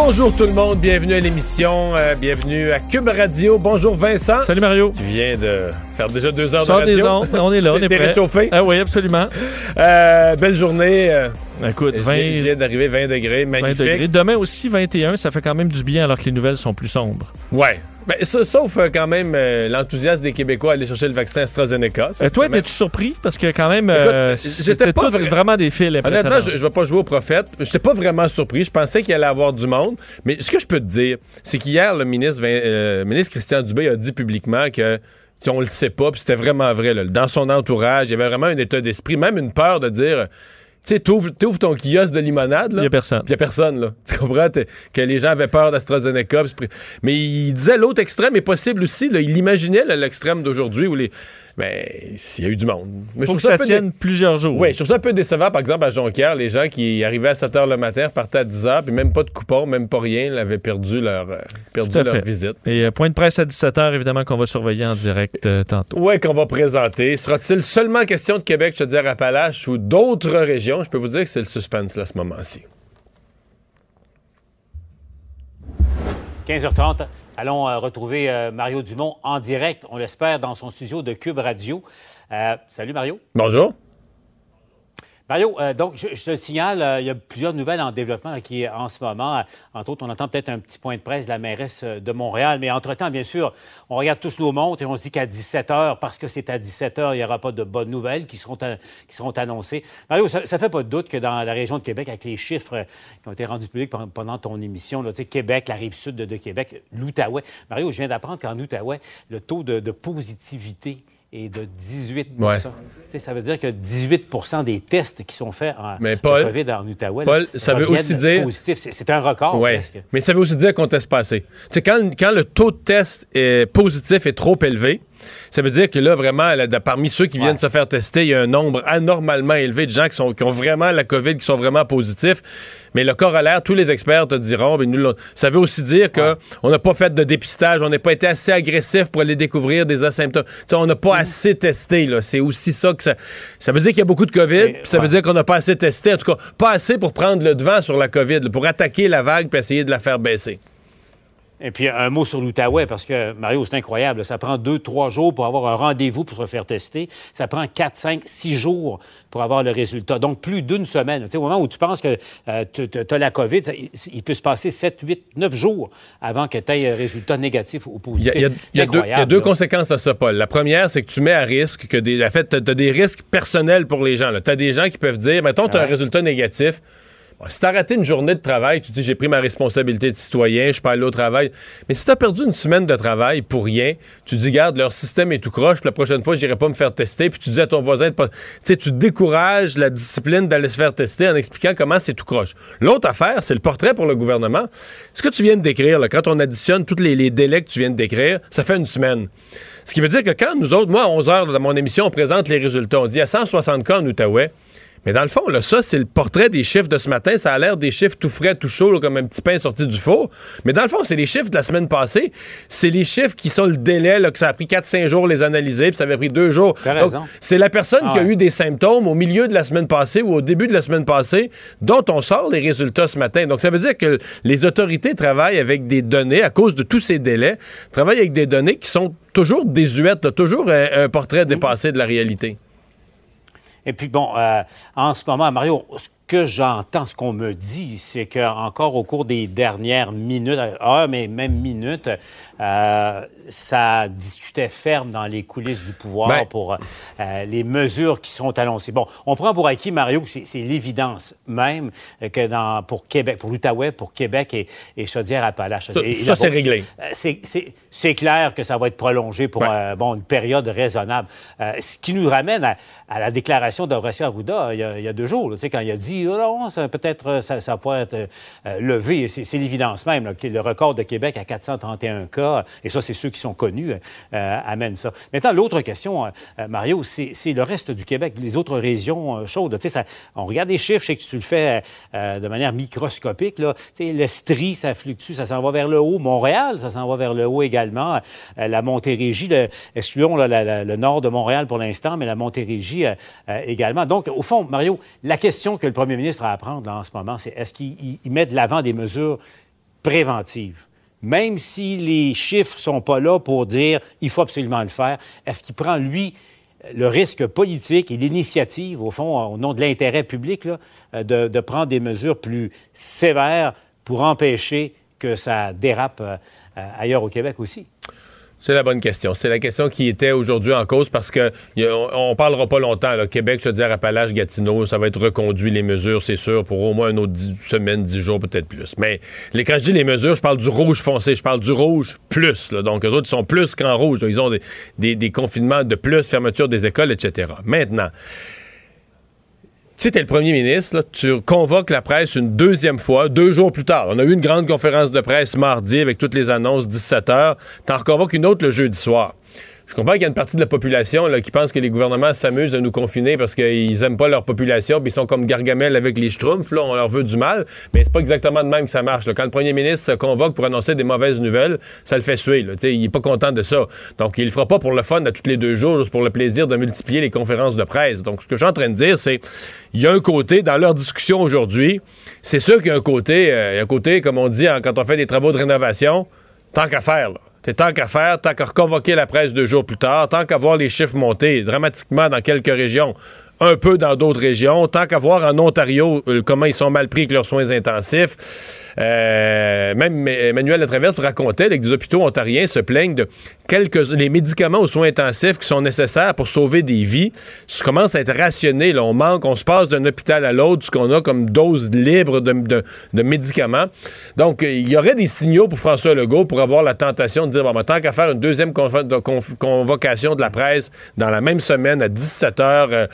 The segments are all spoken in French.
Bonjour tout le monde, bienvenue à l'émission, euh, bienvenue à Cube Radio. Bonjour Vincent. Salut Mario. Tu viens de faire déjà deux heures Sors de radio. des ondes, on est là, on est prêt. réchauffé? Ah oui, absolument. Euh, belle journée. euh, Écoute, je 20, viens- je viens d'arriver, 20 degrés, 20 magnifique. degrés. Demain aussi 21, ça fait quand même du bien alors que les nouvelles sont plus sombres. Ouais. Ben, ça- sauf euh, quand même euh, l'enthousiasme des Québécois à aller chercher le vaccin AstraZeneca. Ça, Euh, toi, étais-tu surpris? Parce que quand même, j'étais c'était pas vra- vraiment des fils Honnêtement, je, je vais pas jouer au prophète. J'étais pas vraiment surpris. Je pensais qu'il allait avoir du monde. Mais ce que je peux te dire, c'est qu'hier, le ministre, ministre Christian Dubé a dit publiquement que si on le sait pas, puis c'était vraiment vrai. là. dans son entourage, il y avait vraiment un état d'esprit, même une peur de dire, tu sais, t'ouvres t'ouvres ton kiosque de limonade. là, Il a personne. il a personne, là. Tu comprends? Que les gens avaient peur d'AstraZeneca. Mais il disait l'autre extrême est possible aussi. Là. Il imaginait l'extrême d'aujourd'hui où les. Mais s'il y a eu du monde. Mais je Faut trouve que ça dé- tienne plusieurs jours. oui, je trouve ça un peu décevant, par exemple, à Jonquière, les gens qui arrivaient à 7 h le matin, repartaient à 10 h, puis même pas de coupon, même pas rien, ils avaient perdu leur, euh, perdu Tout à leur fait. visite. Et euh, point de presse à 17h, évidemment, qu'on va surveiller en direct euh, tantôt. Ouais, qu'on va présenter. Sera-t-il seulement question de Québec, je te dire, Appalaches ou d'autres régions? Je peux vous dire que c'est le suspense là, à ce moment-ci. 15h30, allons euh, retrouver euh, Mario Dumont en direct, on l'espère, dans son studio de Cube Radio. Euh, salut Mario. Bonjour. Mario, euh, donc je, je te signale, euh, il y a plusieurs nouvelles en développement qui en ce moment. Euh, entre autres, on entend peut-être un petit point de presse de la mairesse euh, de Montréal, mais entre-temps, bien sûr, on regarde tous nos montres et on se dit qu'à 17 h, parce que c'est à 17 h, il n'y aura pas de bonnes nouvelles qui seront, qui seront annoncées. Mario, ça, ça fait pas de doute que dans la région de Québec, avec les chiffres euh, qui ont été rendus publics pendant, ton émission, là, Québec, la rive sud de, Québec, l'Outaouais. Mario, je viens d'apprendre qu'en Outaouais, le taux de positivité est de 18 Ouais. Ça veut dire que 18 des tests qui sont faits en Mais Paul- COVID en Outaouais Paul, là, ça veut aussi dire-. C'est- un record Ouais. presque. Mais ça veut aussi dire qu'on teste pas assez. Quand, quand le taux de test est positif est trop élevé, ça veut dire que là, vraiment, là, parmi ceux qui viennent Ouais. se faire tester, il y a un nombre anormalement élevé de gens qui, sont, qui ont vraiment la COVID, qui sont vraiment positifs. Mais le corollaire, tous les experts te diront, ben, nous, ça veut aussi dire que on n'a pas fait de dépistage, on n'a pas été assez agressif pour aller découvrir des asymptômes. On n'a pas assez testé. C'est aussi ça que ça. Ça veut dire qu'il y a beaucoup de COVID, puis ça veut ouais. dire qu'on n'a pas assez testé. En tout cas, pas assez pour prendre le devant sur la COVID, là, pour attaquer la vague puis essayer de la faire baisser. Et puis un mot sur l'Outaouais, parce que Mario, c'est incroyable. Ça prend deux, trois jours pour avoir un rendez-vous pour se faire tester. Ça prend quatre, cinq, six jours pour avoir le résultat. Donc plus d'une semaine. Tu sais, au moment où tu penses que tu as la COVID, ça- il, peut se passer sept, huit, neuf jours avant que tu aies un résultat négatif ou Il y positif. a, il y a- y deux, il y a incroyable, deux là. conséquences à ça, Paul. La première, c'est que tu mets à risque que des. En fait, tu as, des risques personnels pour les gens. Tu as des gens qui peuvent dire, mettons, tu as un résultat négatif. Si t'as raté une journée de travail, tu te dis j'ai pris ma responsabilité de citoyen, je peux aller au travail. Mais si t'as perdu une semaine de travail pour rien, tu dis garde, leur système est tout croche, puis la prochaine fois, j'irai pas me faire tester, puis tu dis à ton voisin. Tu sais, tu décourages la discipline d'aller se faire tester en expliquant comment c'est tout croche. L'autre affaire, c'est le portrait pour le gouvernement. Ce que tu viens de décrire, quand on additionne tous les, délais que tu viens de décrire, ça fait une semaine. Ce qui veut dire que quand nous autres, moi, à 11 h dans mon émission, on présente les résultats, on dit il y a 160 cas en Outaouais. Mais dans le fond, là, ça, c'est le portrait des chiffres de ce matin. Ça a l'air des chiffres tout frais, tout chaud, là, comme un petit pain sorti du four. Mais dans le fond, c'est les chiffres de la semaine passée. C'est les chiffres qui sont le délai, là, que ça a pris 4-5 jours les analyser, puis ça avait pris deux jours. Donc, c'est la personne Ah qui a eu des symptômes au milieu de la semaine passée ou au début de la semaine passée dont on sort les résultats ce matin. Donc, ça veut dire que les autorités travaillent avec des données, à cause de tous ces délais, travaillent avec des données qui sont toujours désuètes, toujours un, un portrait dépassé de la réalité. Et puis, bon, euh, en ce moment, Mario, ce que j'entends, ce qu'on me dit, c'est qu'encore au cours des dernières minutes, heures, mais même minutes, euh, ça discutait ferme dans les coulisses du pouvoir Ben- pour euh, les mesures qui sont annoncées. Bon, on prend pour acquis, Mario, c'est l'évidence même que dans, pour Québec, pour l'Outaouais, pour Québec et, et Chaudière-Appalaches. Ça- ça, c'est réglé. c'est- clair que ça va être prolongé pour bon, une période raisonnable. Ce qui nous ramène à, à la déclaration d'Horacio Arruda il y, a, il y a deux jours, là, tu sais, quand il a dit oh non, ça peut-être euh, ça, ça pourrait être euh, levé. C'est l'évidence même. là, le record de Québec à 431 cas, et ça, c'est ceux qui sont connus, euh, amène ça. Maintenant, l'autre question, euh, euh, Mario, c'est le reste du Québec, les autres régions chaudes. Tu sais, ça- on regarde les chiffres, je sais que tu le fais de manière microscopique. Là. Tu L'Estrie, ça fluctue, ça s'en va vers le haut. Montréal, ça s'en va vers le haut également. La Montérégie, le, excluons là, le nord de Montréal pour l'instant, mais la Montérégie euh, euh, également. Donc, au fond, Mario, la question que le premier ministre a à prendre en ce moment, c'est est-ce qu'il il- il met de l'avant des mesures préventives? Même si les chiffres sont pas là pour dire il faut absolument le faire, est-ce qu'il prend, lui, le risque politique et l'initiative, au fond, au nom de l'intérêt public, euh, de, prendre des mesures plus sévères pour empêcher que ça dérape ailleurs au Québec aussi? C'est la bonne question. C'est la question qui était aujourd'hui en cause parce que on, parlera pas longtemps. Là. Québec, je veux dire, Appalaches, Gatineau, ça va être reconduit les mesures, c'est sûr, pour au moins une autre dix semaine, dix jours, peut-être plus. Mais les, quand je dis les mesures, je parle du rouge foncé, je parle du rouge plus. là. Donc, eux autres, sont plus qu'en rouge. là. Ils ont des, des- confinements de plus, fermeture des écoles, etc. Maintenant, sais, t'es le premier ministre, là, tu convoques la presse une deuxième fois, deux jours plus tard. On a eu une grande conférence de presse mardi avec toutes les annonces, 17 heures. T'en reconvoques une autre le jeudi soir. Je comprends qu'il y a une partie de la population qui pense que les gouvernements s'amusent à nous confiner parce qu'ils aiment pas leur population, puis ils sont comme Gargamel avec les schtroumpfs, là, on leur veut du mal, mais c'est pas exactement de même que ça marche. Quand le premier ministre se convoque pour annoncer des mauvaises nouvelles, ça le fait suer. Il est pas content de ça. Donc, il le fera pas pour le fun à tous les deux jours, juste pour le plaisir de multiplier les conférences de presse. Donc, ce que je suis en train de dire, c'est il y a un côté, dans leur discussion aujourd'hui, c'est sûr qu'il y a un côté, euh, un côté, comme on dit hein, quand on fait des travaux de rénovation, tant qu'à faire, là. Tant qu'à faire, tant qu'à reconvoquer la presse deux jours plus tard, tant qu'à voir les chiffres monter dramatiquement dans quelques régions, un peu dans d'autres régions, tant qu'à voir en Ontario euh, comment ils sont mal pris avec leurs soins intensifs. Euh, même Emmanuel Latraverse racontait que des hôpitaux ontariens se plaignent de quelques les médicaments aux soins intensifs qui sont nécessaires pour sauver des vies. Ça commence à être rationné. On manque, on se passe d'un hôpital à l'autre, ce qu'on a comme dose libre de, médicaments. Donc, euh, il y aurait des signaux pour François Legault pour avoir la tentation de dire, bon, ben, tant qu'à faire une deuxième convocation de la presse dans la même semaine à 17 heures, euh,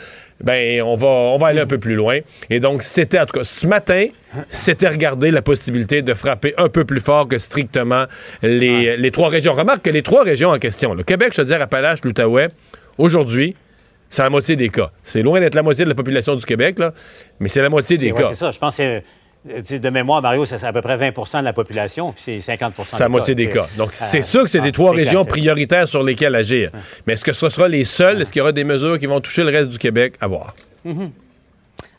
ben, on va, on va aller un peu plus loin. Et donc, c'était, en tout cas, ce matin, c'était regarder la possibilité de frapper un peu plus fort que strictement les, les trois régions. Remarque que les trois régions en question, le Québec, je veux dire, Appalaches, l'Outaouais, aujourd'hui, c'est la moitié des cas. C'est loin d'être la moitié de la population du Québec, là, mais c'est la moitié des ouais, cas. c'est ça. Je pense que c'est, euh, de mémoire, Mario, c'est à peu près 20% de la population, puis c'est 50% C'est la moitié des cas. Donc, c'est Euh, sûr que c'est ah, des trois c'est clair, régions prioritaires sur lesquelles agir. Mais est-ce que ce sera les seuls? Est-ce qu'il y aura des mesures qui vont toucher le reste du Québec? À voir.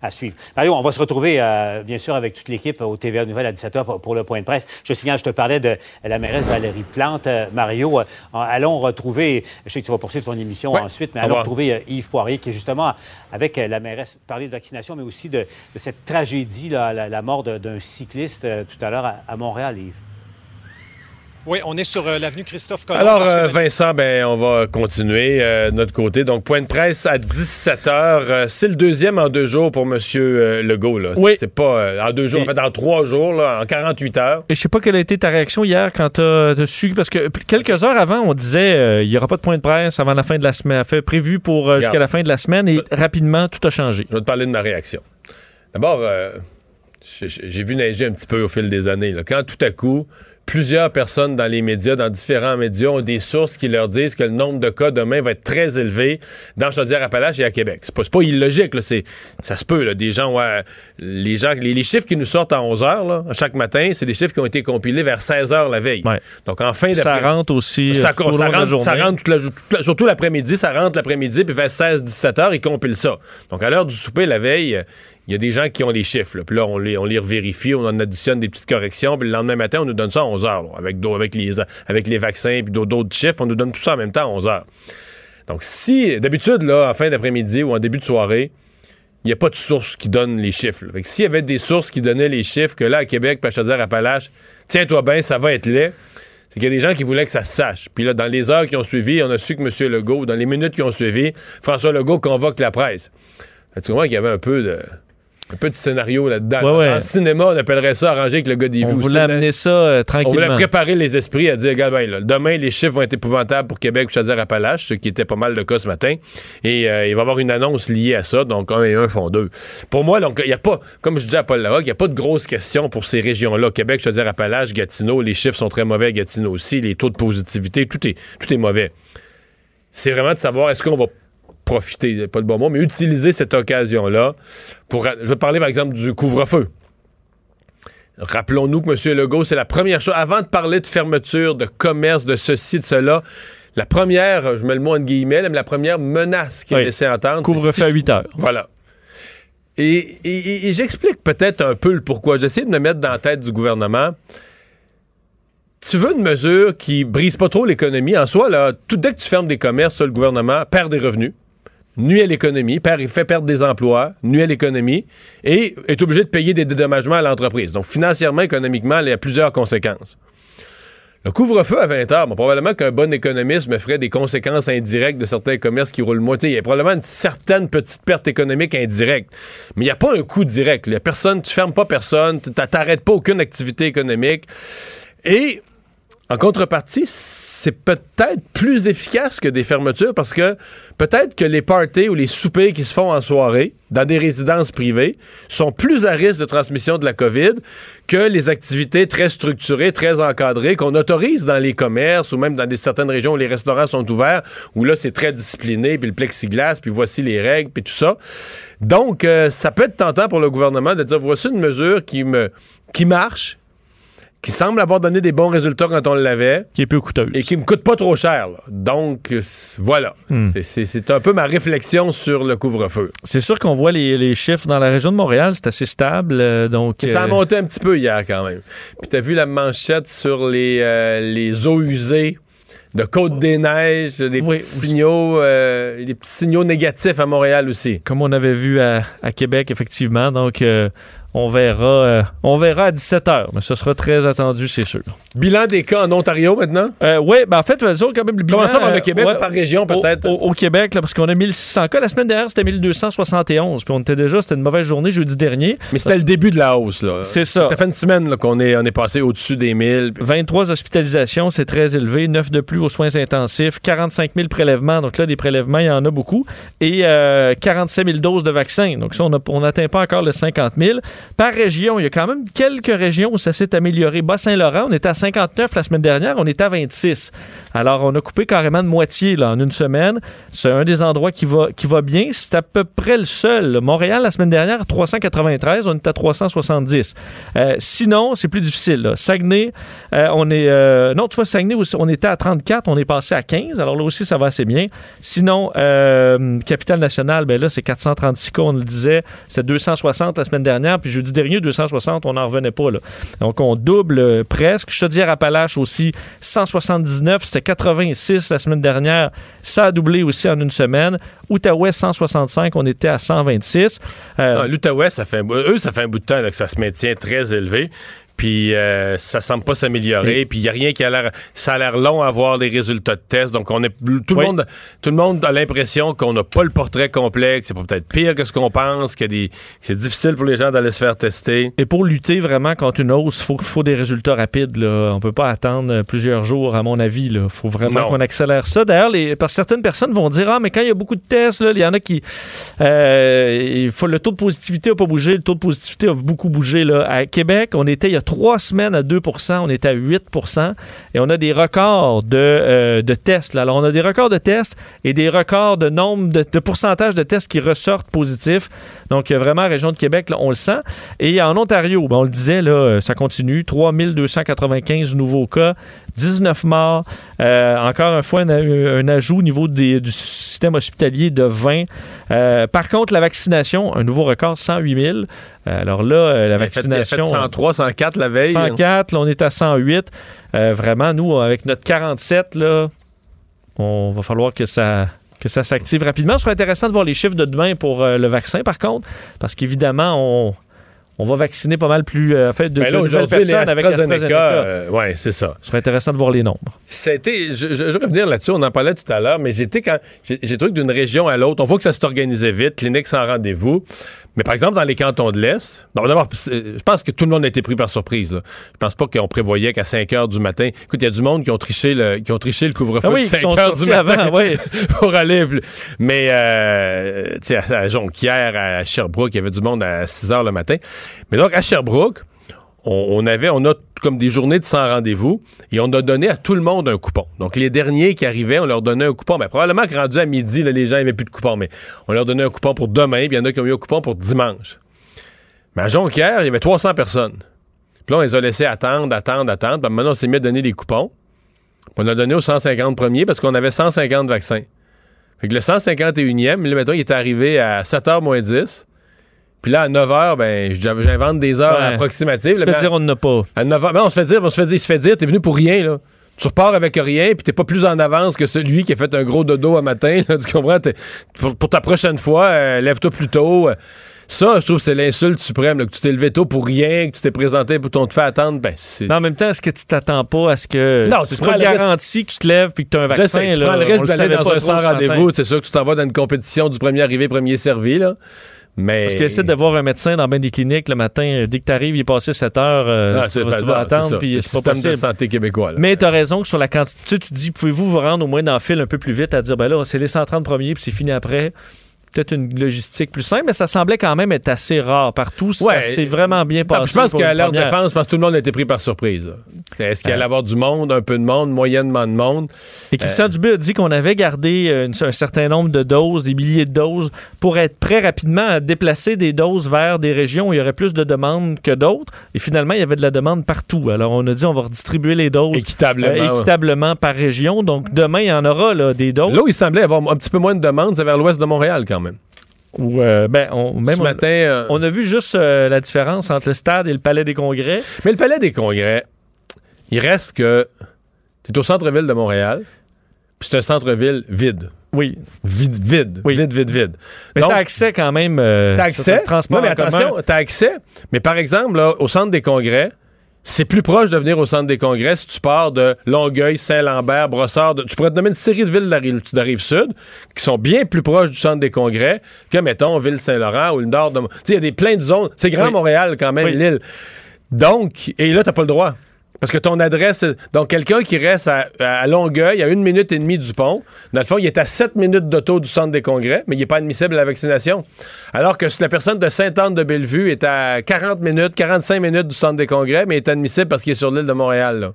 À suivre. Mario, on va se retrouver, euh, bien sûr, avec toute l'équipe au TVA Nouvelle à 17h pour, pour le point de presse. Je signale, je te parlais de la mairesse Valérie Plante. Euh, Mario, euh, allons retrouver, je sais que tu vas poursuivre ton émission Ouais, ensuite, mais allons retrouver Yves Poirier, qui est justement avec la mairesse, parler de vaccination, mais aussi de, de cette tragédie, là, la, la mort d'un cycliste tout à l'heure à, à Montréal, Yves. Oui, on est sur euh, l'avenue Christophe Colomb. Alors, euh, Vincent, ben, on va continuer euh, de notre côté. Donc, point de presse à 17 h. c'est le deuxième en deux jours pour M. Legault. Là. Oui. C'est pas euh, en deux jours, Et- en fait, en trois jours, là, en 48 heures. Et je sais pas quelle a été ta réaction hier quand tu as su, parce que quelques heures avant, on disait euh, il y aura pas de point de presse avant la fin de la semaine, fait prévu pour euh, jusqu'à la fin de la semaine, et rapidement, tout a changé. Je vais te parler de ma réaction. D'abord, euh, j'ai j'ai vu neiger un petit peu au fil des années. là. Quand tout à coup, plusieurs personnes dans les médias, dans différents médias, ont des sources qui leur disent que le nombre de cas demain va être très élevé dans Chaudière-Appalaches et à Québec. C'est pas, pas illogique, là. C'est, ça se peut. Là. Des gens, ouais, les, gens les, les chiffres qui nous sortent à 11 h là, chaque matin, c'est des chiffres qui ont été compilés vers 16 h la veille. Ouais. Donc en fin Ça d'après rentre aussi ça, euh, tout au long ça de la rentre, journée. ça rentre toute la, toute la- surtout l'après-midi, ça rentre l'après-midi, puis vers 16-17 heures, ils compilent ça. Donc, à l'heure du souper, la veille, il y a des gens qui ont les chiffres. Puis là, on les, on les revérifie, on en additionne des petites corrections, puis le lendemain matin, on nous donne ça à 11 heures, avec, avec, les, avec les vaccins, puis d'autres- chiffres, on nous donne tout ça en même temps à 11 heures. Donc, si, d'habitude, là, en fin d'après-midi ou en début de soirée, il n'y a pas de source qui donne les chiffres. S'il y avait des sources qui donnaient les chiffres, que là, à Québec, à Appalaches, tiens-toi bien, ça va être laid, c'est qu'il y a des gens qui voulaient que ça se sache. Puis là, dans les heures qui ont suivi, on a su que M. Legault, dans les minutes qui ont suivi, François Legault convoque la presse. Tu comprends qu'il y avait un peu de un peu de scénario là-dedans. En cinéma, on appellerait ça arranger avec le gars des vues. On voulait amener ça euh, tranquillement. On voulait préparer les esprits à dire, regarde, ben, demain, les chiffres vont être épouvantables pour Québec, Chaudière-Appalaches, ce qui était pas mal le cas ce matin. Et euh, il va y avoir une annonce liée à ça, donc un et un font deux. Pour moi, donc, il n'y a pas, comme je disais à Paul Larocque, il n'y a pas de grosses questions pour ces régions-là. Québec, Chaudière-Appalaches, Gatineau, les chiffres sont très mauvais à Gatineau aussi, les taux de positivité, tout est, tout est mauvais. C'est vraiment de savoir est-ce qu'on va profiter, pas le bon mot, mais utiliser cette occasion-là pour. Je vais parler par exemple du couvre-feu. Rappelons-nous que M. Legault, c'est la première chose, avant de parler de fermeture, de commerce, de ceci, de cela, la première, je mets le mot en guillemets, mais la première menace qu'il a laissé entendre. Couvre-feu à 8 heures. Voilà. Et, j'explique peut-être un peu le pourquoi. J'essaie de me mettre dans la tête du gouvernement. Tu veux une mesure qui brise pas trop l'économie. En soi, là, tout, dès que tu fermes des commerces, le gouvernement perd des revenus nuit à l'économie, fait perdre des emplois, nuit à l'économie et est obligé de payer des dédommagements à l'entreprise. Donc, financièrement, économiquement, il y a plusieurs conséquences. Le couvre-feu à 20 heures, probablement qu'un bon économiste me ferait des conséquences indirectes de certains commerces qui roulent moins. Il y a probablement une certaine petite perte économique indirecte. Mais il n'y a pas un coût direct. Il personne, tu fermes pas personne, tu n'arrêtes pas aucune activité économique. Et en contrepartie, c'est peut-être plus efficace que des fermetures parce que peut-être que les parties ou les soupers qui se font en soirée dans des résidences privées sont plus à risque de transmission de la COVID que les activités très structurées, très encadrées qu'on autorise dans les commerces ou même dans certaines régions où les restaurants sont ouverts, où là c'est très discipliné, puis le plexiglas, puis voici les règles, puis tout ça. Donc, euh, ça peut être tentant pour le gouvernement de dire voici une mesure qui me qui marche, qui semble avoir donné des bons résultats quand on l'avait. Qui est peu coûteuse. Et qui me coûte pas trop cher. Donc, voilà. Hmm. C'est un peu ma réflexion sur le couvre-feu. C'est sûr qu'on voit les, chiffres dans la région de Montréal, c'est assez stable. Euh, donc, ça a euh, monté un petit peu hier quand même. Puis tu as vu la manchette sur les, euh, les eaux usées de Côte-des-Neiges, des petits signaux, des petits signaux négatifs à Montréal aussi. Comme on avait vu à, Québec, effectivement. Donc, on verra, euh, on verra à 17h, mais ce sera très attendu, c'est sûr. Bilan des cas en Ontario maintenant? Euh, oui, ben en fait, quand même le bilan. Comment ça par le Québec par région peut-être? Au, Québec, là, parce qu'on a 1600 cas. La semaine dernière, c'était 1271. Puis on était déjà, c'était une mauvaise journée jeudi dernier. Mais c'était le début de la hausse. là. C'est ça. Ça fait une semaine qu'on est, on est passé au-dessus des 1000. 23 hospitalisations, c'est très élevé. 9 de plus aux soins intensifs. 45 000 prélèvements. Donc là, des prélèvements, il y en a beaucoup. Et 47 000 doses de vaccins. Donc ça, on n'atteint pas encore les 50 000. Par région, il y a quand même quelques régions où ça s'est amélioré. Bas-Saint-Laurent, on était à 59 la semaine dernière, on était à 26. Alors, on a coupé carrément de moitié là, en une semaine. C'est un des endroits qui va, bien. C'est à peu près le seul. Montréal, la semaine dernière, 393, on est à 370. Euh, sinon, c'est plus difficile. Saguenay, euh, on est... Euh, non, tu vois, Saguenay, on était à 34, on est passé à 15. Alors là aussi, ça va assez bien. Sinon, Capitale-Nationale, ben là, c'est 436 cas, on le disait. C'est 260 la semaine dernière. Puis jeudi dernier, 260, on n'en revenait pas. Là. Donc, on double euh, presque. Chaudière-Appalaches aussi, 179. C'était 86 la semaine dernière. Ça a doublé aussi en une semaine. Outaouais, 165. On était à 126. Euh, ah, L'Outaouais, ça fait, eux, ça fait un bout de temps que ça se maintient très élevé. Puis euh, ça semble pas s'améliorer. Puis il y a rien qui a l'air. Ça a l'air long à voir les résultats de tests. Donc on est tout le monde. Tout le monde a l'impression qu'on n'a pas le portrait complet. Que c'est peut-être pire que ce qu'on pense. Que c'est difficile pour les gens d'aller se faire tester. Et pour lutter vraiment contre une hausse, faut faut des résultats rapides. Là. On peut pas attendre plusieurs jours, à mon avis. Il faut vraiment qu'on accélère ça. D'ailleurs, les, parce certaines personnes vont dire ah mais quand il y a beaucoup de tests, il y en a qui. Euh, il faut le taux de positivité a pas bougé. Le taux de positivité a beaucoup bougé là. À Québec, on était il y a trois semaines à 2% on est à 8 et on a des records de, euh, de tests. Alors, on a des records de tests et des records de nombre de, pourcentage de tests qui ressortent positifs. Donc, vraiment, la région de Québec, on le sent. Et en Ontario, ben, on le disait, là, ça continue. 3295 nouveaux cas, 19 morts. Euh, encore une fois, un, ajout au niveau du système hospitalier de 20. Euh, par contre, la vaccination, un nouveau record, 108 000. alors là, la vaccination... 103, 104 la veille. 104, là, on est à 108. Euh, vraiment, nous, avec notre 47, là, on va falloir que ça que ça s'active rapidement. Ce serait intéressant de voir les chiffres de demain pour euh, le vaccin, par contre, parce qu'évidemment, on, on va vacciner pas mal plus euh, fait de, Mais là, de nouvelles aujourd'hui, personnes avec AstraZeneca, euh, ouais, c'est ça. Ce serait intéressant de voir les nombres. C'était, je, je, je vais revenir là-dessus, on en parlait tout à l'heure, mais j'étais quand, j'ai j'ai trouvé que d'une région à l'autre, on voit que ça s'est organisé vite, clinique sans rendez-vous. Mais par exemple, dans les cantons de l'Est, bon, d'abord, je pense que tout le monde a été pris par surprise. Là. Je pense pas qu'on prévoyait qu'à 5 heures du matin. Écoute, il y a du monde qui ont triché le, qui ont triché le couvre-feu Ah oui, de qui 5 sont heures du matin avant, oui. pour aller. plus- Mais, euh, à, à Jonquière, à Sherbrooke, il y avait du monde à 6 heures le matin. Mais donc, à Sherbrooke, on, on avait, on a comme des journées de 100 rendez-vous et on a donné à tout le monde un coupon. Donc, les derniers qui arrivaient, on leur donnait un coupon. Mais probablement que rendu à midi, là, les gens n'avaient plus de coupon, mais on leur donnait un coupon pour demain, puis il y en a qui ont eu un coupon pour dimanche. Mais à Jonquière, il y avait 300 personnes. Puis là, on les a laissés attendre, attendre, attendre. Puis maintenant, on s'est mis à donner des coupons. Puis on a donné aux 150 premiers parce qu'on avait 150 vaccins. Fait que le 151e, là, mettons, il est arrivé à 7h moins 10. Puis là, à 9h, ben, j'av- j'invente des heures Ouais. approximatives. Je Là, veux dire, on n'en a pas. à 9h, ben, on se fait dire, on se fait dire, il se fait dire, t'es venu pour rien, là. Tu repars avec rien, puis t'es pas plus en avance que celui qui a fait un gros dodo un matin, là, tu comprends? Pour, pour ta prochaine fois, euh, lève-toi plus tôt. Ça, je trouve c'est l'insulte suprême, là, que tu t'es levé tôt pour rien, que tu t'es présenté pour ton te fait attendre. Ben, c'est. Mais en même temps, est-ce que tu t'attends pas à ce que Non, tu pas garanti que tu te lèves puis que tu as un vaccin? sais, tu là, prends le on risque d'aller dans un sans rendez-vous. C'est sûr que tu t'en vas dans une compétition du premier arrivé, premier servi, là. Mais. Parce que essaie de voir un médecin dans bien des cliniques le matin, euh, dès que tu arrives, il est passé 7 heures, euh, Ah, tu, vas, tu vas attendre, puis c'est pas possible. de santé québécois, là. Mais tu as raison que sur la quantité, tu sais, tu te dis, pouvez-vous vous rendre au moins dans le fil un peu plus vite à dire, ben là, c'est les 130 premiers, puis c'est fini après. Peut-être une logistique plus simple, mais ça semblait quand même être assez rare partout. Ouais. Ça s'est vraiment bien passé. je pense qu'à leur première. défense, parce que tout le monde a été pris par surprise. Est-ce qu'il y allait avoir du monde, un peu de monde, moyennement de monde? Et Christian Dubé a dit qu'on avait gardé euh, une- un certain nombre de doses, des milliers de doses, pour être prêt rapidement à déplacer des doses vers des régions où il y aurait plus de demandes que d'autres. Et finalement, il y avait de la demande partout. Alors, on a dit on va redistribuer les doses Équitablement. euh, ouais. par région. Donc, demain, il y en aura là, des doses. Là où il semblait avoir un petit peu moins de demandes, c'est vers l'ouest de Montréal quand même. Où, euh, ben, on, même Ce on- matin. euh, on a vu juste euh, la différence entre le stade et le palais des congrès. Mais le palais des congrès, il reste que. T'es au centre-ville de Montréal, puis c'est un centre-ville vide. Oui. Vide, vide. Oui. Vide, vide, vide. Mais t'as accès quand même. euh, T'as accès? Transport Non, mais attention, t'as accès. Mais par exemple, là, au centre des congrès, c'est plus proche de venir au centre des congrès si tu pars de Longueuil, Saint-Lambert, Brossard. de- tu pourrais te nommer une série de villes de la rive, de la rive sud qui sont bien plus proches du centre des congrès que, mettons, Ville-Saint-Laurent ou le nord de. Tu sais, il y a des, plein de zones. C'est grand Oui. Montréal quand même, Oui. l'île. Donc, et là, t'as pas le droit. Parce que ton adresse. Donc, quelqu'un qui reste à, à Longueuil, à une minute et demie du pont, dans le fond, il est à 7 minutes d'auto du centre des congrès, mais il n'est pas admissible à la vaccination. Alors que si la personne de Sainte-Anne-de-Bellevue est à 40 minutes, 45 minutes du centre des congrès, mais est admissible parce qu'il est sur l'île de Montréal, là.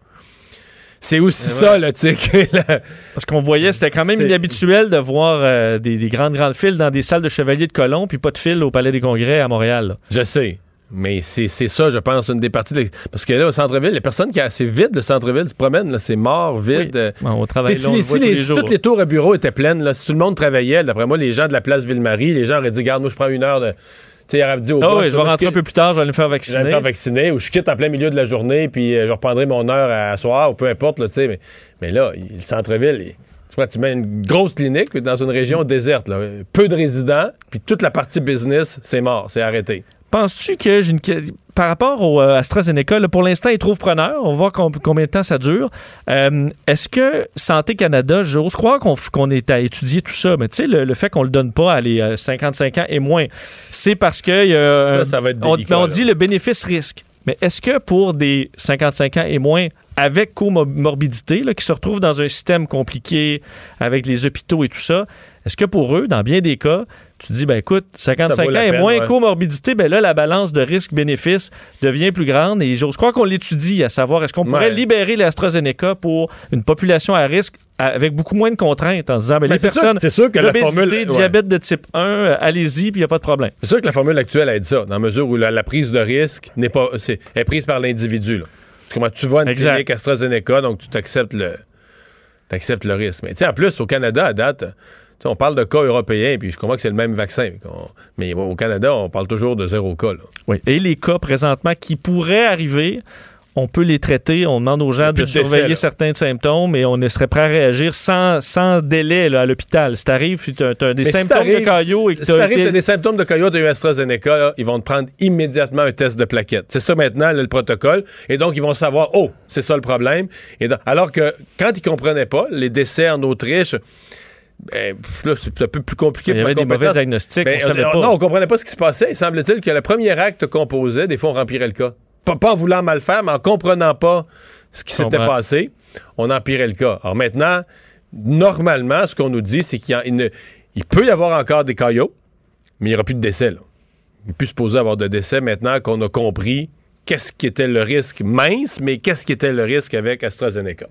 C'est aussi ça, là, tu sais. la- Parce qu'on voyait, c'était quand même inhabituel de voir euh, des, des grandes, grandes files dans des salles de chevaliers de colons, puis pas de file au Palais des Congrès à Montréal. là. Je sais. Mais c'est ça, je pense, une des parties. de- Parce que là, au centre-ville, les personnes qui. a- C'est vide, le centre-ville. Promènes, là, c'est mort, vide. Oui. Euh, Bon, on travaille sais, là, on si, le si les- les toutes les tours à bureau étaient pleines, là, si tout le monde travaillait, d'après moi, les gens de la place Ville-Marie, les gens auraient dit Garde, moi, je prends une heure de. Tu sais, dit au Ah boss, oui, je vais rentrer un peu plus tard, je vais aller me faire Je vais me vacciner. faire vacciner ou je quitte en plein milieu de la journée, puis euh, je reprendrai mon heure à soir, ou peu importe, là, tu sais. Mais, mais là, il- le centre-ville, il- tu, tu mets une grosse clinique puis dans une région déserte, là, peu de résidents, puis toute la partie business, c'est mort, c'est arrêté. Penses-tu que j'ai une par rapport au euh, AstraZeneca, là, pour l'instant, ils trouvent preneur. On va voir com- combien de temps ça dure. Euh, Est-ce que Santé Canada, j'ose croire qu'on est à étudier tout ça, mais tu sais, le, le fait qu'on le donne pas à les euh, 55 ans et moins, c'est parce que a, Ça, ça va être on, délicat, on dit le bénéfice-risque. Mais est-ce que pour des 55 ans et moins avec comorbidité, là, qui se retrouvent dans un système compliqué avec les hôpitaux et tout ça, est-ce que pour eux, dans bien des cas, tu dis, ben écoute, 55 Ça ans et peine, moins ouais. comorbidité, ben là, la balance de risque-bénéfice devient plus grande. Et j'ose croire qu'on l'étudie, à savoir, est-ce qu'on pourrait libérer l'AstraZeneca pour une population à risque avec beaucoup moins de contraintes en disant, ben, Mais les personnes, c'est sûr que la formule- ouais. diabète de type 1, euh, allez-y, puis il n'y a pas de problème. C'est sûr que la formule actuelle aide ça, dans la mesure où la, la prise de risque n'est pas, c'est, est prise par l'individu. là. Tu vas à une Exact. clinique AstraZeneca, donc tu t'acceptes le, t'acceptes le risque. Mais tu sais, en plus, au Canada, à date, on parle de cas européens, puis je comprends que c'est le même vaccin. Mais au Canada, on parle toujours de zéro cas. là. Oui. Et les cas présentement qui pourraient arriver, on peut les traiter. On demande aux gens de, surveiller certains symptômes et on serait prêt à réagir sans, sans délai à l'hôpital. Si t'arrives, tu as, des symptômes de caillot et que si t'arrives, as des symptômes de caillot, tu as eu AstraZeneca, ils vont te prendre immédiatement un test de plaquettes. C'est ça maintenant, le protocole. Et donc, ils vont savoir, oh, c'est ça le problème. Et alors que quand ils comprenaient pas, les décès en Autriche, ben, là, c'est un peu plus compliqué. Il y avait des mauvais diagnostics. Ben, on Non, on comprenait pas ce qui se passait. Il semble-t-il que le premier acte qu'on posait, des fois, on remplirait le cas. Pas, en voulant mal faire, mais en comprenant pas ce qui s'était passé, on empirait le cas. Alors maintenant, normalement, ce qu'on nous dit, c'est qu'il il peut y avoir encore des caillots, mais il n'y aura plus de décès. Là. Il peut se poser avoir de décès maintenant qu'on a compris qu'est-ce qui était le risque mince, mais qu'est-ce qui était le risque avec AstraZeneca.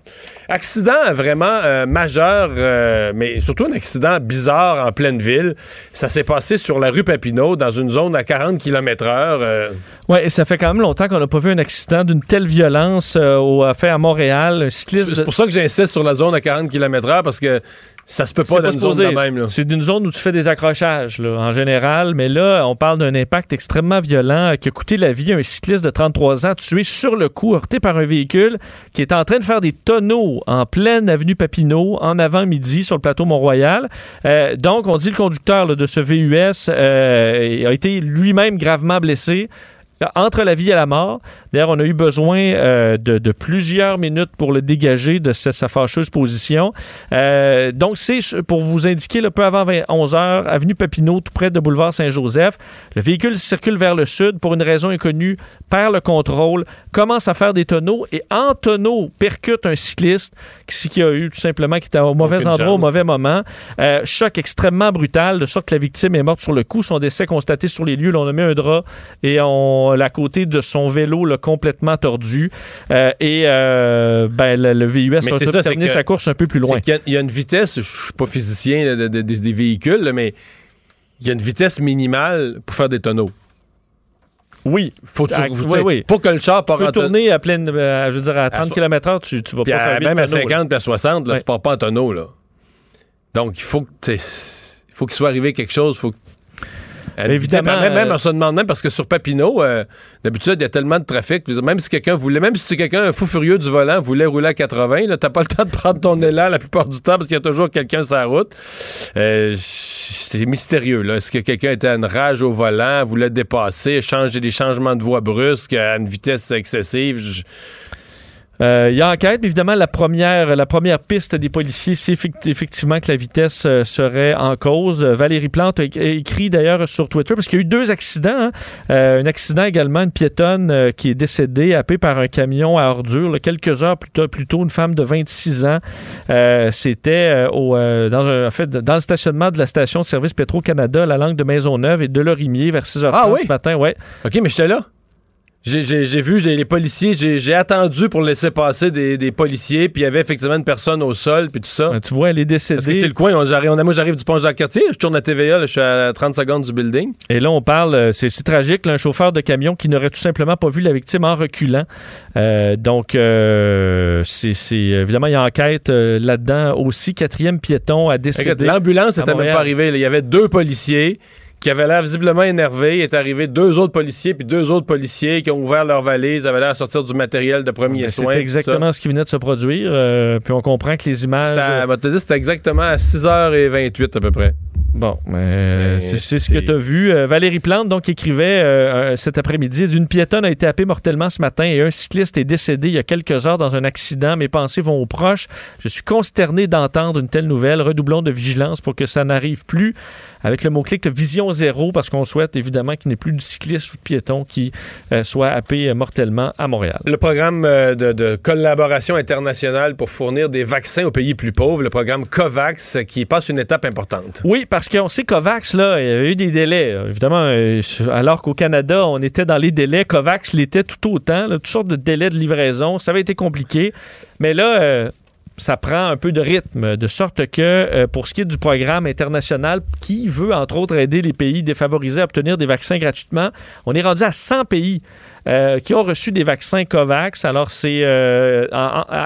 Accident vraiment euh, majeur, euh, mais surtout un accident bizarre en pleine ville. Ça s'est passé sur la rue Papineau, dans une zone à 40 km heure. Euh. Oui, et ça fait quand même longtemps qu'on n'a pas vu un accident d'une telle violence au, fait à Montréal. C'est pour ça que j'insiste sur la zone à 40 km heure, parce que ça se peut pas dans une zone de même. C'est d'une zone où tu fais des accrochages, en général. Mais là, on parle d'un impact extrêmement violent qui a coûté la vie à un cycliste de 33 ans tué sur le coup, heurté par un véhicule qui est en train de faire des tonneaux en pleine avenue Papineau, en avant-midi, sur le plateau Mont-Royal. Euh, donc, on dit le conducteur de ce VUS euh, a été lui-même gravement blessé entre la vie et la mort. D'ailleurs, on a eu besoin euh, de, plusieurs minutes pour le dégager de sa, fâcheuse position. Euh, donc, c'est pour vous indiquer, le peu avant 11 h avenue Papineau, tout près de boulevard Saint-Joseph. Le véhicule circule vers le sud pour une raison inconnue, perd le contrôle, commence à faire des tonneaux et en tonneau percute un cycliste qui, a eu tout simplement, qui était au mauvais endroit au mauvais moment. Euh, choc extrêmement brutal, de sorte que la victime est morte sur le coup. Son décès constaté sur les lieux. Là, on a mis un drap et on à côté de son vélo complètement tordu. Euh, et euh, ben, le, VUS a terminé sa course un peu plus loin. Il y, a une vitesse, je suis pas physicien des véhicules, mais il y a une vitesse minimale pour faire des tonneaux. Oui. Faut Pour que le char tu peux tourner à pleine, euh, je veux dire, à 30 km/h, tu, tu vas pas faire Même à 50 puis à 60, là, tu pars pas en tonneau. Là. Donc, il faut que faut qu'il soit arrivé quelque chose. Faut Évidemment. Même, même, euh, on se demande même parce que sur Papineau, euh, d'habitude, il y a tellement de trafic. Même si quelqu'un voulait, même si quelqu'un, un fou furieux du volant, voulait rouler à 80, t'as pas le temps de prendre ton élan la plupart du temps parce qu'il y a toujours quelqu'un sur la route. Euh, c'est mystérieux. Là. Est-ce que quelqu'un était à une rage au volant, voulait dépasser, changer des changements de voie brusques à une vitesse excessive? Euh, il y a enquête, évidemment, la première, la première piste des policiers, c'est effectivement que la vitesse euh, serait en cause. Valérie Plante a écrit d'ailleurs sur Twitter, parce qu'il y a eu deux accidents. Hein. Euh, un accident également, une piétonne qui est décédée, happée par un camion à ordures. quelques heures plus tôt, plus tôt, une femme de 26 ans. C'était au, dans, en fait, dans le stationnement de la station de service Petro-Canada, la langue de Maisonneuve et de Lorimier vers 6h30 ah, ce matin. Ouais. OK, mais j'étais là. J'ai vu les, policiers, j'ai attendu pour laisser passer des, policiers, puis il y avait effectivement une personne au sol, puis tout ça. Ben, tu vois, elle est décédée. Parce que c'est le coin, on, on, moi j'arrive du pont Jacques-Cartier, je tourne à TVA, je suis à 30 secondes du building. Et là, on parle, euh, c'est tragique, un chauffeur de camion qui n'aurait tout simplement pas vu la victime en reculant. Euh, donc, euh, c'est évidemment, il y a enquête là-dedans aussi. Quatrième piéton a décédé. L'ambulance n'était même pas arrivée. Il y avait deux policiers qui avait l'air visiblement énervé. Il est arrivé deux autres policiers, puis deux autres policiers qui ont ouvert leurs valises, avaient l'air à sortir du matériel de premier soin. C'est exactement ce qui venait de se produire. Euh, puis on comprend que les images. C'était exactement à 6h28 à peu près. Bon, mais c'est ce que tu as vu. Euh, Valérie Plante, donc, écrivait euh, cet après-midi d'une piétonne a été happée mortellement ce matin et un cycliste est décédé il y a quelques heures dans un accident. Mes pensées vont aux proches. Je suis consterné d'entendre une telle nouvelle. Redoublons de vigilance pour que ça n'arrive plus avec le mot-clic Vision Zéro, parce qu'on souhaite évidemment qu'il n'y ait plus de cyclistes ou de piétons qui euh, soient happés mortellement à Montréal. Le programme euh, de, collaboration internationale pour fournir des vaccins aux pays plus pauvres, le programme COVAX, qui passe une étape importante. Oui, parce qu'on sait COVAX, là, il y a eu des délais. Évidemment, euh, alors qu'au Canada, on était dans les délais, COVAX l'était tout autant, toutes sortes de délais de livraison. Ça avait été compliqué. Mais là, ça prend un peu de rythme, de sorte que euh, pour ce qui est du programme international qui veut entre autres aider les pays défavorisés à obtenir des vaccins gratuitement, on est rendu à 100 pays euh, qui ont reçu des vaccins COVAX. Alors, c'est euh,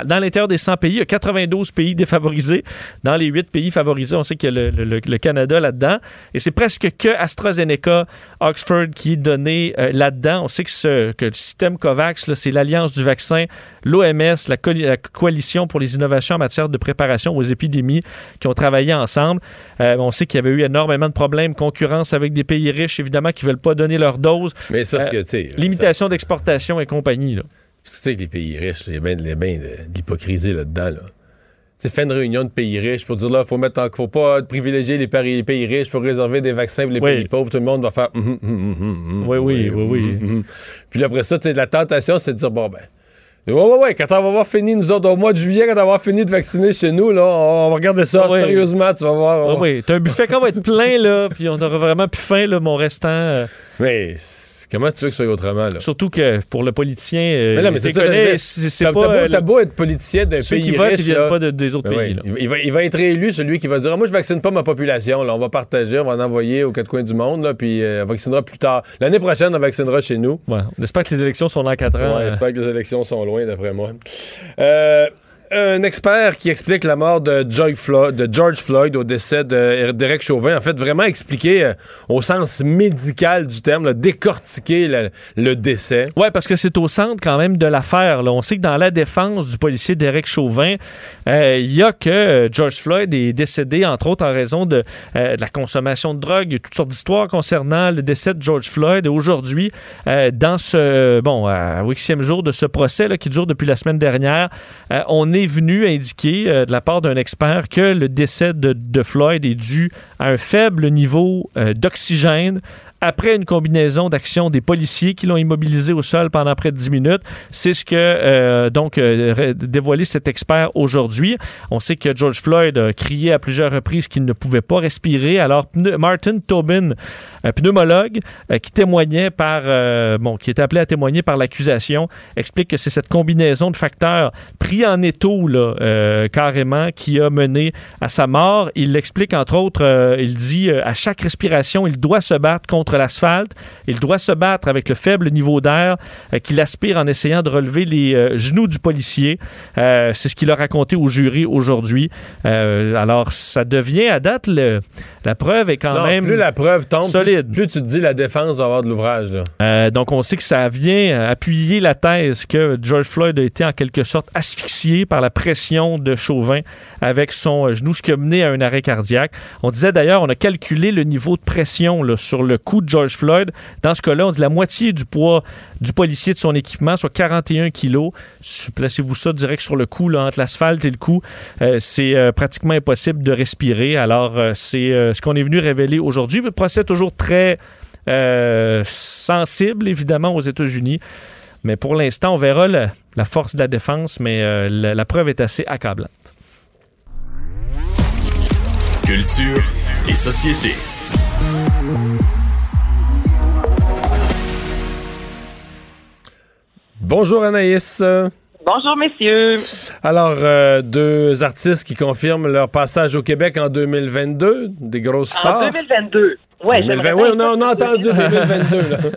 dans l'intérieur des 100 pays, il y a 92 pays défavorisés. Dans les 8 pays favorisés, on sait qu'il y a le, Canada là-dedans. Et c'est presque que AstraZeneca, Oxford qui est donné euh, là-dedans. On sait que, ce, que le système COVAX, c'est l'Alliance du vaccin, l'OMS, la, la, Coalition pour les innovations en matière de préparation aux épidémies qui ont travaillé ensemble. on sait qu'il y avait eu énormément de problèmes, concurrence avec des pays riches, évidemment, qui ne veulent pas donner leur dose. Mais c'est parce que, tu sais. Limitation d'exportation et compagnie, là. Tu sais que les pays riches, il y a bien de, l'hypocrisie là-dedans, là. C'est fait une réunion de pays riches pour dire là, faut mettre faut pas privilégier les pays, les pays riches, faut réserver des vaccins pour les pays pauvres. Tout le monde va faire. Hum, hum, hum, oui, oui, oui, oui. Puis après ça, tu la tentation, c'est de dire bon ben. Ouais, ouais, ouais, quand on va avoir fini, nous autres, au mois de juillet, quand on va avoir fini de vacciner chez nous, là, on va regarder ça sérieusement, tu vas voir. Ah oui, t'as un buffet qui va être plein, là, puis on aura vraiment plus faim, là, mon restant. Euh. Mais Comment tu veux que ce soit autrement? Là? Surtout que pour le politicien, euh, mais non, mais c'est c'est pas. T'as beau, être politicien d'un pays qui riche. Qui viennent pas des autres pays. Il, va, il, va, être élu, celui qui va dire ah, Moi, je vaccine pas ma population. Là. On va partager, on va en envoyer aux quatre coins du monde, là, puis euh, on vaccinera plus tard. L'année prochaine, on vaccinera chez nous. Ouais. On espère que les élections sont dans quatre ans. Ouais, J'espère que les élections sont loin, d'après moi. Euh un expert qui explique la mort de George Floyd, de George Floyd au décès d'Eric Chauvin. En fait, vraiment expliquer euh, au sens médical du terme, décortiquer le, décès. Oui, parce que c'est au centre quand même de l'affaire. On sait que dans la défense du policier d'Eric Chauvin, euh, il y a que euh, George Floyd est décédé, entre autres, en raison de, la consommation de drogue. Il y a toutes sortes d'histoires concernant le décès de George Floyd. Et aujourd'hui, dans ce, bon, huitième jour de ce procès qui dure depuis la semaine dernière, on est venu indiquer euh, de la part d'un expert que le décès de, Floyd est dû à un faible niveau euh, d'oxygène après une combinaison d'actions des policiers qui l'ont immobilisé au sol pendant près de 10 minutes. C'est ce que euh, donc euh, dévoilé cet expert aujourd'hui. On sait que George Floyd a crié à plusieurs reprises qu'il ne pouvait pas respirer. Alors Martin Tobin, un pneumologue euh, qui témoignait par bon qui est appelé à témoigner par l'accusation, explique que c'est cette combinaison de facteurs pris en étau là, carrément qui a mené à sa mort. Il l'explique entre autres, il dit à chaque respiration, il doit se battre contre l'asphalte. Il doit se battre avec le faible niveau d'air euh, qu'il aspire en essayant de relever les euh, genoux du policier. Euh, c'est ce qu'il a raconté au jury aujourd'hui. alors, ça devient à date, la preuve est quand même plus la preuve tombe, solide. Plus, tu te dis la défense va avoir de l'ouvrage. donc, on sait que ça vient appuyer la thèse que George Floyd a été en quelque sorte asphyxié par la pression de Chauvin avec son genou, ce qui a mené à un arrêt cardiaque. On disait d'ailleurs, on a calculé le niveau de pression sur le cou George Floyd. Dans ce cas-là, on dit la moitié du poids du policier de son équipement, soit 41 kilos. Placez-vous ça direct sur le cou, entre l'asphalte et le cou. Euh, c'est euh, pratiquement impossible de respirer. Alors, euh, c'est ce qu'on est venu révéler aujourd'hui. Le procès toujours très sensible, évidemment, aux États-Unis. Mais pour l'instant, on verra la, force de la défense, mais la preuve est assez accablante. Culture et société. Bonjour Anaïs. Bonjour messieurs. Alors, euh, deux artistes qui confirment leur passage au Québec en 2022, des grosses stars. En 2022. Ouais, oui, on a, entendu 2022.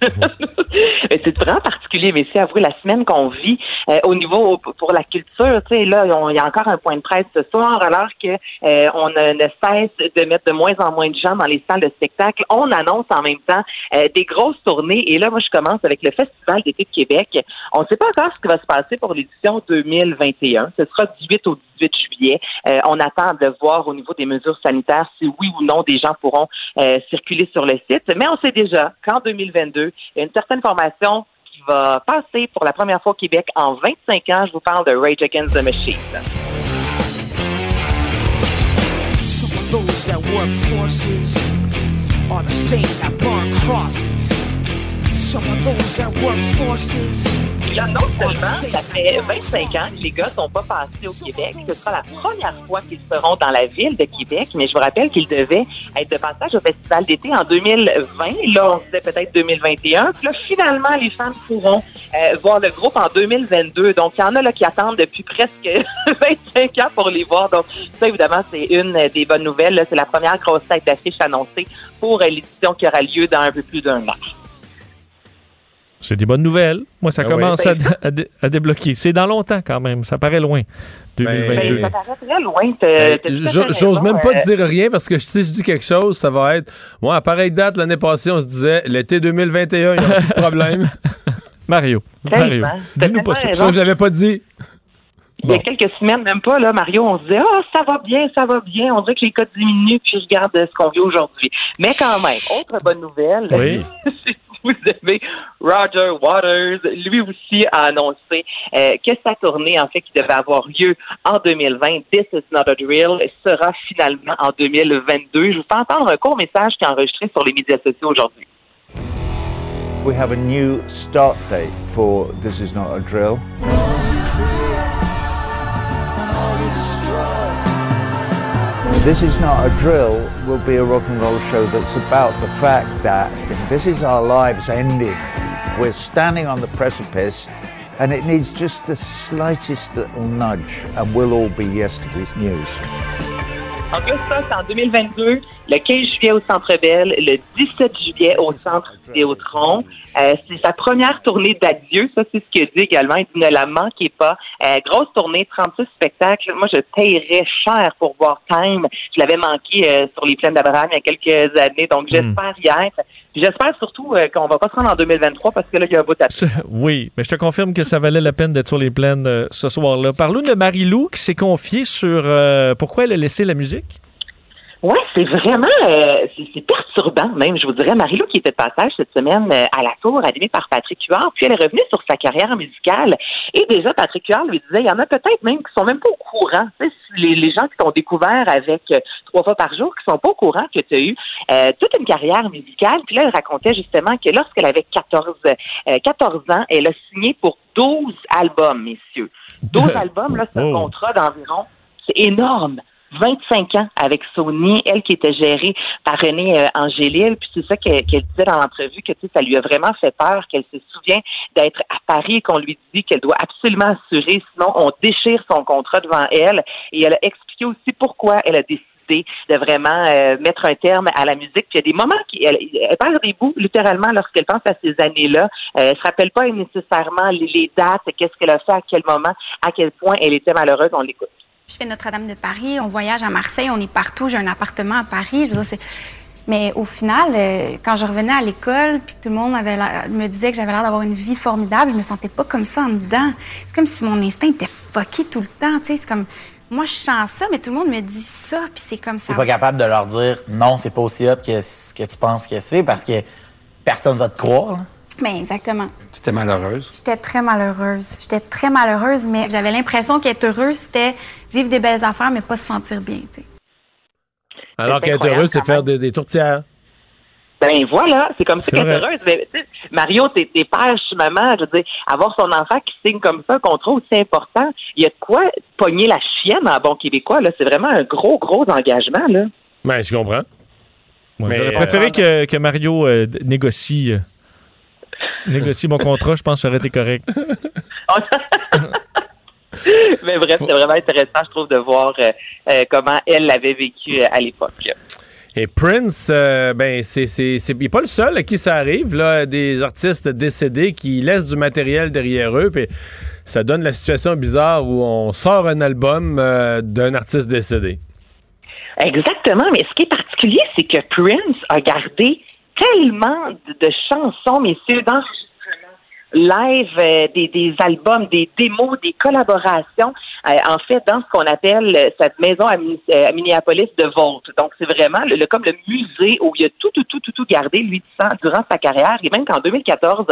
c'est vraiment particulier, mais c'est avouer la semaine qu'on vit euh, au niveau pour la culture. Tu sais, là, il y a encore un point de presse ce soir, alors que euh, on ne, cesse de mettre de moins en moins de gens dans les salles de spectacle. On annonce en même temps euh, des grosses tournées. Et là, moi, je commence avec le Festival d'été de Québec. On ne sait pas encore ce qui va se passer pour l'édition 2021. Ce sera 18 au 18 juillet. on attend de voir au niveau des mesures sanitaires si oui ou non des gens pourront circuler sur le site. Mais on sait déjà qu'en 2022, il y a une certaine formation qui va passer pour la première fois au Québec en 25 ans. Je vous parle de Rage Against the Machine. Work forces. Là, non seulement ça fait 25 ans que les gars sont pas passés au Québec, ce sera la première fois qu'ils seront dans la ville de Québec, mais je vous rappelle qu'ils devaient être de passage au Festival d'été en 2020. Là, on disait peut-être 2021. Puis là, finalement, les femmes pourront euh, voir le groupe en 2022. Donc, il y en a là qui attendent depuis presque 25 ans pour les voir. Donc, ça, évidemment, c'est une des bonnes nouvelles. C'est la première grosse tête d'affiche annoncée pour l'édition qui aura lieu dans un peu plus d'un an. C'est des bonnes nouvelles. Moi, ça oui. commence à, Ben, à dé- à débloquer. C'est dans longtemps quand même. Ça paraît loin. 2022. Ben, ça paraît très loin. Ben, J'ose même pas euh, dire rien parce que si je dis quelque chose, ça va être. Moi, à pareille date, l'année passée, on se disait l'été 2021, il n'y aura plus de problème. Mario. Mario. Dis-nous pas ça. C'est ça que je l'avais pas dit. Il y a Bon. quelques semaines, même pas, là, Mario, on se disait, ah, ça va bien, ça va bien. On dirait que les cas diminuent, puis regarde ce qu'on vit aujourd'hui. Mais quand même, autre bonne nouvelle. Oui. Vous avez Roger Waters, lui aussi a annoncé euh, que sa tournée, en fait, qui devait avoir lieu en 2020, This is not a drill, sera finalement en 2022. Je vous fais entendre un court message qui est enregistré sur les médias sociaux aujourd'hui. We have a new start date for This Is Not a Drill. This Is Not a Drill will be a rock and roll show that's about the fact that this is our lives ending. We're standing on the precipice and it needs just the slightest little nudge and we'll all be yesterday's news. Donc là, ça, c'est en 2022, le 15 juillet au Centre Bell, le 17 juillet au Centre Vidéotron. Euh, c'est sa première tournée d'adieu, ça c'est ce qu'il dit également. Il dit ne la manquez pas. Euh, grosse tournée, 36 spectacles. Moi, je paierais cher pour voir Time. Je l'avais manqué euh, sur les plaines d'Abraham il y a quelques années, donc j'espère y être. Puis j'espère surtout euh, qu'on va pas se rendre en 2023 parce que là, il y a un bout à Oui, mais je te confirme que ça valait la peine d'être sur les plaines euh, ce soir-là. Parlons de Marie-Lou qui s'est confiée sur euh, pourquoi elle a laissé la musique? Oui, c'est vraiment euh, c'est perturbant même, je vous dirais. Marie-Lou qui était de passage cette semaine euh, à la tour, animée par Patrick Huard, puis elle est revenue sur sa carrière musicale. Et déjà, Patrick Huard lui disait, il y en a peut-être même qui sont même pas au courant. Tu sais, les, les gens qui t'ont découvert avec euh, trois fois par jour, qui sont pas au courant que tu as eu euh, toute une carrière musicale. Puis là, elle racontait justement que lorsqu'elle avait 14, euh, 14 ans, elle a signé pour 12 albums, messieurs. 12 albums, là, c'est un Oh. contrat d'environ, c'est énorme. 25 ans avec Sony, elle qui était gérée par René euh, Angélil, puis c'est ça qu'elle qu'elle disait dans l'entrevue que ça lui a vraiment fait peur, qu'elle se souvient d'être à Paris et qu'on lui dit qu'elle doit absolument assurer, sinon on déchire son contrat devant elle. Et elle a expliqué aussi pourquoi elle a décidé de vraiment euh, mettre un terme à la musique. Puis il y a des moments qui elle, elle perd des bouts littéralement lorsqu'elle pense à ces années-là. Euh, elle se rappelle pas nécessairement les, les dates, qu'est-ce qu'elle a fait, à quel moment, à quel point elle était malheureuse. On l'écoute. Je fais Notre-Dame de Paris, on voyage à Marseille, on est partout. J'ai un appartement à Paris. Mais au final, euh, quand je revenais à l'école, puis tout le monde me disait que j'avais l'air d'avoir une vie formidable, je me sentais pas comme ça en dedans. C'est comme si mon instinct était fucké tout le temps. C'est comme, moi, je sens ça, mais tout le monde me dit ça, puis c'est comme ça. T'es pas capable de leur dire non, c'est pas aussi hot que ce que tu penses que c'est parce que personne va te croire. Ben, exactement. Tu étais malheureuse. J'étais très malheureuse. J'étais très malheureuse, mais j'avais l'impression qu'être heureuse, c'était vivre des belles affaires, mais pas se sentir bien. tu sais. Alors C'est qu'être heureux, c'est faire des, des tourtières. Ben voilà, c'est comme ça C'est qu'elle est vrai. heureuse. Mais, Mario, t'es t'es père, je suis maman. Je veux dire, avoir son enfant qui signe comme ça un contrat aussi important, il y a de quoi pogner la chienne en bon québécois. là. C'est vraiment un gros, gros engagement. là. Ben, je comprends. Moi, Mais, J'aurais euh, préféré que, que Mario euh, négocie, euh, négocie mon contrat. Je pense que ça aurait été correct. Mais bref, c'est vraiment intéressant, je trouve, de voir euh, euh, comment elle l'avait vécu euh, à l'époque. Et Prince, euh, ben, c'est, il n'est pas le seul à qui ça arrive, là, des artistes décédés qui laissent du matériel derrière eux, puis ça donne la situation bizarre où on sort un album euh, d'un artiste décédé. Exactement, mais ce qui est particulier, c'est que Prince a gardé tellement de, chansons, messieurs, d'enregistrements live, euh, des, des albums, des démos, des collaborations, en fait, dans ce qu'on appelle euh, cette maison à, euh, Minneapolis de Volt. Donc, c'est vraiment comme le musée où il a tout, tout, tout, tout, tout gardé, lui, durant- sa carrière. Et même qu'en 2014,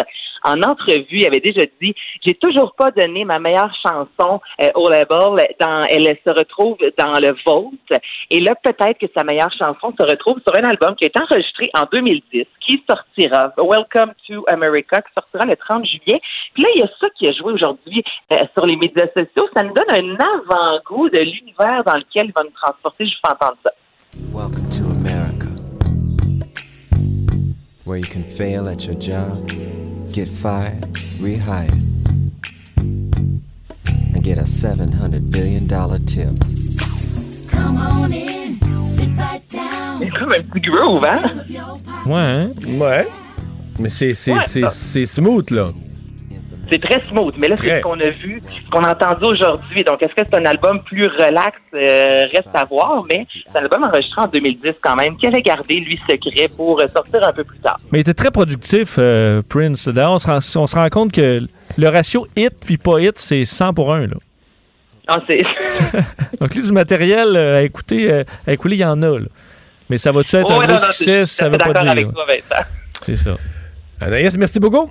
en entrevue, il avait déjà dit J'ai toujours pas donné ma meilleure chanson euh, au label. Dans, elle se retrouve dans le Vault. Et là, peut-être que sa meilleure chanson se retrouve sur un album qui est enregistré en 2010, qui sortira, Welcome to America, qui sortira le 30 juillet. Puis là, il y a ça qui a joué aujourd'hui euh, sur les médias sociaux. Ça nous donne un avant-goût de l'univers dans lequel il va nous transporter. Je vous fais entendre ça. Welcome to America, where you can fail at your job, get fired, rehired, and get a $700 billion tip. C'est comme un petit groove, hein? Ouais, hein? Ouais. Mais c'est c'est- Ouais, c'est- c'est smooth, là. C'est très smooth, mais là, c'est ce qu'on a vu, ce qu'on a entendu aujourd'hui. Donc, est-ce que c'est un album plus relax? Euh, reste à voir, mais c'est un album enregistré en 2010 quand même, qui avait gardé, lui, secret pour sortir un peu plus tard? Mais il était très productif, euh, Prince. D'ailleurs, on se, rend, on se rend compte que le ratio hit puis pas hit, c'est 100 pour 1. Là. Ah, c'est... Donc, lui, du matériel euh, à écouter, à écouler, il y en a. là. Mais ça va-tu être Oh, un gros non, succès? Ça tout veut pas dire. avec là. toi, Vincent. C'est ça. Anaïs, merci beaucoup.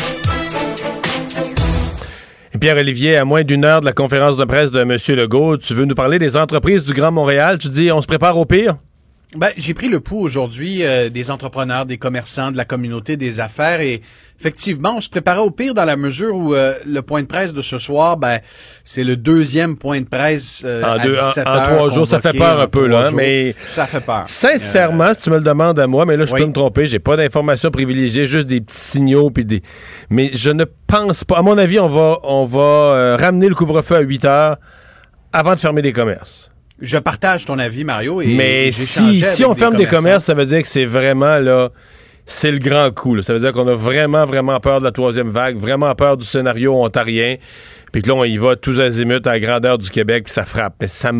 Pierre-Olivier, à moins d'une heure de la conférence de presse de M. Legault, tu veux nous parler des entreprises du Grand Montréal? Tu dis, on se prépare au pire? Ben, j'ai pris le pouls aujourd'hui euh, des entrepreneurs, des commerçants, de la communauté des affaires et effectivement, on se préparait au pire dans la mesure où euh, le point de presse de ce soir, ben, c'est le deuxième point de presse euh, En deux- en- 17 en heures trois jours, ça fait peur un peu, là, hein, jours. mais- ça fait peur. Sincèrement, si tu me le demandes à moi, mais là, je Oui. peux me tromper, j'ai pas d'informations privilégiées, juste des petits signaux, puis des... Mais je ne pense pas... À mon avis, on va, on va euh, ramener le couvre-feu à 8 heures avant de fermer des commerces. Je partage ton avis, Mario. Et Mais si, si on ferme des commerces, ça veut dire que c'est vraiment là. C'est le grand coup. là. Ça veut dire qu'on a vraiment, vraiment peur de la troisième vague, vraiment peur du scénario ontarien. Puis que là, on y va tous azimuts à la grandeur du Québec, puis ça frappe. Mais ça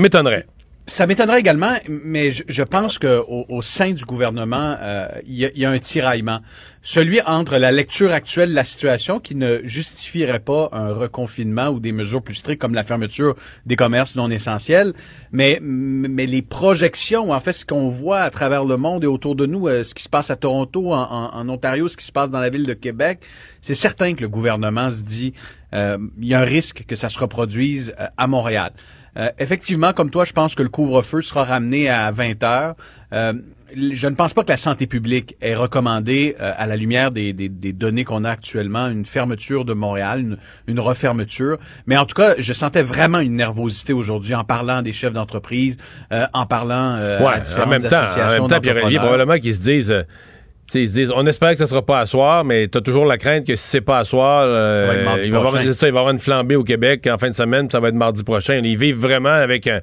m'étonnerait. Ça m'étonnerait également, mais je, pense que au, sein du gouvernement, euh, il y, a- un tiraillement. Celui entre la lecture actuelle de la situation qui ne justifierait pas un reconfinement ou des mesures plus strictes comme la fermeture des commerces non essentiels, mais, mais les projections, en fait, ce qu'on voit à travers le monde et autour de nous, euh, ce qui se passe à Toronto, en Ontario, ce qui se passe dans la ville de Québec, c'est certain que le gouvernement se dit, euh, il y a un risque que ça se reproduise euh, à Montréal. Euh, effectivement, comme toi, je pense que le couvre-feu sera ramené à 20 heures. Euh, je ne pense pas que la santé publique ait recommandé, euh, à la lumière des, des- des données qu'on a actuellement, une fermeture de Montréal, une, une refermeture. Mais en tout cas, je sentais vraiment une nervosité aujourd'hui en parlant des chefs d'entreprise, euh, en parlant euh, à ouais, différentes en même temps, en même temps, Pierre-Olivier, d'entrepreneurs. probablement qu'ils se disent. Euh, ils se disent, on espère que ça sera pas à soir, mais tu as toujours la crainte que si c'est pas à soir, euh, Ça va il, va y avoir, ça, il va y avoir une flambée au Québec en fin de semaine, puis ça va être mardi prochain. Ils vivent vraiment avec un-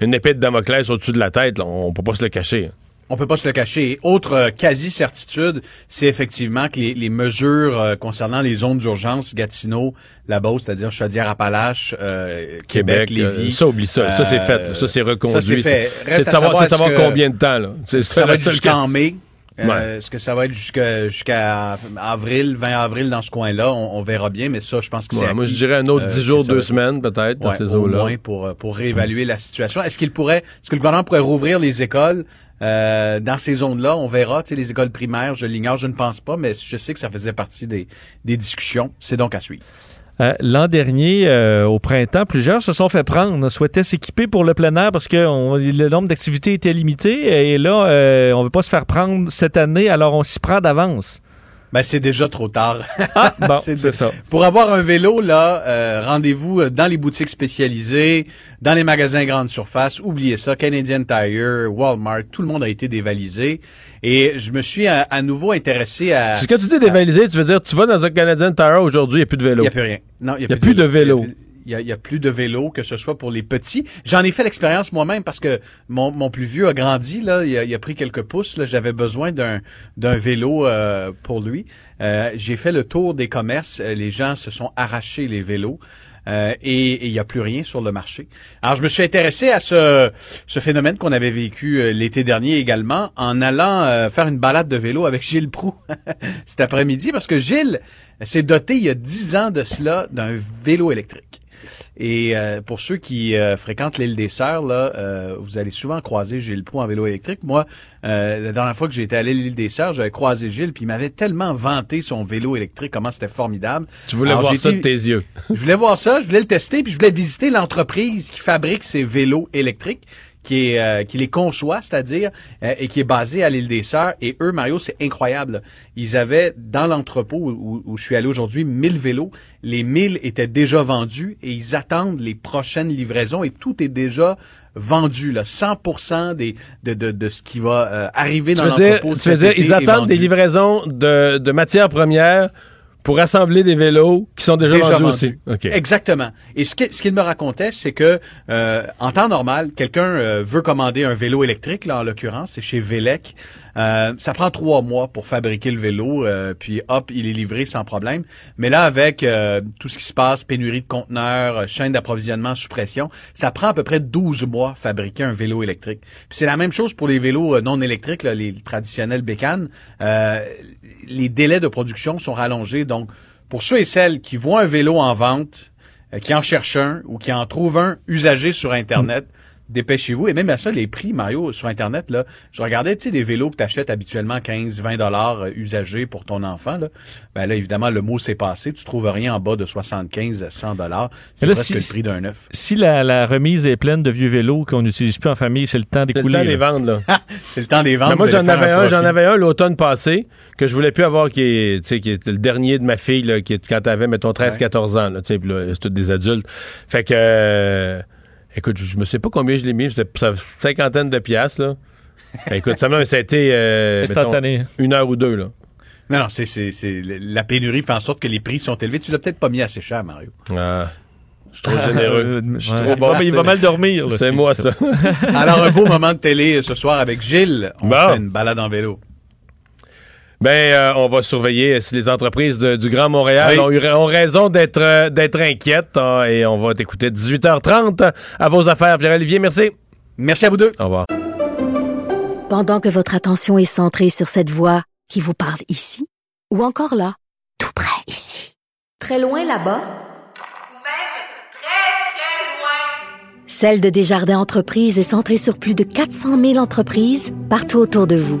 une épée de Damoclès au-dessus de la tête. là. On peut pas se le cacher. On peut pas se le cacher. Et Autre euh, quasi-certitude, c'est effectivement que les, les mesures euh, concernant les zones d'urgence, Gatineau, la Beauce, c'est-à-dire Chaudière-Appalaches, euh, Québec, Québec, euh, Lévis. ça, oublie ça. Ça, c'est euh, fait, là. Ça, c'est reconduit. Ça, c'est fait. C'est- Reste c'est de savoir- que- combien de temps, là. C'est Ça la va jusqu'en mai. Euh. Est-ce que ça va être jusqu'à jusqu'à avril, 20 avril dans ce coin-là? On, on verra bien, mais ça, je pense que c'est Ouais, moi, je dirais un autre euh, 10 que jours, ça va 2 être- semaines, peut-être, dans ces au eaux-là. moins pour, euh, pour réévaluer la situation. Est-ce qu'il pourrait, est-ce que le gouvernement pourrait rouvrir les écoles euh, dans ces zones-là? On verra. Tu sais, les écoles primaires, je l'ignore, je ne pense pas, mais je sais que ça faisait partie des, des discussions. C'est donc à suivre. Euh, L'an dernier, euh, au printemps, plusieurs se sont fait prendre, souhaitaient s'équiper pour le plein air parce que le nombre d'activités était limité. Et là, euh, on veut pas se faire prendre cette année, alors on s'y prend d'avance. Ben, c'est déjà trop tard. Ah, bon, C'est ça. Pour avoir un vélo, là, euh, rendez-vous euh, dans les boutiques spécialisées, dans les magasins grande surface. Oubliez ça, Canadian Tire, Walmart, tout le monde a été dévalisé. Et je me suis à, à nouveau intéressé à... Ce que tu dis dévalisé, tu veux dire, tu vas dans un Canadian Tire aujourd'hui, il n'y a plus de vélo. Il n'y a plus rien. Non, Il y a plus de vélo. Il y a, il y a plus de vélo, que ce soit pour les petits. J'en ai fait l'expérience moi-même parce que mon, plus vieux a grandi, il a, pris quelques pouces. J'avais besoin d'un vélo euh, pour lui. Euh, J'ai fait le tour des commerces. Euh, Les gens se sont arrachés les vélos. Et il n'y a plus rien sur le marché. Alors, je me suis intéressé à ce, phénomène qu'on avait vécu l'été dernier également en allant faire une balade de vélo avec Gilles Proux cet après-midi parce que Gilles s'est doté il y a dix ans de cela d'un vélo électrique. Et euh, pour ceux qui euh, fréquentent l'île des Sœurs, là, euh, vous allez souvent croiser Gilles Proux en vélo électrique. Moi, euh, la dernière fois que j'étais allé à l'île des Sœurs, j'avais croisé Gilles, puis il m'avait tellement vanté son vélo électrique, comment c'était formidable. Tu voulais Alors, voir ça de tes yeux. je voulais voir ça, je voulais le tester, puis je voulais visiter l'entreprise qui fabrique ces vélos électriques qui est euh, qui les conçoit, c'est-à-dire euh, et qui est basé à l'île des Sœurs. Et eux, Mario, c'est incroyable. Ils avaient dans l'entrepôt où, où je suis allé aujourd'hui 1000 vélos. Les 1000 étaient déjà vendus et ils attendent les prochaines livraisons et tout est déjà vendu là. 100% des de, de, de ce qui va euh, arriver dans Tu dire, l'entrepôt. tu veux dire ils attendent des livraisons de, de matières premières pour assembler des vélos qui sont déjà, vendus, aussi. Exactement. Et ce qu'il ce me racontait, c'est que euh, en temps normal, quelqu'un euh, veut commander un vélo électrique, là en l'occurrence, c'est chez Velec. Euh, ça prend trois mois pour fabriquer le vélo, euh, puis hop, il est livré sans problème. Mais là, avec euh, tout ce qui se passe, pénurie de conteneurs, chaîne d'approvisionnement sous pression, ça prend à peu près 12 mois fabriquer un vélo électrique. Puis c'est la même chose pour les vélos non électriques, les traditionnels bécanes. Les délais de production sont rallongés. Donc, pour ceux et celles qui voient un vélo en vente, qui en cherchent un ou qui en trouvent un usagé sur Internet, dépêchez-vous. Et même à ça, les prix, Mario, sur Internet, là, je regardais, tu sais, des vélos que tu achètes habituellement 15, 20 dollars euh, usagés pour ton enfant. Là. Ben là, évidemment, le mot s'est passé. Tu trouves rien en bas de 75 à 100 dollars. C'est presque si- le prix d'un neuf. Si la, la remise est pleine de vieux vélos qu'on n'utilise plus en famille, c'est le temps C'est le d'écouler. temps des ventes, là. C'est le temps des ventes. Mais moi, j'en avais un, j'en avais un l'automne passé que je voulais plus avoir qui est, qui le dernier de ma fille, là, qui est quand elle avait, mettons, 13, 14 ans, là, tu sais, puis là, c'est tous des adultes. Fait que, euh, écoute, je me sais pas combien je l'ai mis, c'était cinquantaine de piastres, là. Fait, écoute, ça, m'a- ça a été, euh, Instantané. mettons, une heure ou deux, là. Non, non, c'est, c'est, c'est, la pénurie fait en sorte que les prix sont élevés. Tu l'as peut-être pas mis assez cher, Mario. Ah, je suis trop généreux. Euh, Je suis ouais. trop bon. Il va- il va mal dormir, C'est moi, ça. Alors, un beau moment de télé ce soir avec Gilles. On Bon. fait une balade en vélo. Ben, euh, on va surveiller si les entreprises de- du Grand Montréal Oui. ont, eu, ont raison d'être euh, d'être inquiètes. hein, et on va t'écouter 18h30 à vos affaires. Pierre-Olivier, merci. Merci à vous deux. Au revoir. Pendant que votre attention est centrée sur cette voix qui vous parle ici, ou encore là, tout près ici, très loin là-bas, Celle de Desjardins Entreprises est centrée sur plus de 400 000 entreprises partout autour de vous.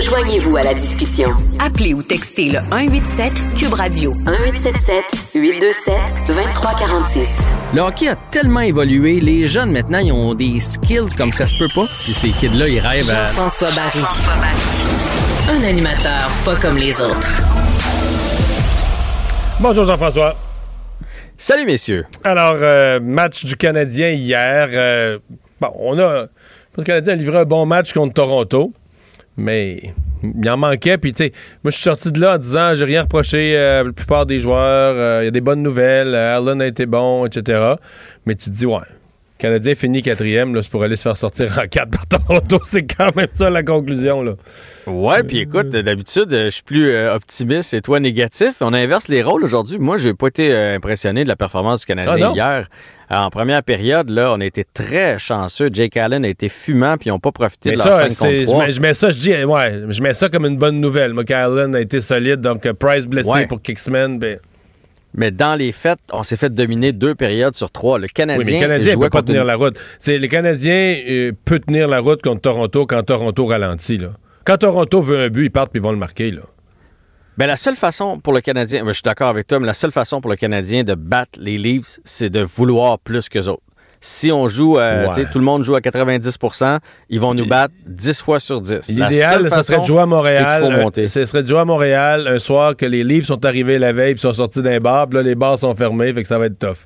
Joignez-vous à la discussion. Appelez ou textez le 187 Cube Radio 1877 827 2346. Le hockey a tellement évolué, les jeunes maintenant, ils ont des skills comme ça se peut pas. Puis ces kids-là, ils rêvent à... Jean-François Barry. Un animateur pas comme les autres. Bonjour Jean-François. Salut messieurs. Alors, euh, match du Canadien hier. euh, bon, on a. Le Canadien a livré un bon match contre Toronto, mais il en manquait. Puis, tu sais, moi, je suis sorti de là en disant j'ai rien reproché euh, à la plupart des joueurs. euh, Il y a des bonnes nouvelles. euh, Allen a été bon, etc. Mais tu te dis, ouais. Le Canadien finit quatrième, là, c'est pour aller se faire sortir en quatre par Toronto. C'est quand même ça la conclusion, là. Ouais, puis écoute, d'habitude, euh, je suis plus optimiste et toi négatif. On inverse les rôles aujourd'hui. Moi, j'ai pas été impressionné de la performance du Ah, Canadien non? hier. En première période, là, on a été très chanceux. Jake Allen a été fumant, puis ils n'ont pas profité Mais de leur ça, 5 c'est- contre je 3. mets, je mets ça, je dis, ouais, je mets ça comme une bonne nouvelle. Moi, Allen a été solide, donc euh, Price blessé Ouais. pour Kicksman, ben. Mais dans les faits, on s'est fait dominer deux périodes sur trois. Le Canadien, Oui, mais le Canadien peut pas tenir une- la route. Le Canadien euh, peut tenir la route contre Toronto quand Toronto ralentit. Là. Quand Toronto veut un but, ils partent puis ils vont le marquer. Là. Ben, la seule façon pour le Canadien, ben, je suis d'accord avec toi, mais la seule façon pour le Canadien de battre les Leafs, c'est de vouloir plus que autres. Si on joue, euh, Ouais. tout le monde joue à 90% ils vont nous battre 10 fois sur 10. La L'idéal, ça serait de jouer à Montréal. euh. Ce serait de jouer à Montréal un soir que les livres sont arrivés la veille puis sont sortis d'un bar. Puis là, les bars sont fermés, fait que ça va être tough.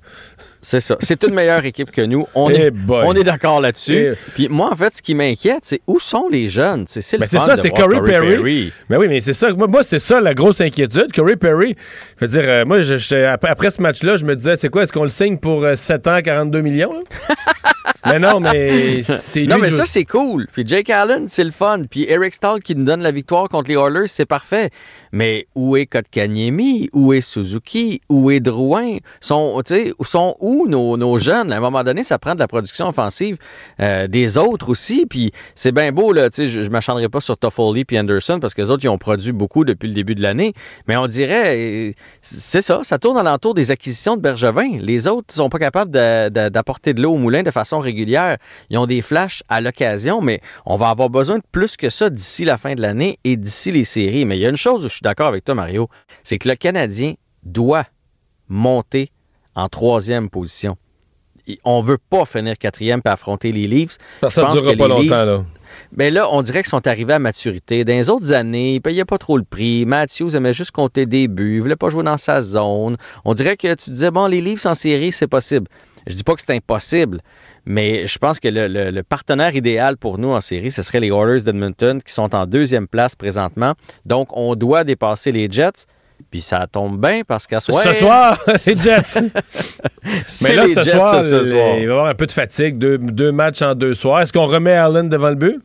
C'est ça. C'est une meilleure équipe que nous. On Eh est, boy. on est d'accord là-dessus. Eh. Puis moi, en fait, ce qui m'inquiète, c'est où sont les jeunes? C'est c'est le Ben, c'est ça, de c'est Corey Perry. Mais oui, mais c'est ça. Moi, moi, c'est ça la grosse inquiétude. Corey Perry, je veux dire, euh, moi, je- je- après, ce match-là, je me disais, c'est quoi, est-ce qu'on le signe pour euh, 7 ans, 42 millions? mais non, mais c'est. Non, mais ça, c'est cool. Puis Jake Allen, c'est le fun. Puis Eric Stahl qui nous donne la victoire contre les Oilers, c'est parfait. Mais où est Kotkaniemi? Où est Suzuki? Où est Drouin? Sont, sont où nos, nos jeunes? À un moment donné, ça prend de la production offensive euh, des autres aussi. Puis c'est bien beau, là, je ne pas sur Toffoli puis Anderson parce que les autres, ils ont produit beaucoup depuis le début de l'année. Mais on dirait, euh, c'est ça, ça tourne alentour des acquisitions de Bergevin. Les autres ne sont pas capables d'apporter de l'eau au moulin de façon régulière. Ils ont des flashs à l'occasion, mais on va avoir besoin de plus que ça d'ici la fin de l'année et d'ici les séries. Mais il y a une chose où je d'accord avec toi, Mario, c'est que le Canadien doit monter en troisième position. Et On veut pas finir quatrième et affronter les Leafs. Ça, pense durera pas longtemps, Leafs- là. mais là, on dirait qu'ils sont arrivés à maturité. Dans les autres années, ils payaient pas trop le prix. Matthews aimait juste compter des buts. Il voulait pas jouer dans sa zone. On dirait que tu disais, bon, les Leafs en série, c'est possible. Je dis pas que c'est impossible, mais je pense que le, le- le partenaire idéal pour nous en série, ce serait les Oilers d'Edmonton qui sont en deuxième place présentement. Donc, on doit dépasser les Jets. Puis ça tombe bien parce qu'à soir... Ce soir, les Jets. Mais là, ce Jets, soir, ce les- soir. il va y avoir un peu de fatigue. Deux, deux matchs en deux soirs. Est-ce qu'on remet Allen devant le but?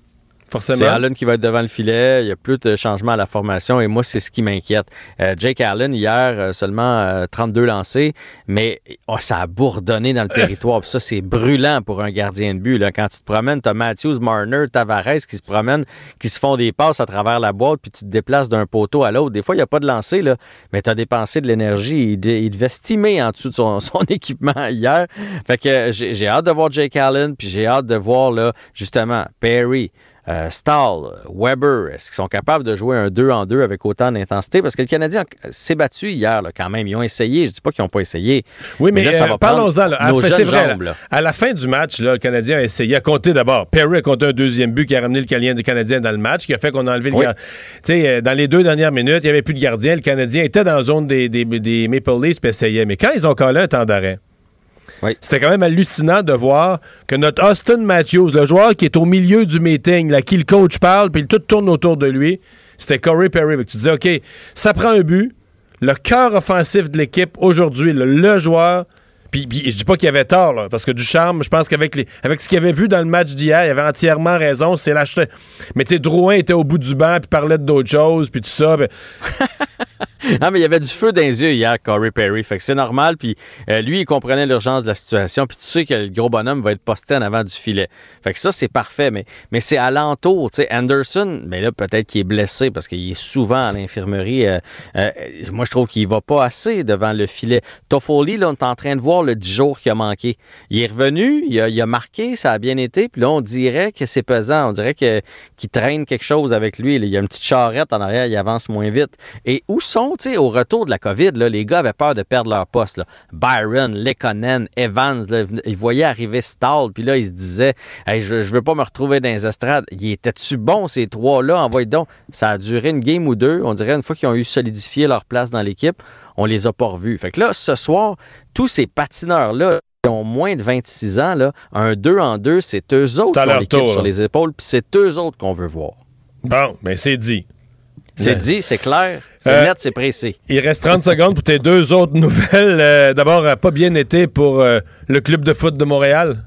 Forcément. C'est Allen qui va être devant le filet. Il y a plus de changements à la formation et moi, c'est ce qui m'inquiète. Euh, Jake Allen, hier, euh, seulement euh, 32 lancés, mais oh, ça a bourdonné dans le territoire. Puis ça, c'est brûlant pour un gardien de but. Là. Quand tu te promènes, tu as Matthews, Marner, Tavares qui se promènent, qui se font des passes à travers la boîte, puis tu te déplaces d'un poteau à l'autre. Des fois, il n'y a pas de lancer, là, mais tu as dépensé de l'énergie. Il, de- il devait stimer en dessous de son, son équipement hier. Fait que euh, j'ai j'ai hâte de voir Jake Allen, puis j'ai hâte de voir, là, justement, Perry. Euh, Stahl, Weber, est-ce qu'ils sont capables de jouer un 2 en 2 avec autant d'intensité? Parce que le Canadien s'est battu hier là, quand même. Ils ont essayé. Je dis pas qu'ils n'ont pas essayé. Oui, mais, euh, parlons-en. là. À, nos c'est jeunes vrai, jambes, là. là. À la fin du match, là, le Canadien a essayé. Il a compté d'abord. Perry a compté un deuxième but qui a ramené le Canadien, dans le match, qui a fait qu'on a enlevé le gardien. Tu sais, euh, dans les deux dernières minutes, il n'y avait plus de gardien. Le Canadien était dans la zone des, des, des Maple Leafs et essayait. Mais quand ils ont collé un temps d'arrêt, c'était quand même hallucinant de voir que notre Austin Matthews, le joueur qui est au milieu du meeting, là, qui le coach parle, puis tout tourne autour de lui, c'était Corey Perry. Tu disais, OK, ça prend un but. Le cœur offensif de l'équipe aujourd'hui, le, le joueur. Puis, je dis pas qu'il avait tort, là, parce que du charme, je pense qu'avec les, avec ce qu'il avait vu dans le match d'hier, il avait entièrement raison. C'est l'acheter. Mais tu sais, Drouin était au bout du banc, puis parlait d'autres choses, puis tout ça. Non, mais il y avait du feu dans les yeux hier, Corey Perry. Fait que c'est normal. Puis euh, lui, il comprenait l'urgence de la situation. Puis tu sais que le gros bonhomme va être posté en avant du filet. Fait que ça, c'est parfait. Mais, c'est alentour. Tu sais, Anderson, mais là, peut-être qu'il est blessé parce qu'il est souvent à l'infirmerie. Euh, euh, moi, je trouve qu'il va pas assez devant le filet. Toffoli, là, on est en train de voir le 10 jours qui a manqué. Il est revenu, il a, marqué, ça a bien été. Puis là, on dirait que c'est pesant. On dirait que, qu'il traîne quelque chose avec lui. Il y a une petite charrette en arrière, il avance moins vite. Et où sont, tu sais, au retour de la COVID, là, les gars avaient peur de perdre leur poste. Là. Byron, Lekonen, Evans, là, ils voyaient arriver Stahl, puis là, ils se disaient hey, je, je veux pas me retrouver dans les estrades. Ils étaient-tu bons, ces trois-là? Envoyez donc. Ça a duré une game ou deux. On dirait une fois qu'ils ont eu solidifié leur place dans l'équipe, on les a pas revus. Fait que là, ce soir, tous ces patineurs-là, qui ont moins de 26 ans, là, un 2 en 2, c'est eux autres qui ont l'équipe sur les épaules, puis c'est eux autres qu'on veut voir. Bon, ben c'est dit. C'est dit, c'est clair, c'est Euh, net, c'est précis. Il reste 30 secondes pour tes deux autres nouvelles. Euh, D'abord, euh, pas bien été pour euh, le club de foot de Montréal.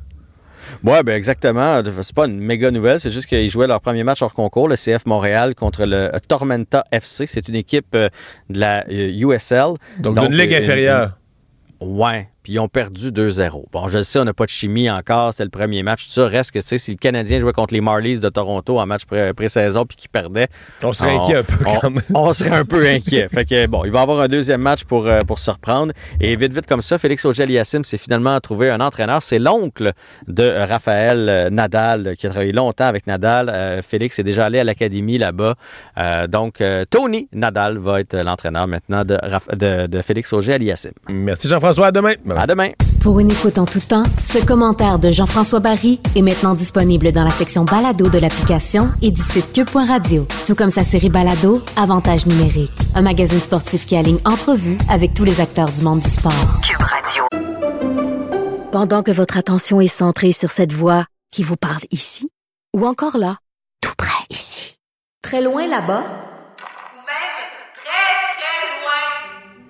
Ouais, ben exactement. C'est pas une méga nouvelle, c'est juste qu'ils jouaient leur premier match hors concours, le CF Montréal contre le Tormenta FC. C'est une équipe de la USL. Donc, d'une ligue inférieure. une- ouais, puis ils ont perdu 2-0. Bon, je le sais, on n'a pas de chimie encore, c'était le premier match, tout ça. Reste que, tu sais, si le Canadien jouait contre les Marlies de Toronto en match pré- pré-saison puis qu'ils perdaient, On serait inquiet un peu on- quand même. on serait un peu inquiet. Fait que bon, il va y avoir un deuxième match pour, euh, pour se reprendre. Et vite, vite comme ça, Félix Auger-Aliassime s'est finalement trouvé un entraîneur. C'est l'oncle de Raphaël euh, Nadal, qui a travaillé longtemps avec Nadal. Euh, Félix est déjà allé à l'académie là-bas. Euh, donc, euh, Tony Nadal va être l'entraîneur maintenant de, Raph- de, de Félix Auger-Aliassime. Merci Jean-François, à demain. À demain. Pour une écoute en tout temps, ce commentaire de Jean-François Barry est maintenant disponible dans la section balado de l'application et du site cube.radio. Tout comme sa série balado, Avantage numérique. Un magazine sportif qui aligne entrevues avec tous les acteurs du monde du sport. Cube Radio. Pendant que votre attention est centrée sur cette voix qui vous parle ici, ou encore là, tout près ici, très loin là-bas,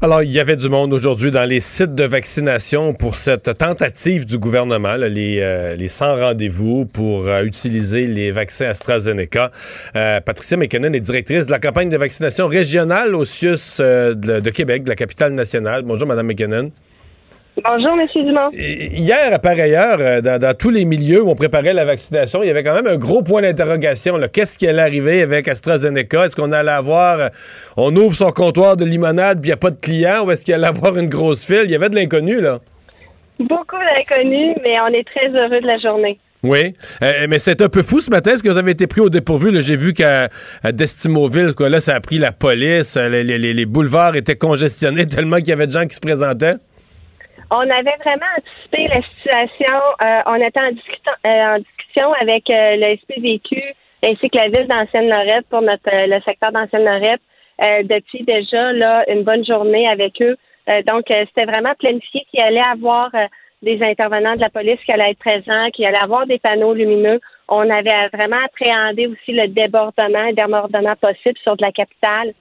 Alors, il y avait du monde aujourd'hui dans les sites de vaccination pour cette tentative du gouvernement, les, euh, les 100 rendez-vous pour euh, utiliser les vaccins AstraZeneca. Euh, Patricia McKinnon est directrice de la campagne de vaccination régionale au CIUS euh, de, de Québec, de la capitale nationale. Bonjour, Madame McKinnon. Bonjour, M. Dumont. Hier, par ailleurs, euh, dans, dans tous les milieux où on préparait la vaccination, il y avait quand même un gros point d'interrogation. Qu'est-ce qui allait arriver avec AstraZeneca? Est-ce qu'on allait avoir... euh, on ouvre son comptoir de limonade puis il n'y a pas de clients ou est-ce qu'il allait avoir une grosse file? Il y avait de l'inconnu, là. Beaucoup d'inconnus, mais on est très heureux de la journée. Oui, Euh, mais c'est un peu fou ce matin. Est-ce que vous avez été pris au dépourvu? J'ai vu qu'à Destimoville, quoi, là, ça a pris la police. Les, les- les boulevards étaient congestionnés tellement qu'il y avait de gens qui se présentaient. On avait vraiment anticipé la situation. Euh, on était en, discutant- euh, en discussion avec euh, le SPVQ ainsi que la ville d'Ancienne-Lorette pour notre euh, le secteur d'Ancienne-Lorette euh, depuis déjà là une bonne journée avec eux. Euh, donc, euh, c'était vraiment planifié qu'il allait avoir euh, des intervenants de la police qui allaient être présents, qu'il allait avoir des panneaux lumineux. On avait vraiment appréhendé aussi le débordement et débordement possible sur de la capitale.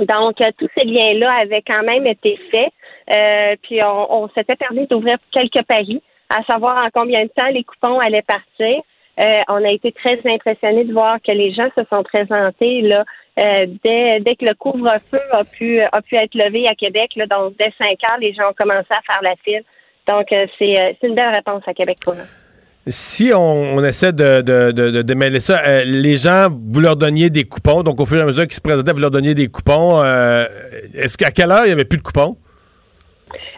Donc, euh, tous ces liens-là avaient quand même été faits. Euh, puis, on, s'était permis d'ouvrir quelques paris, à savoir en combien de temps les coupons allaient partir. Euh, on a été très impressionnés de voir que les gens se sont présentés là euh, dès, dès que le couvre-feu a pu a pu être levé à Québec. Là, donc, dès 5 heures, les gens ont commencé à faire la file. Donc, c'est une belle réponse à Québec pour nous. Si on, essaie de, de, de- démêler ça, les gens, vous leur donniez des coupons. Donc, au fur et à mesure qu'ils se présentaient, vous leur donniez des coupons. Est-ce qu'à quelle heure il n'y avait plus de coupons?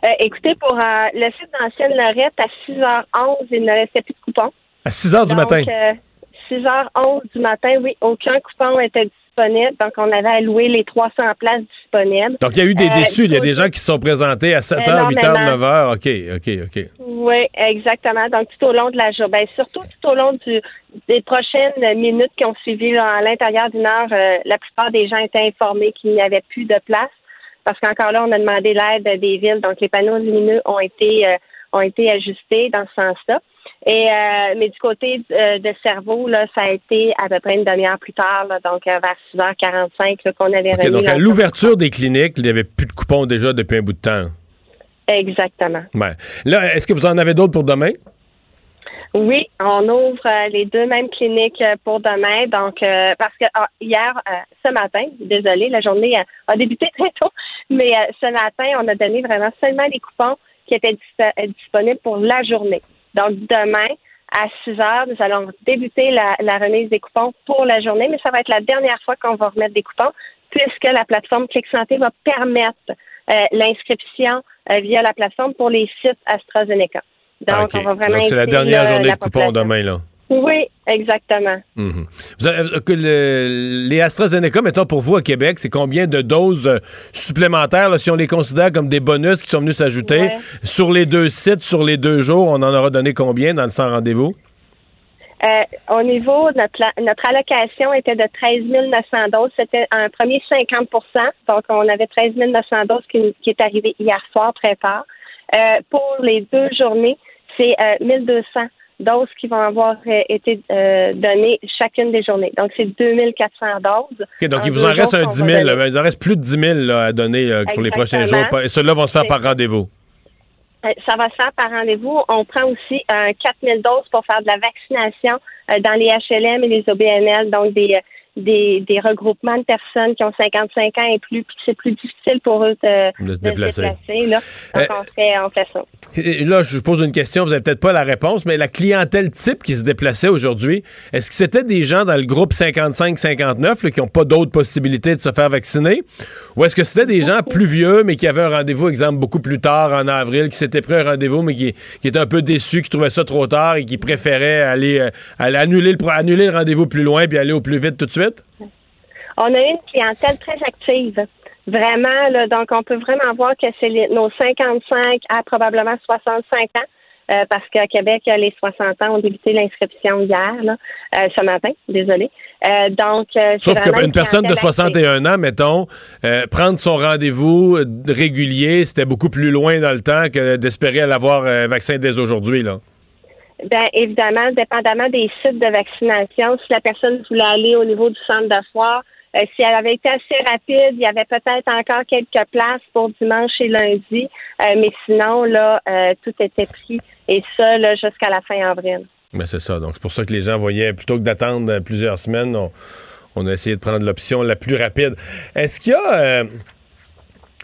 Euh, écoutez, pour euh, le site d'Ancienne Lorette, à 6h11, il ne restait plus de coupons. À 6 heures du Donc, matin. euh, 6h11 du matin, oui, aucun coupon était disponible. Donc, on avait alloué les 300 places disponibles. Donc, il y a eu des Euh, déçus. Il y a des gens qui se sont présentés à 7 h, 8 h, Énormément. 9 h. OK, OK, OK. Oui, exactement. Donc, tout au long de la journée. Ben, surtout tout au long du, des prochaines minutes qui ont suivi, là, à l'intérieur d'une heure, la plupart des gens étaient informés qu'il n'y avait plus de place. Parce qu'encore là, on a demandé l'aide des villes. Donc, les panneaux lumineux ont été, euh, ont été ajustés dans ce sens-là. Et, euh, mais du côté euh, de cerveau, là, ça a été à peu près une demi-heure plus tard, là, donc vers 6h45, là, qu'on avait OK, remis. donc, à l'ouverture des cliniques, il n'y avait plus de coupons déjà depuis un bout de temps. Exactement. Ouais. Là, est-ce que vous en avez d'autres pour demain? Oui, on ouvre euh, les deux mêmes cliniques euh, pour demain. Donc, euh, parce que ah, hier, ce matin, désolé, la journée a débuté très tôt, mais ce matin, on a donné vraiment seulement les coupons qui étaient dis- disponibles pour la journée. Donc, demain, à 6 heures, nous allons débuter la, la remise des coupons pour la journée, mais ça va être la dernière fois qu'on va remettre des coupons, puisque la plateforme Clic Santé va permettre l'inscription via la plateforme pour les sites AstraZeneca. Donc, Ah, on va vraiment c'est la dernière là, journée la de coupons population. demain, là. Oui, exactement. Mhm. Vous avez- euh, que le- les AstraZeneca, mettons pour vous à Québec, c'est combien de doses euh, supplémentaires, là, si on les considère comme des bonus qui sont venus s'ajouter? Ouais. Sur les deux sites, sur les deux jours, on en aura donné combien dans le 100 rendez-vous? Euh, au niveau, notre, notre allocation était de 13 900 doses. C'était un premier 50% Donc, on avait 13 900 doses qui, qui est arrivé hier soir très tard. Euh, pour les deux journées, c'est euh, 1200 doses qui vont avoir euh, été euh, données chacune des journées. Donc, c'est 2400 doses. OK, donc En il vous en reste un qu'on 10 va 000. donner. là. il en reste plus de 10 000 là, à donner euh, pour les prochains jours. Et ceux-là vont se faire par rendez-vous. Euh, Ça va se faire par rendez-vous. On prend aussi euh, 4000 doses pour faire de la vaccination euh, dans les HLM et les OBNL, donc des, euh, des, des regroupements de personnes qui ont 55 ans et plus, puis c'est plus difficile pour eux de, De se déplacer. là. Donc, Euh, on, fait, on fait ça. Et là, je vous pose une question, vous n'avez peut-être pas la réponse, mais la clientèle type qui se déplaçait aujourd'hui, est-ce que c'était des gens dans le groupe 55-59 là, qui n'ont pas d'autres possibilités de se faire vacciner? Ou est-ce que c'était des gens plus vieux, mais qui avaient un rendez-vous, exemple, beaucoup plus tard, en avril, qui s'étaient pris un rendez-vous, mais qui, qui étaient un peu déçus, qui trouvaient ça trop tard et qui préféraient aller, euh, aller annuler, le, annuler le rendez-vous plus loin puis aller au plus vite tout de suite? On a une clientèle très active. Vraiment, là, donc on peut vraiment voir que c'est nos 55 à probablement 65 ans euh, parce qu'à Québec, les 60 ans ont débuté l'inscription hier, là, euh, ce matin, désolé. Euh, donc, euh, Sauf qu'une une personne de clientèle 61 ans, mettons, prendre son rendez-vous régulier, c'était beaucoup plus loin dans le temps que d'espérer aller avoir un vaccin dès aujourd'hui. là. Ben, évidemment, dépendamment des sites de vaccination, si la personne voulait aller au niveau du centre de foire, euh, si elle avait été assez rapide, il y avait peut-être encore quelques places pour dimanche et lundi, Euh, mais sinon, là, euh, tout était pris, et ça, là, jusqu'à la fin avril. Mais c'est ça. Donc, c'est pour ça que les gens voyaient, plutôt que d'attendre plusieurs semaines, on a essayé de prendre l'option la plus rapide. Est-ce qu'il y a.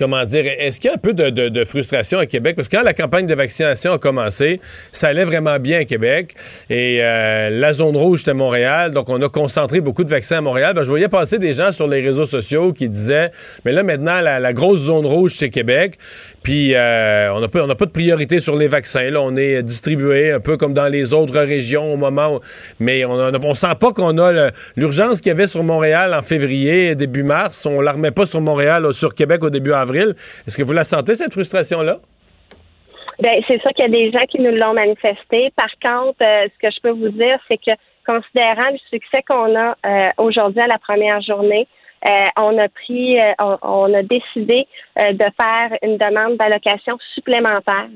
Comment dire, est-ce qu'il y a un peu de, frustration à Québec? Parce que quand la campagne de vaccination a commencé, ça allait vraiment bien à Québec. Et euh, la zone rouge, c'était Montréal. Donc, on a concentré beaucoup de vaccins à Montréal. Ben, je voyais passer des gens sur les réseaux sociaux qui disaient, mais là, maintenant, la, grosse zone rouge, c'est Québec. Puis, euh, on n'a pas, de priorité sur les vaccins. Là, on est distribué un peu comme dans les autres régions au moment. Mais on on sent pas qu'on a l'urgence qu'il y avait sur Montréal en février, début mars. On la remet pas sur Montréal, sur Québec au début avril. Est-ce que vous la sentez, cette frustration-là? Ben, c'est sûr qu'il y a des gens qui nous l'ont manifesté. Par contre, euh, ce que je peux vous dire, c'est que considérant le succès qu'on a euh, aujourd'hui à la première journée, euh, on a pris, on, on a décidé de faire une demande d'allocation supplémentaire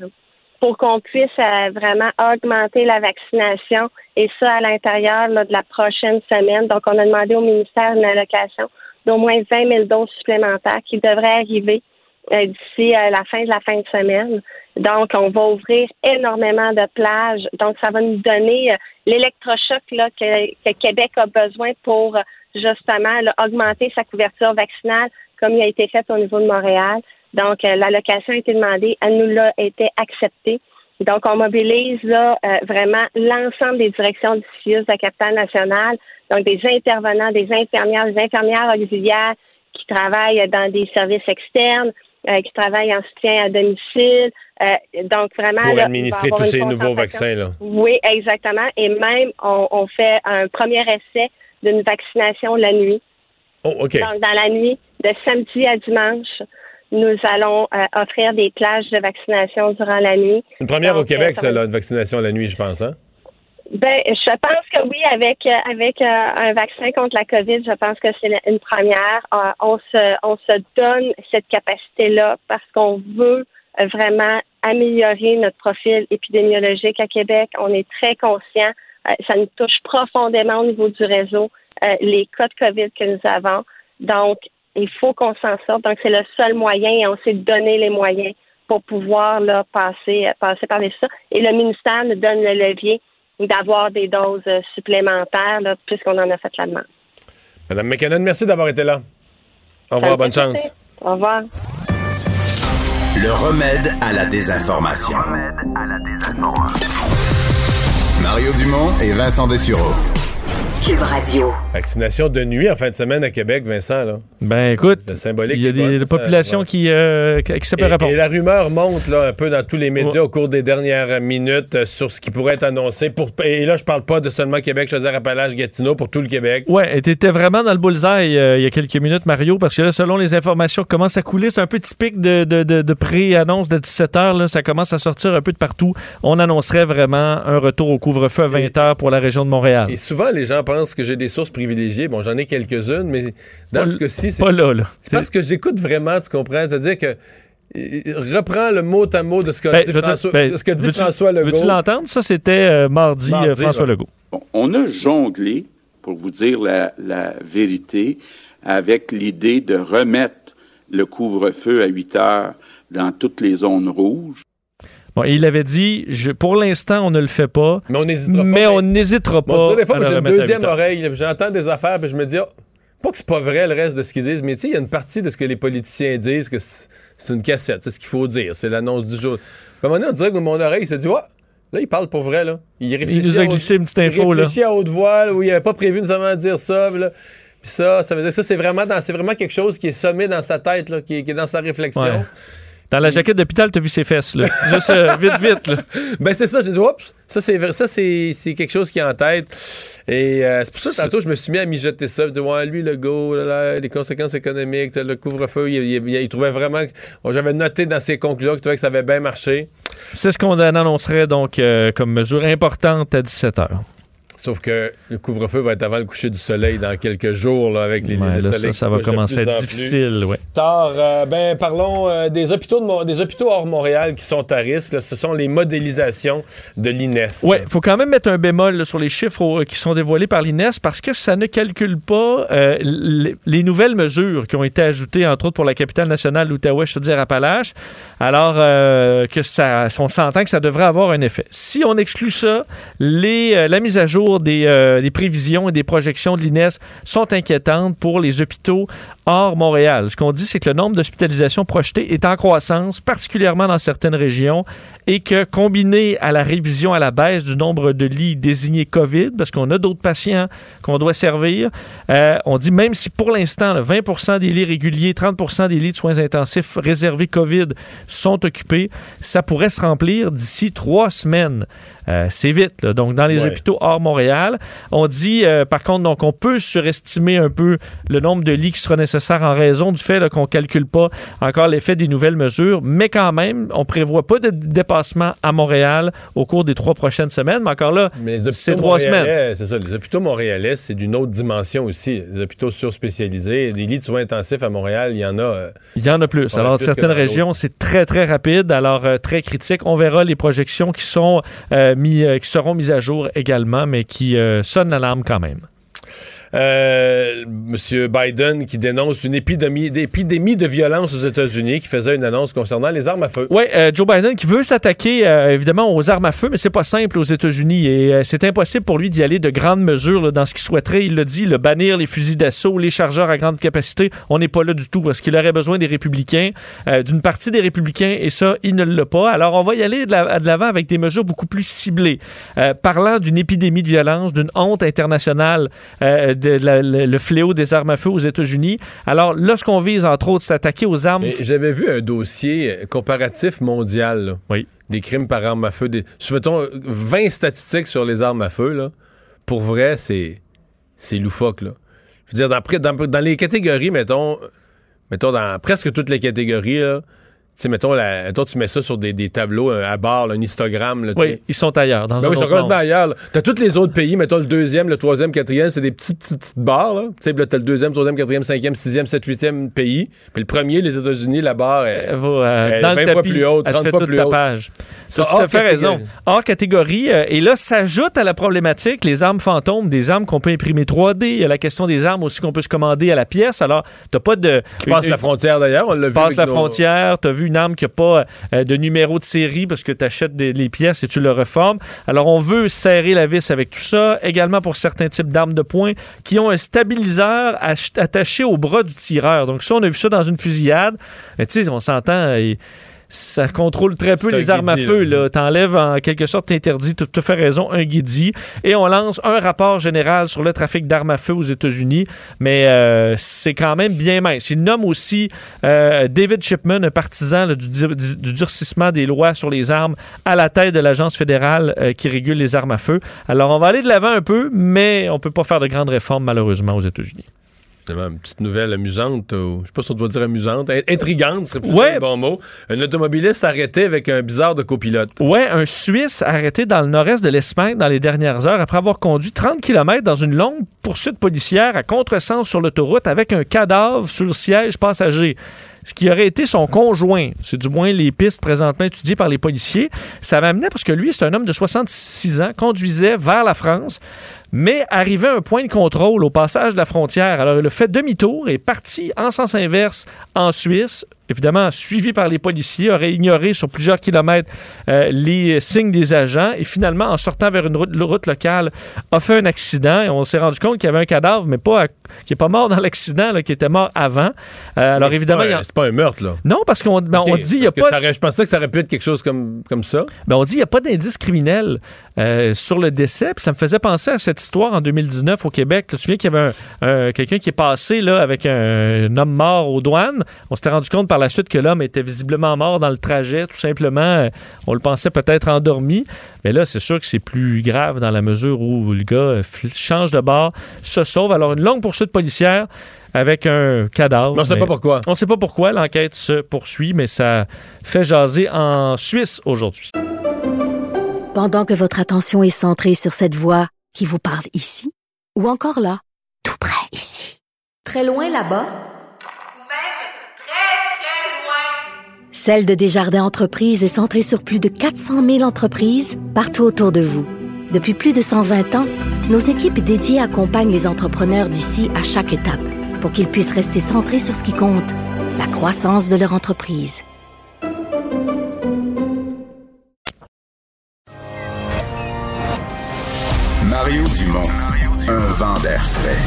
pour qu'on puisse vraiment augmenter la vaccination et ça à l'intérieur de la prochaine semaine. Donc, on a demandé au ministère une allocation d'au moins 20 000 doses supplémentaires qui devraient arriver euh, d'ici euh, la fin de la fin de semaine. Donc, on va ouvrir énormément de plages. Donc, ça va nous donner euh, l'électrochoc là, que, que Québec a besoin pour justement là, augmenter sa couverture vaccinale comme il a été fait au niveau de Montréal. Donc, l'allocation a été demandée, elle nous l'a été acceptée. Donc, on mobilise là euh, vraiment l'ensemble des directions diffuses de la capitale nationale, donc des intervenants, des infirmières, des infirmières auxiliaires qui travaillent dans des services externes, euh, qui travaillent en soutien à domicile. Euh, donc, vraiment... Pour là, administrer tous ces nouveaux vaccins, là. Oui, exactement. Et même, on, on fait un premier essai d'une vaccination la nuit. Oh, OK. Donc, dans la nuit, de samedi à dimanche, nous allons euh, offrir des plages de vaccination durant la nuit. Une première au Donc, Québec, euh, ça, là, une vaccination la nuit, je pense, hein? Ben, je pense que oui, avec euh, avec euh, un vaccin contre la COVID, je pense que c'est une première. Euh, on se on se donne cette capacité-là parce qu'on veut euh, vraiment améliorer notre profil épidémiologique à Québec. On est très conscient. euh, ça nous touche profondément au niveau du réseau, euh, les cas de COVID que nous avons. Donc, il faut qu'on s'en sorte. Donc, c'est le seul moyen et on s'est donné les moyens pour pouvoir là, passer, passer par ça. Et le ministère nous donne le levier d'avoir des doses euh, supplémentaires, là, puisqu'on en a fait la demande. Madame McKinnon, merci d'avoir été là. Au revoir, bonne chance. Au revoir. Le remède à la désinformation. Mario Dumont et Vincent Dessureau. Cube Radio. Vaccination de nuit en fin de semaine à Québec, Vincent, là. Ben écoute, C'est symbolique. il y a des, populations ouais. qui, euh, qui s'appellent Et, répondre. et la rumeur monte là, un peu dans tous les médias au cours des dernières minutes euh, sur ce qui pourrait être annoncé. Pour, et là, je parle pas de seulement Québec, je veux dire Appalaches, Gatineau, pour tout le Québec. Ouais, et t'étais vraiment dans le bullseye euh, il y a quelques minutes, Mario, parce que là, selon les informations qui commencent à couler, c'est un peu typique de, de, de, de pré-annonce de 17 heures. Là, ça commence à sortir un peu de partout. On annoncerait vraiment un retour au couvre-feu à 20 heures pour la région de Montréal. Et souvent, les gens pensent que j'ai des sources privilégiées. Bon, j'en ai quelques-unes, mais dans Pas ce cas-ci, c'est pas là, là. c'est parce que j'écoute vraiment, tu comprends? C'est-à-dire que euh, reprends le mot à mot de ce que Ben, dit, François, ben, de ce que dit veux-tu- François Legault. Veux-tu l'entendre? Ça, c'était euh, mardi, Mardi, euh, François ouais. Legault. On a jonglé, pour vous dire la, la vérité, avec l'idée de remettre le couvre-feu à 8 heures dans toutes les zones rouges. Bon, il avait dit, je, pour l'instant, on ne le fait pas. Mais on n'hésitera pas. Mais on n'hésitera pas. Bon, des fois, j'ai une deuxième 8 heures. oreille. J'entends des affaires, puis je me dis, ah, pas que c'est pas vrai le reste de ce qu'ils disent, mais tu sais, il y a une partie de ce que les politiciens disent que c'est une cassette, c'est ce qu'il faut dire, c'est l'annonce du jour. Puis à un moment donné, on dirait que mon oreille s'est dit, ouais, là, il parle pour vrai, là. Il, réfléchit nous a haute- glissé une petite il info, là. à haute voix, là, où il n'avait pas prévu nécessairement de dire ça, puis là. Puis ça, ça veut dire que ça, c'est vraiment, dans- c'est vraiment quelque chose qui est sommé dans sa tête, là, qui, est, qui est dans sa réflexion. Ouais. Dans la jaquette d'hôpital, t'as vu ses fesses, là. Juste euh, vite, vite, là. Ben c'est ça, je me dis, oups, ça c'est ça c'est c'est quelque chose qui est en tête. Et euh, c'est pour ça que tantôt je me suis mis à mijoter ça, je me dis, ouais, lui le go, là, là, les conséquences économiques, le couvre-feu, il, il- il- il trouvait vraiment, bon, j'avais noté dans ses conclusions qu'il trouvait que ça avait bien marché. C'est ce qu'on annoncerait donc euh, comme mesure importante à 17 h. Sauf que le couvre-feu va être avant le coucher du soleil dans quelques jours là, avec les, Ouais, les là, soleils ça, va commencer à être difficile, ouais. Tard, euh, ben, parlons euh, des, hôpitaux de Mon- des hôpitaux hors Montréal qui sont à risque. là. Ce sont les modélisations de l'INES. Oui, il faut quand même mettre un bémol là, sur les chiffres au- qui sont dévoilés par l'INES parce que ça ne calcule pas euh, les nouvelles mesures qui ont été ajoutées, entre autres pour la capitale nationale, l'Outaouais, Chaudière-Appalaches. Alors euh, que ça, on s'entend que ça devrait avoir un effet. Si on exclut ça, les, euh, la mise à jour des, euh, des prévisions et des projections de l'INES sont inquiétantes pour les hôpitaux hors Montréal. Ce qu'on dit, c'est que le nombre d'hospitalisations projetées est en croissance, particulièrement dans certaines régions, et que combiné à la révision à la baisse du nombre de lits désignés COVID, parce qu'on a d'autres patients qu'on doit servir, euh, on dit même si pour l'instant, là, 20% des lits réguliers, 30% des lits de soins intensifs réservés COVID sont occupés, ça pourrait se remplir d'ici trois semaines. Euh, c'est vite. là. Donc, dans les Ouais. hôpitaux hors Montréal, on dit, euh, par contre, donc, on peut surestimer un peu le nombre de lits qui sera nécessaire en raison du fait qu'on ne calcule pas encore l'effet des nouvelles mesures, mais quand même, on prévoit pas de dépassement à Montréal au cours des trois prochaines semaines, mais encore là, c'est trois semaines. C'est ça. Les hôpitaux montréalais, c'est d'une autre dimension aussi. Les hôpitaux surspécialisés, des lits de soins intensifs à Montréal, il y en a. euh, Il y en a plus. Alors, plus certaines régions, c'est très, très rapide, alors euh, très critique. On verra les projections qui, sont, euh, qui seront mises à jour également, mais qui euh, sonnent l'alarme quand même. Euh, Monsieur Biden qui dénonce une épidémie, d'épidémie de violence aux États-Unis, qui faisait une annonce concernant les armes à feu. Oui, euh, Joe Biden qui veut s'attaquer euh, évidemment aux armes à feu, mais c'est pas simple aux États-Unis et euh, c'est impossible pour lui d'y aller de grandes mesures dans ce qu'il souhaiterait. Il l'a dit, le bannir les fusils d'assaut, les chargeurs à grande capacité. On n'est pas là du tout parce qu'il aurait besoin des républicains, d'une partie des républicains et ça, il ne l'a pas. Alors on va y aller de la- de l'avant avec des mesures beaucoup plus ciblées, parlant d'une épidémie de violence, d'une honte internationale de la- le, le fléau des armes à feu aux États-Unis. Alors lorsqu'on vise entre autres s'attaquer aux armes J'avais vu un dossier euh, comparatif mondial là, Oui. des crimes par arme à feu. Des, mettons, euh, 20 statistiques sur les armes à feu. Là. Pour vrai, c'est loufoque. Là. Je veux dire, dans, dans, dans les catégories, mettons, mettons dans presque toutes les catégories, là, sais, mettons, la, mettons, tu mets ça sur des, des tableaux, un, à barre, un histogramme. Là, tu Oui, ils sont ailleurs. Dans Ben un oui, ils sont complètement ailleurs. T'as tous les autres pays, mettons le deuxième, le troisième, quatrième, c'est des petites, petites, petites barres. Tu sais, là, t'as le deuxième, troisième, quatrième, cinquième, sixième, sept, huitième pays. Puis le premier, les États-Unis, la barre est, euh, est dans le 20 fois tapis, plus haute, elle 30 fait fois plus haute. page. Ça, Tu as fait catégorie. raison. Hors catégorie. euh, et là, s'ajoute à la problématique les armes fantômes, des armes qu'on peut imprimer 3D. Il y a la question des armes aussi qu'on peut se commander à la pièce. Alors, t'as pas de... Qui passe une- la frontière d'ailleurs, on l'a vu. passe la frontière, tu as une arme qui n'a pas euh, de numéro de série parce que tu achètes les pièces et tu le reformes. Alors, on veut serrer la vis avec tout ça. Également pour certains types d'armes de poing qui ont un stabiliseur ach- attaché au bras du tireur. Donc, ça, on a vu ça dans une fusillade. Tu sais, on s'entend. euh, ça contrôle très peu les armes à guédille, feu. là. T'enlèves en quelque sorte, t'interdis, tu as fait raison, un guidi. Et on lance un rapport général sur le trafic d'armes à feu aux États-Unis. Mais euh, c'est quand même bien mince. Il nomme aussi euh, David Shipman, un partisan là, du, du- du durcissement des lois sur les armes, à la tête de l'agence fédérale euh, qui régule les armes à feu. Alors on va aller de l'avant un peu, mais on peut pas faire de grandes réformes malheureusement aux États-Unis. Une petite nouvelle amusante, ou, je sais pas si on doit dire amusante, in- intrigante, c'est plutôt Ouais. le bon mot. Un automobiliste arrêté avec un bizarre de copilote. Ouais, un Suisse arrêté dans le nord-est de l'Espagne dans les dernières heures après avoir conduit 30 km dans une longue poursuite policière à contresens sur l'autoroute avec un cadavre sur le siège passager. Ce qui aurait été son conjoint. C'est du moins les pistes présentement étudiées par les policiers. Ça m'amenait parce que lui, c'est un homme de 66 ans, conduisait vers la France, mais arrivé à un point de contrôle au passage de la frontière. Alors, il a fait demi-tour et est parti en sens inverse en Suisse. Évidemment, suivi par les policiers, aurait ignoré sur plusieurs kilomètres euh, les signes des agents et finalement, en sortant vers une route, route locale, a fait un accident et on s'est rendu compte qu'il y avait un cadavre, mais pas à- qui n'est pas mort dans l'accident, qui était mort avant. Euh, alors c'est évidemment, pas il c'est pas un meurtre, là. non, parce qu'on ben, dit il y a pas ça aurait- je pensais que ça aurait pu être quelque chose comme, comme ça. ben, on dit qu'il n'y a pas d'indice criminel euh, sur le décès. Puis ça me faisait penser à cette histoire en 2019 au Québec. Là, tu te souviens qu'il y avait un- un- quelqu'un qui est passé là, avec un, un homme mort aux douanes? On s'était rendu compte par la suite que l'homme était visiblement mort dans le trajet, tout simplement. Euh, on le pensait peut-être endormi. Mais là, c'est sûr que c'est plus grave dans la mesure où le gars euh, change de bord, se sauve. Alors, une longue poursuite policière avec un cadavre. Mais on ne sait pas pourquoi. On ne sait pas pourquoi. L'enquête se poursuit, mais ça fait jaser en Suisse aujourd'hui. Pendant que votre attention est centrée sur cette voix qui vous parle ici, ou encore là, tout près ici, très loin là-bas, Celle de Desjardins Entreprises est centrée sur plus de 400 000 entreprises partout autour de vous. Depuis plus de 120 ans, nos équipes dédiées accompagnent les entrepreneurs d'ici à chaque étape pour qu'ils puissent rester centrés sur ce qui compte, la croissance de leur entreprise. Mario Dumont, un vent d'air frais.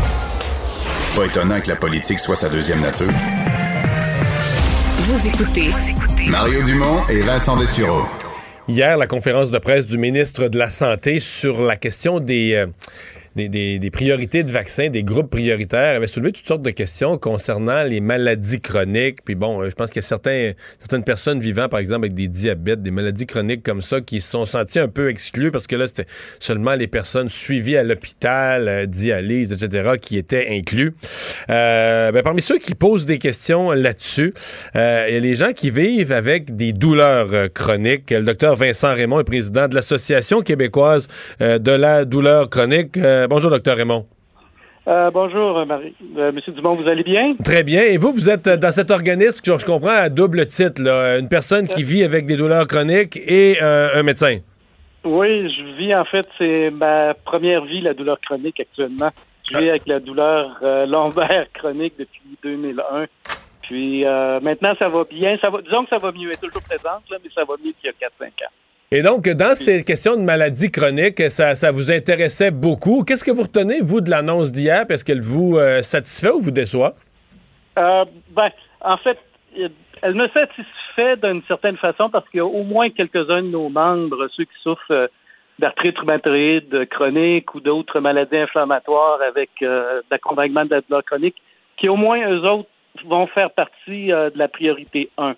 Pas étonnant que la politique soit sa deuxième nature. Vous écoutez Mario Dumont et Vincent Dessureau. Hier, la conférence de presse du ministre de la Santé sur la question des, euh, des, priorités de vaccins, des groupes prioritaires, avait soulevé toutes sortes de questions concernant les maladies chroniques. Puis bon, euh, je pense qu'il y a certains, certaines personnes vivant, par exemple, avec des diabètes, des maladies chroniques comme ça, qui se sont senties un peu exclues parce que là, c'était seulement les personnes suivies à l'hôpital, euh, dialyse, etc., qui étaient inclus. Euh, ben, parmi ceux qui posent des questions là-dessus, euh, il y a les gens qui vivent avec des douleurs chroniques. Le docteur Vincent Raymond est président de l'Association québécoise de la douleur chronique. Euh, bonjour, docteur Raymond. Euh, bonjour, Marie. Euh, Monsieur Dumont, vous allez bien? Très bien. Et vous, vous êtes dans cet organisme, je comprends, à double titre, une personne qui vit avec des douleurs chroniques et un médecin. Oui, je vis, en fait, c'est ma première vie, la douleur chronique actuellement. Je vis avec la douleur lombaire chronique depuis 2001. Puis maintenant, ça va bien. Ça va, disons que ça va mieux. Elle est toujours présente, mais ça va mieux qu'il y a 4-5 ans. Et donc, dans ces questions de maladies chroniques, ça, ça vous intéressait beaucoup. Qu'est-ce que vous retenez, vous, de l'annonce d'hier? Est-ce qu'elle vous euh, satisfait ou vous déçoit? Euh, ben, en fait, elle me satisfait d'une certaine façon parce qu'il y a au moins quelques-uns de nos membres, ceux qui souffrent euh, d'arthrite rhumatoïde chronique ou d'autres maladies inflammatoires avec l'accompagnement de la chronique, qui au moins eux autres vont faire partie de la priorité 1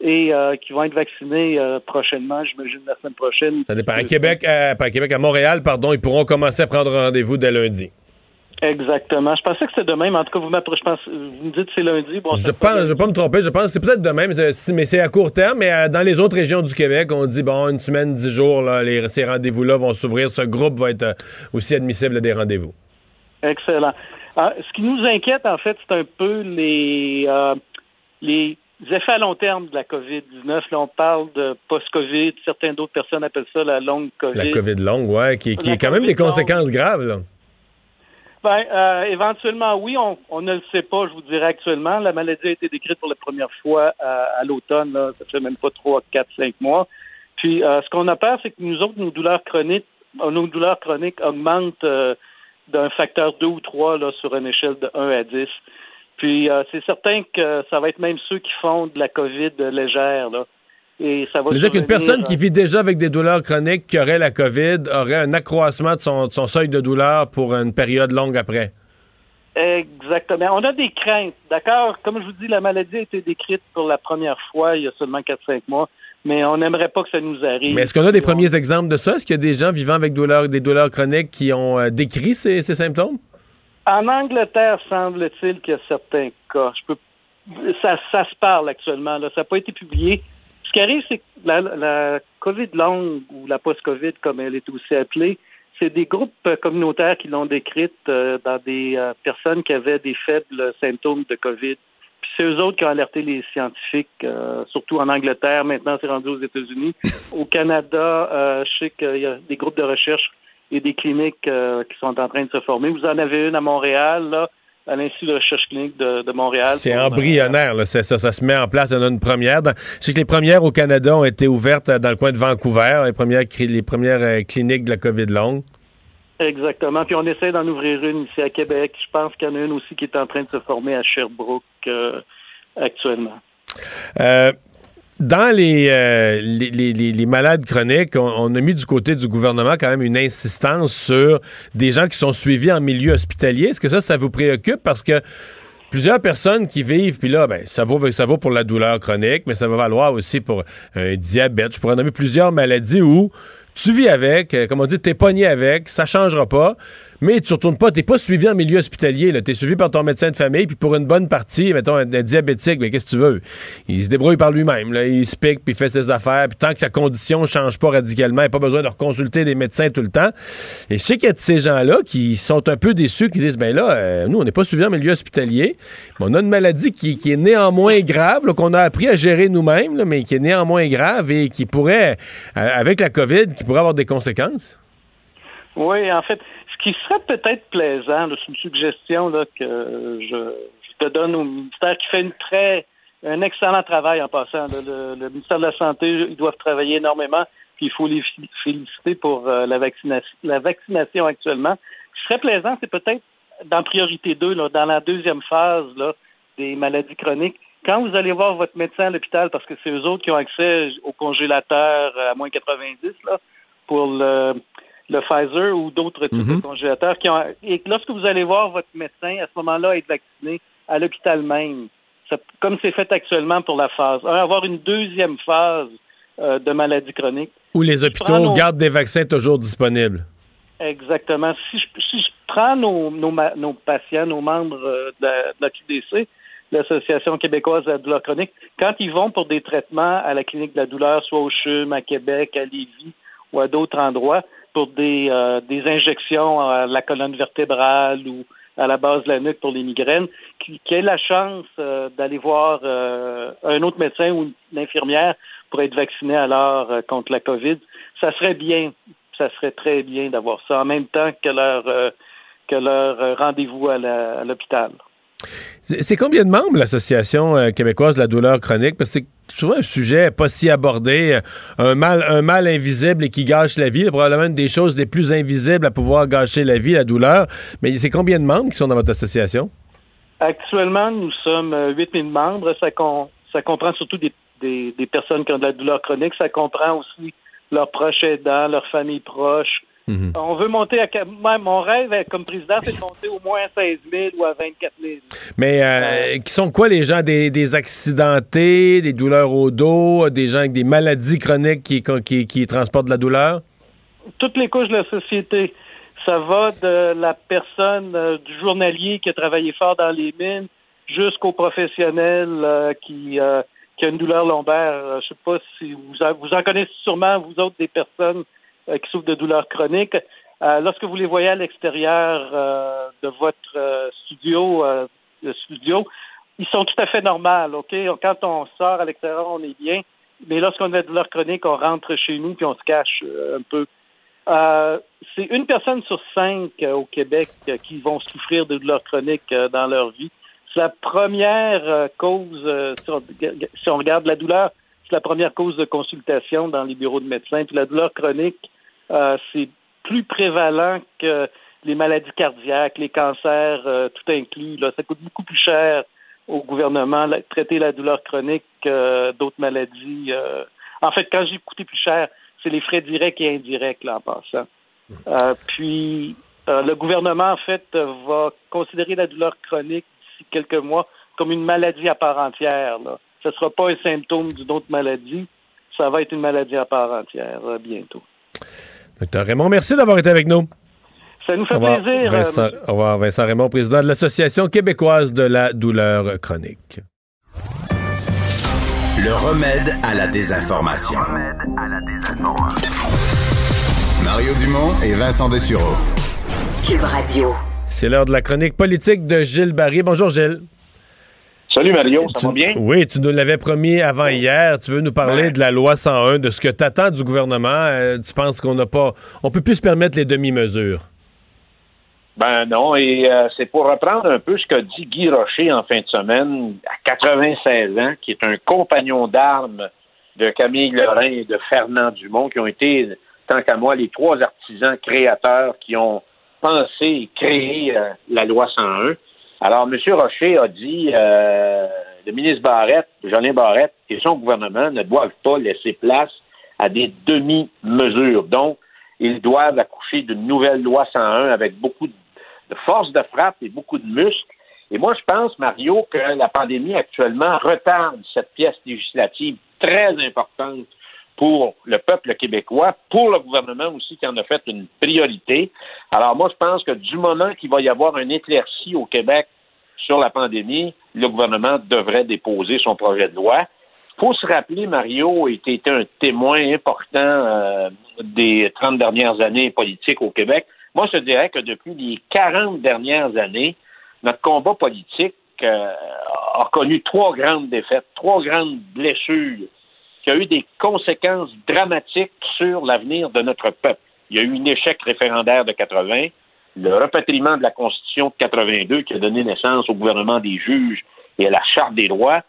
et euh, qui vont être vaccinés euh, prochainement, j'imagine la semaine prochaine. Ça dépend. À Québec, à, Québec, à Montréal, pardon, ils pourront commencer à prendre rendez-vous dès lundi. Exactement. Je pensais que c'était demain, mais en tout cas, vous, je pense, vous me dites que c'est lundi. Bon, je je vais pas me tromper, je pense que c'est peut-être demain, mais c'est à court terme. Mais euh, dans les autres régions du Québec, on dit, bon, une semaine, dix jours, là, les, ces rendez-vous-là vont s'ouvrir. Ce groupe va être aussi admissible à des rendez-vous. Excellent. Ah, ce qui nous inquiète, en fait, c'est un peu les, les les effets à long terme de la COVID-19. Là, on parle de post-COVID. Certaines d'autres personnes appellent ça la longue COVID. La COVID longue, oui, qui, qui a quand même des conséquences graves. Là. Ben, euh, éventuellement, oui, on, ne le sait pas, je vous dirais actuellement. La maladie a été décrite pour la première fois à, l'automne, ça fait même pas trois, quatre, cinq mois. Puis, euh, ce qu'on a peur, c'est que nous autres, nos douleurs chroniques, euh, nos douleurs chroniques augmentent d'un facteur 2 ou 3 là, sur une échelle de 1 à 10. Puis euh, c'est certain que ça va être même ceux qui font de la COVID légère. Là. Et ça va dire qu'une personne qui vit déjà avec des douleurs chroniques, qui aurait la COVID, aurait un accroissement de son, seuil de douleur pour une période longue après. Exactement. On a des craintes, d'accord? Comme je vous dis, la maladie a été décrite pour la première fois il y a seulement 4-5 mois, mais on n'aimerait pas que ça nous arrive. Mais est-ce qu'on a des premiers exemples de ça? Est-ce qu'il y a des gens vivant avec des douleurs chroniques qui ont euh, décrit ces symptômes? En Angleterre, semble-t-il qu'il y a certains cas. Je peux, ça, ça se parle actuellement. Là. Ça n'a pas été publié. Ce qui arrive, c'est que la, la COVID longue ou la post-COVID, comme elle est aussi appelée, c'est des groupes communautaires qui l'ont décrite euh, dans des euh, personnes qui avaient des faibles symptômes de COVID. Puis c'est eux autres qui ont alerté les scientifiques, euh, surtout en Angleterre. Maintenant, c'est rendu aux États-Unis. Au Canada, je sais qu'il y a des groupes de recherche et des cliniques euh, qui sont en train de se former. Vous en avez une à Montréal, là, à l'Institut de recherche clinique de, Montréal. C'est embryonnaire, là, ça, ça, se met en place. Il y en a une première. je sais que les premières au Canada ont été ouvertes dans le coin de Vancouver, les premières, les premières euh, cliniques de la COVID longue. Exactement. Puis on essaie d'en ouvrir une ici à Québec. Je pense qu'il y en a une aussi qui est en train de se former à Sherbrooke euh, actuellement. Euh, dans euh, les, les, les, malades chroniques, on, a mis du côté du gouvernement quand même une insistance sur des gens qui sont suivis en milieu hospitalier. Est-ce que ça, ça vous préoccupe? Parce que plusieurs personnes qui vivent, puis là, ben, ça vaut, ça vaut pour la douleur chronique, mais ça va valoir aussi pour un diabète. Je pourrais nommer plusieurs maladies où tu vis avec, euh, comme on dit, t'es pogné avec, ça changera pas mais tu retournes pas, t'es pas suivi en milieu hospitalier, tu es suivi par ton médecin de famille, puis pour une bonne partie, mettons, un, diabétique, mais qu'est-ce que tu veux? Il se débrouille par lui-même, là, il se pique, puis fait ses affaires, puis tant que sa condition change pas radicalement, il a pas besoin de consulter des médecins tout le temps. Et je sais qu'il y a de ces gens-là qui sont un peu déçus, qui disent, ben là, euh, nous, on n'est pas suivi en milieu hospitalier, on a une maladie qui, est néanmoins grave, qu'on a appris à gérer nous-mêmes, mais qui est néanmoins grave et qui pourrait, euh, avec la COVID, qui pourrait avoir des conséquences. Oui, en fait, qui serait peut-être plaisant, c'est une suggestion là, que je, te donne au ministère qui fait une très un excellent travail en passant. Le, ministère de la Santé, ils doivent travailler énormément, puis il faut les féliciter pour euh, la, vaccination, la vaccination actuellement. Ce qui serait plaisant, c'est peut-être dans priorité 2, là, dans la deuxième phase là, des maladies chroniques, quand vous allez voir votre médecin à l'hôpital, parce que c'est eux autres qui ont accès au congélateur à moins 90 là, pour le le Pfizer ou d'autres types de mhm. congélateurs qui ont et lorsque vous allez voir votre médecin à ce moment-là être vacciné à l'hôpital même, comme c'est fait actuellement pour la phase 1, avoir une deuxième phase euh, de maladie chronique. Où les hôpitaux gardent des vaccins toujours disponibles. Exactement. Si je, si je prends nos, nos, nos, patients, nos membres euh, de, la, QDC, l'Association québécoise de la douleur chronique, quand ils vont pour des traitements à la clinique de la douleur, soit au CHUM, à Québec, à Lévis ou à d'autres endroits, pour des, euh, des injections à la colonne vertébrale ou à la base de la nuque pour les migraines, qui, qui ait la chance euh, d'aller voir euh, un autre médecin ou une infirmière pour être vacciné alors contre la COVID, ça serait bien, ça serait très bien d'avoir ça en même temps que leur que leur rendez-vous à l'hôpital. C'est combien de membres l'Association québécoise de la douleur chronique? Parce que c'est souvent un sujet pas si abordé, euh, un mal, invisible et qui gâche la vie, probablement une des choses les plus invisibles à pouvoir gâcher la vie, la douleur. Mais c'est combien de membres qui sont dans votre association? Actuellement, nous sommes 8000 membres. Ça, comprend surtout des, personnes qui ont de la douleur chronique. Ça comprend aussi leurs proches aidants, leurs familles proches, Mhm. On veut monter à. mon rêve comme président, c'est de monter au moins à 16 000 ou à 24 000. Mais euh, euh, qui sont quoi les gens des, accidentés, des douleurs au dos, des gens avec des maladies chroniques qui, qui, transportent de la douleur? Toutes les couches de la société. Ça va de la personne, euh, du journalier qui a travaillé fort dans les mines, jusqu'au professionnel qui, qui a une douleur lombaire. Je sais pas si vous vous en connaissez sûrement, vous autres, des personnes euh, qui souffrent de douleurs chroniques. Euh, lorsque vous les voyez à l'extérieur euh, de votre studio, studio, ils sont tout à fait normaux, OK? Quand on sort à l'extérieur, on est bien. Mais lorsqu'on a de douleurs chroniques, on rentre chez nous puis on se cache un peu. c'est une personne sur cinq au Québec qui vont souffrir de douleurs chroniques dans leur vie. C'est la première cause, si on regarde la douleur, c'est la première cause de consultation dans les bureaux de médecins. Puis la douleur chronique, euh, c'est plus prévalent que les maladies cardiaques, les cancers, euh, tout inclus. Là. Ça coûte beaucoup plus cher au gouvernement traiter la douleur chronique que d'autres maladies. Euh. En fait, quand j'ai coûté plus cher, c'est les frais directs et indirects là, en passant. puis le gouvernement, en fait, va considérer la douleur chronique d'ici quelques mois comme une maladie à part entière. Là. Ce ne sera pas un symptôme d'une autre maladie, ça va être une maladie à part entière bientôt. Docteur Raymond, merci d'avoir été avec nous. Ça nous fait plaisir. Vincent, au revoir, Vincent Raymond, président de l'Association québécoise de la douleur chronique. Le remède à la désinformation. Mario Dumont et Vincent Dessureau. Cube Radio. C'est l'heure de la chronique politique de Gilles Barry. Bonjour Gilles. Salut Mario, ça va bien? Oui, tu nous l'avais promis avant hier. Tu veux nous parler de la loi 101, de ce que tu attends du gouvernement. Euh, tu penses qu'on n'a pas. On peut plus se permettre les demi-mesures? Ben non, et euh, c'est pour reprendre un peu ce qu'a dit Guy Rocher en fin de semaine, à 96 ans, qui est un compagnon d'armes de Camille Lorrain et de Fernand Dumont, qui ont été, tant qu'à moi, les trois artisans créateurs qui ont pensé et créé euh, la loi 101. Alors, M. Rocher a dit euh, le ministre Barrette, Jolin Barrette et son gouvernement ne doivent pas laisser place à des demi-mesures. Donc, ils doivent accoucher d'une nouvelle loi 101 avec beaucoup de force de frappe et beaucoup de muscles. Et moi, je pense, Mario, que la pandémie actuellement retarde cette pièce législative très importante pour le peuple québécois, pour le gouvernement aussi qui en a fait une priorité. Alors moi, je pense que du moment qu'il va y avoir un éclairci au Québec sur la pandémie, le gouvernement devrait déposer son projet de loi. Il faut se rappeler, Mario était un témoin important euh, des 30 dernières années politiques au Québec. Moi, je dirais que depuis les 40 dernières années, notre combat politique euh, a connu trois grandes défaites, trois grandes blessures qui ont eu des conséquences dramatiques sur l'avenir de notre peuple. Il y a eu un échec référendaire de 80, le repatriement de la Constitution de 82 qui a donné naissance au gouvernement des juges et à la Charte des droits,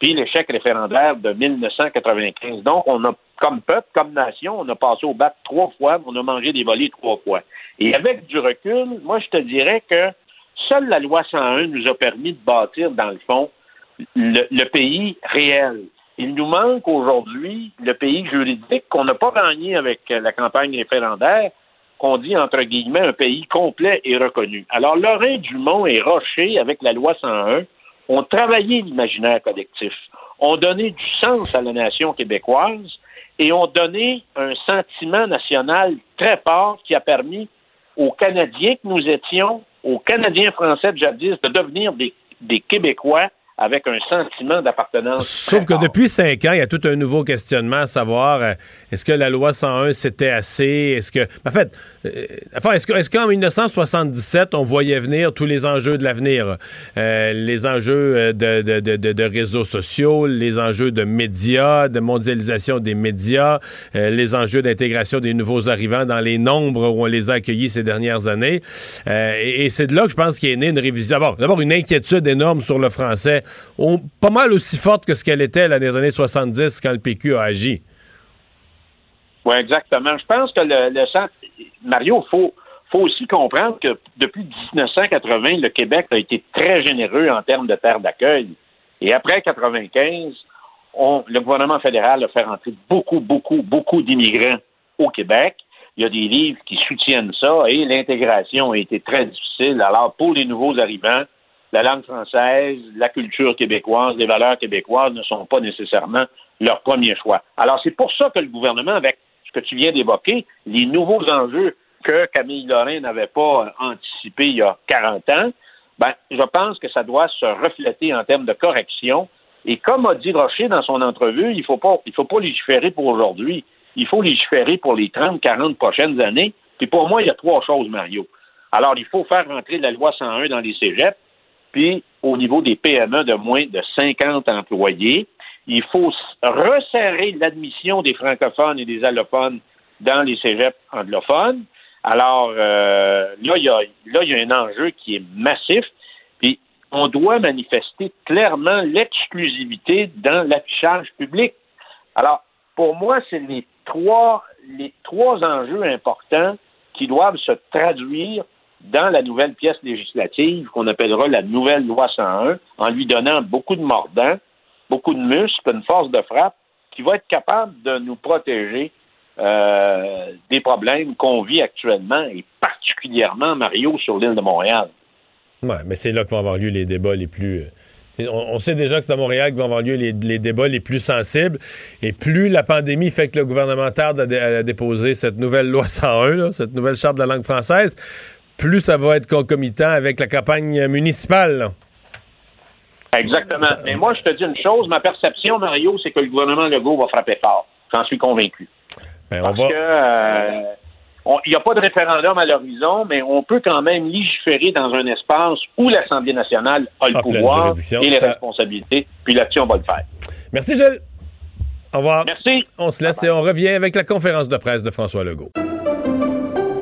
puis l'échec référendaire de 1995. Donc, on a, comme peuple, comme nation, on a passé au bac trois fois, on a mangé des volets trois fois. Et avec du recul, moi, je te dirais que seule la loi 101 nous a permis de bâtir, dans le fond, le, pays réel. Il nous manque aujourd'hui le pays juridique qu'on n'a pas gagné avec la campagne référendaire, qu'on dit entre guillemets un pays complet et reconnu. Alors, Lorrain Dumont et Rocher, avec la loi 101, ont travaillé l'imaginaire collectif, ont donné du sens à la nation québécoise et ont donné un sentiment national très fort qui a permis aux Canadiens que nous étions, aux Canadiens français de jadis, de devenir des Québécois avec un sentiment d'appartenance. Sauf que depuis cinq ans, il y a tout un nouveau questionnement à savoir euh, est-ce que la loi 101 c'était assez? Est-ce que, en fait, euh, est-ce qu'en 1977 on voyait venir tous les enjeux de l'avenir, euh, les enjeux de, de, de, de, réseaux sociaux, les enjeux de médias, de mondialisation des médias, les enjeux d'intégration des nouveaux arrivants dans les nombres où on les a accueillis ces dernières années. et, et c'est de là que je pense qu'il est né une révision. D'abord, une inquiétude énorme sur le français pas mal aussi forte que ce qu'elle était dans les années 70 quand le PQ a agi. Oui, exactement. Je pense que le, centre. Mario, il faut, faut aussi comprendre que depuis 1980, le Québec a été très généreux en termes de terre d'accueil. Et après 95, on, le gouvernement fédéral a fait rentrer beaucoup, beaucoup, beaucoup d'immigrants au Québec. Il y a des livres qui soutiennent ça et l'intégration a été très difficile. Alors, pour les nouveaux arrivants, la langue française, la culture québécoise, les valeurs québécoises ne sont pas nécessairement leur premier choix. Alors, c'est pour ça que le gouvernement, avec ce que tu viens d'évoquer, les nouveaux enjeux que Camille Lorrain n'avait pas anticipés il y a 40 ans, ben, je pense que ça doit se refléter en termes de correction. Et comme a dit Rocher dans son entrevue, il ne faut pas, faut pas légiférer pour aujourd'hui. Il faut légiférer pour les 30, 40 prochaines années. Puis pour moi, il y a trois choses, Mario. Alors, il faut faire rentrer la loi 101 dans les cégeps. Puis, au niveau des PME de moins de 50 employés, il faut resserrer l'admission des francophones et des allophones dans les cégeps anglophones. Alors, euh, là, il y a, là, il y a un enjeu qui est massif. Puis, on doit manifester clairement l'exclusivité dans l'affichage public. Alors, pour moi, c'est les trois, les trois enjeux importants qui doivent se traduire dans la nouvelle pièce législative qu'on appellera la nouvelle loi 101, en lui donnant beaucoup de mordants, beaucoup de muscles, une force de frappe qui va être capable de nous protéger euh, des problèmes qu'on vit actuellement et particulièrement, Mario, sur l'île de Montréal. Oui, mais c'est là que vont avoir lieu les débats les plus... Euh, on, sait déjà que c'est à Montréal que vont avoir lieu les, débats les plus sensibles. Et plus la pandémie fait que le gouvernement tarde à, déposer cette nouvelle loi 101, cette nouvelle charte de la langue française, plus ça va être concomitant avec la campagne municipale. Exactement. Mais moi, je te dis une chose, ma perception, Mario, c'est que le gouvernement Legault va frapper fort. J'en suis convaincu. Ben, Parce que euh, il n'y a pas de référendum à l'horizon, mais on peut quand même légiférer dans un espace où l'Assemblée nationale a le pouvoir et les responsabilités, puis là-dessus, on va le faire. Merci, Gilles. Au revoir. Merci. On se laisse et on revient avec la conférence de presse de François Legault.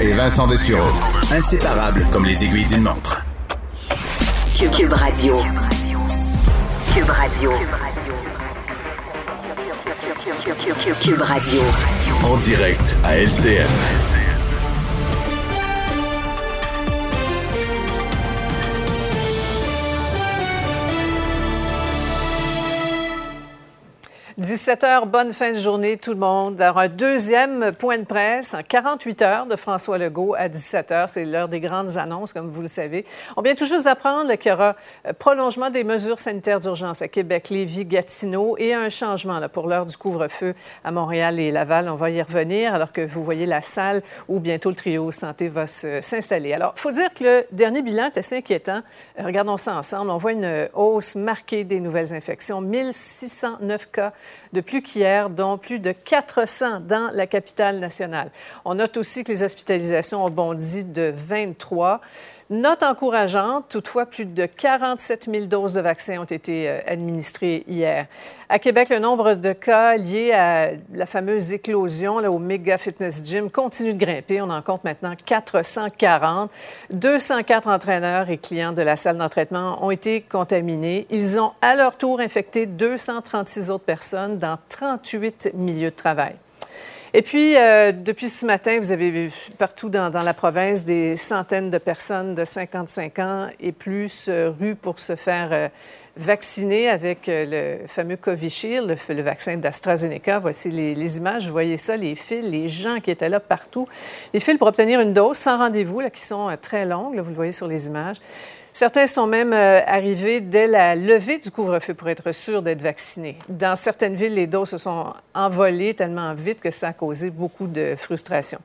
Et Vincent Dessureau. Inséparables comme les aiguilles d'une montre. Cube, Cube Radio. Cube Radio. Cube Radio. En direct à LCN. 17 heures, bonne fin de journée tout le monde. Alors, un deuxième point de presse en 48 heures de François Legault à 17 heures. C'est l'heure des grandes annonces, comme vous le savez. On vient tout juste d'apprendre qu'il y aura euh, prolongement des mesures sanitaires d'urgence à Québec, Lévis, Gatineau et un changement là, pour l'heure du couvre-feu à Montréal et Laval. On va y revenir alors que vous voyez la salle où bientôt le trio santé va s'installer. Alors, il faut dire que le dernier bilan est assez inquiétant. Euh, regardons ça ensemble. On voit une hausse marquée des nouvelles infections. 1609 cas de plus qu'hier, dont plus de 400 dans la capitale nationale. On note aussi que les hospitalisations ont bondi de 23. Note encourageante, toutefois, plus de 47 000 doses de vaccins ont été euh, administrées hier. À Québec, le nombre de cas liés à la fameuse éclosion au Mega Fitness Gym continue de grimper. On en compte maintenant 440. 204 entraîneurs et clients de la salle d'entraînement ont été contaminés. Ils ont à leur tour infecté 236 autres personnes dans 38 milieux de travail. Et puis, euh, depuis ce matin, vous avez vu partout dans, la province des centaines de personnes de 55 ans et plus euh, rues pour se faire euh, vacciner avec le fameux Covishield, le, le vaccin d'AstraZeneca. Voici les, images. Vous voyez ça, les fils, les gens qui étaient là partout. Les fils pour obtenir une dose sans rendez-vous, là, qui sont très longues. vous le voyez sur les images. Certains sont même euh, arrivés dès la levée du couvre-feu pour être sûrs d'être vaccinés. Dans certaines villes, les doses se sont envolées tellement vite que ça a causé beaucoup de frustration.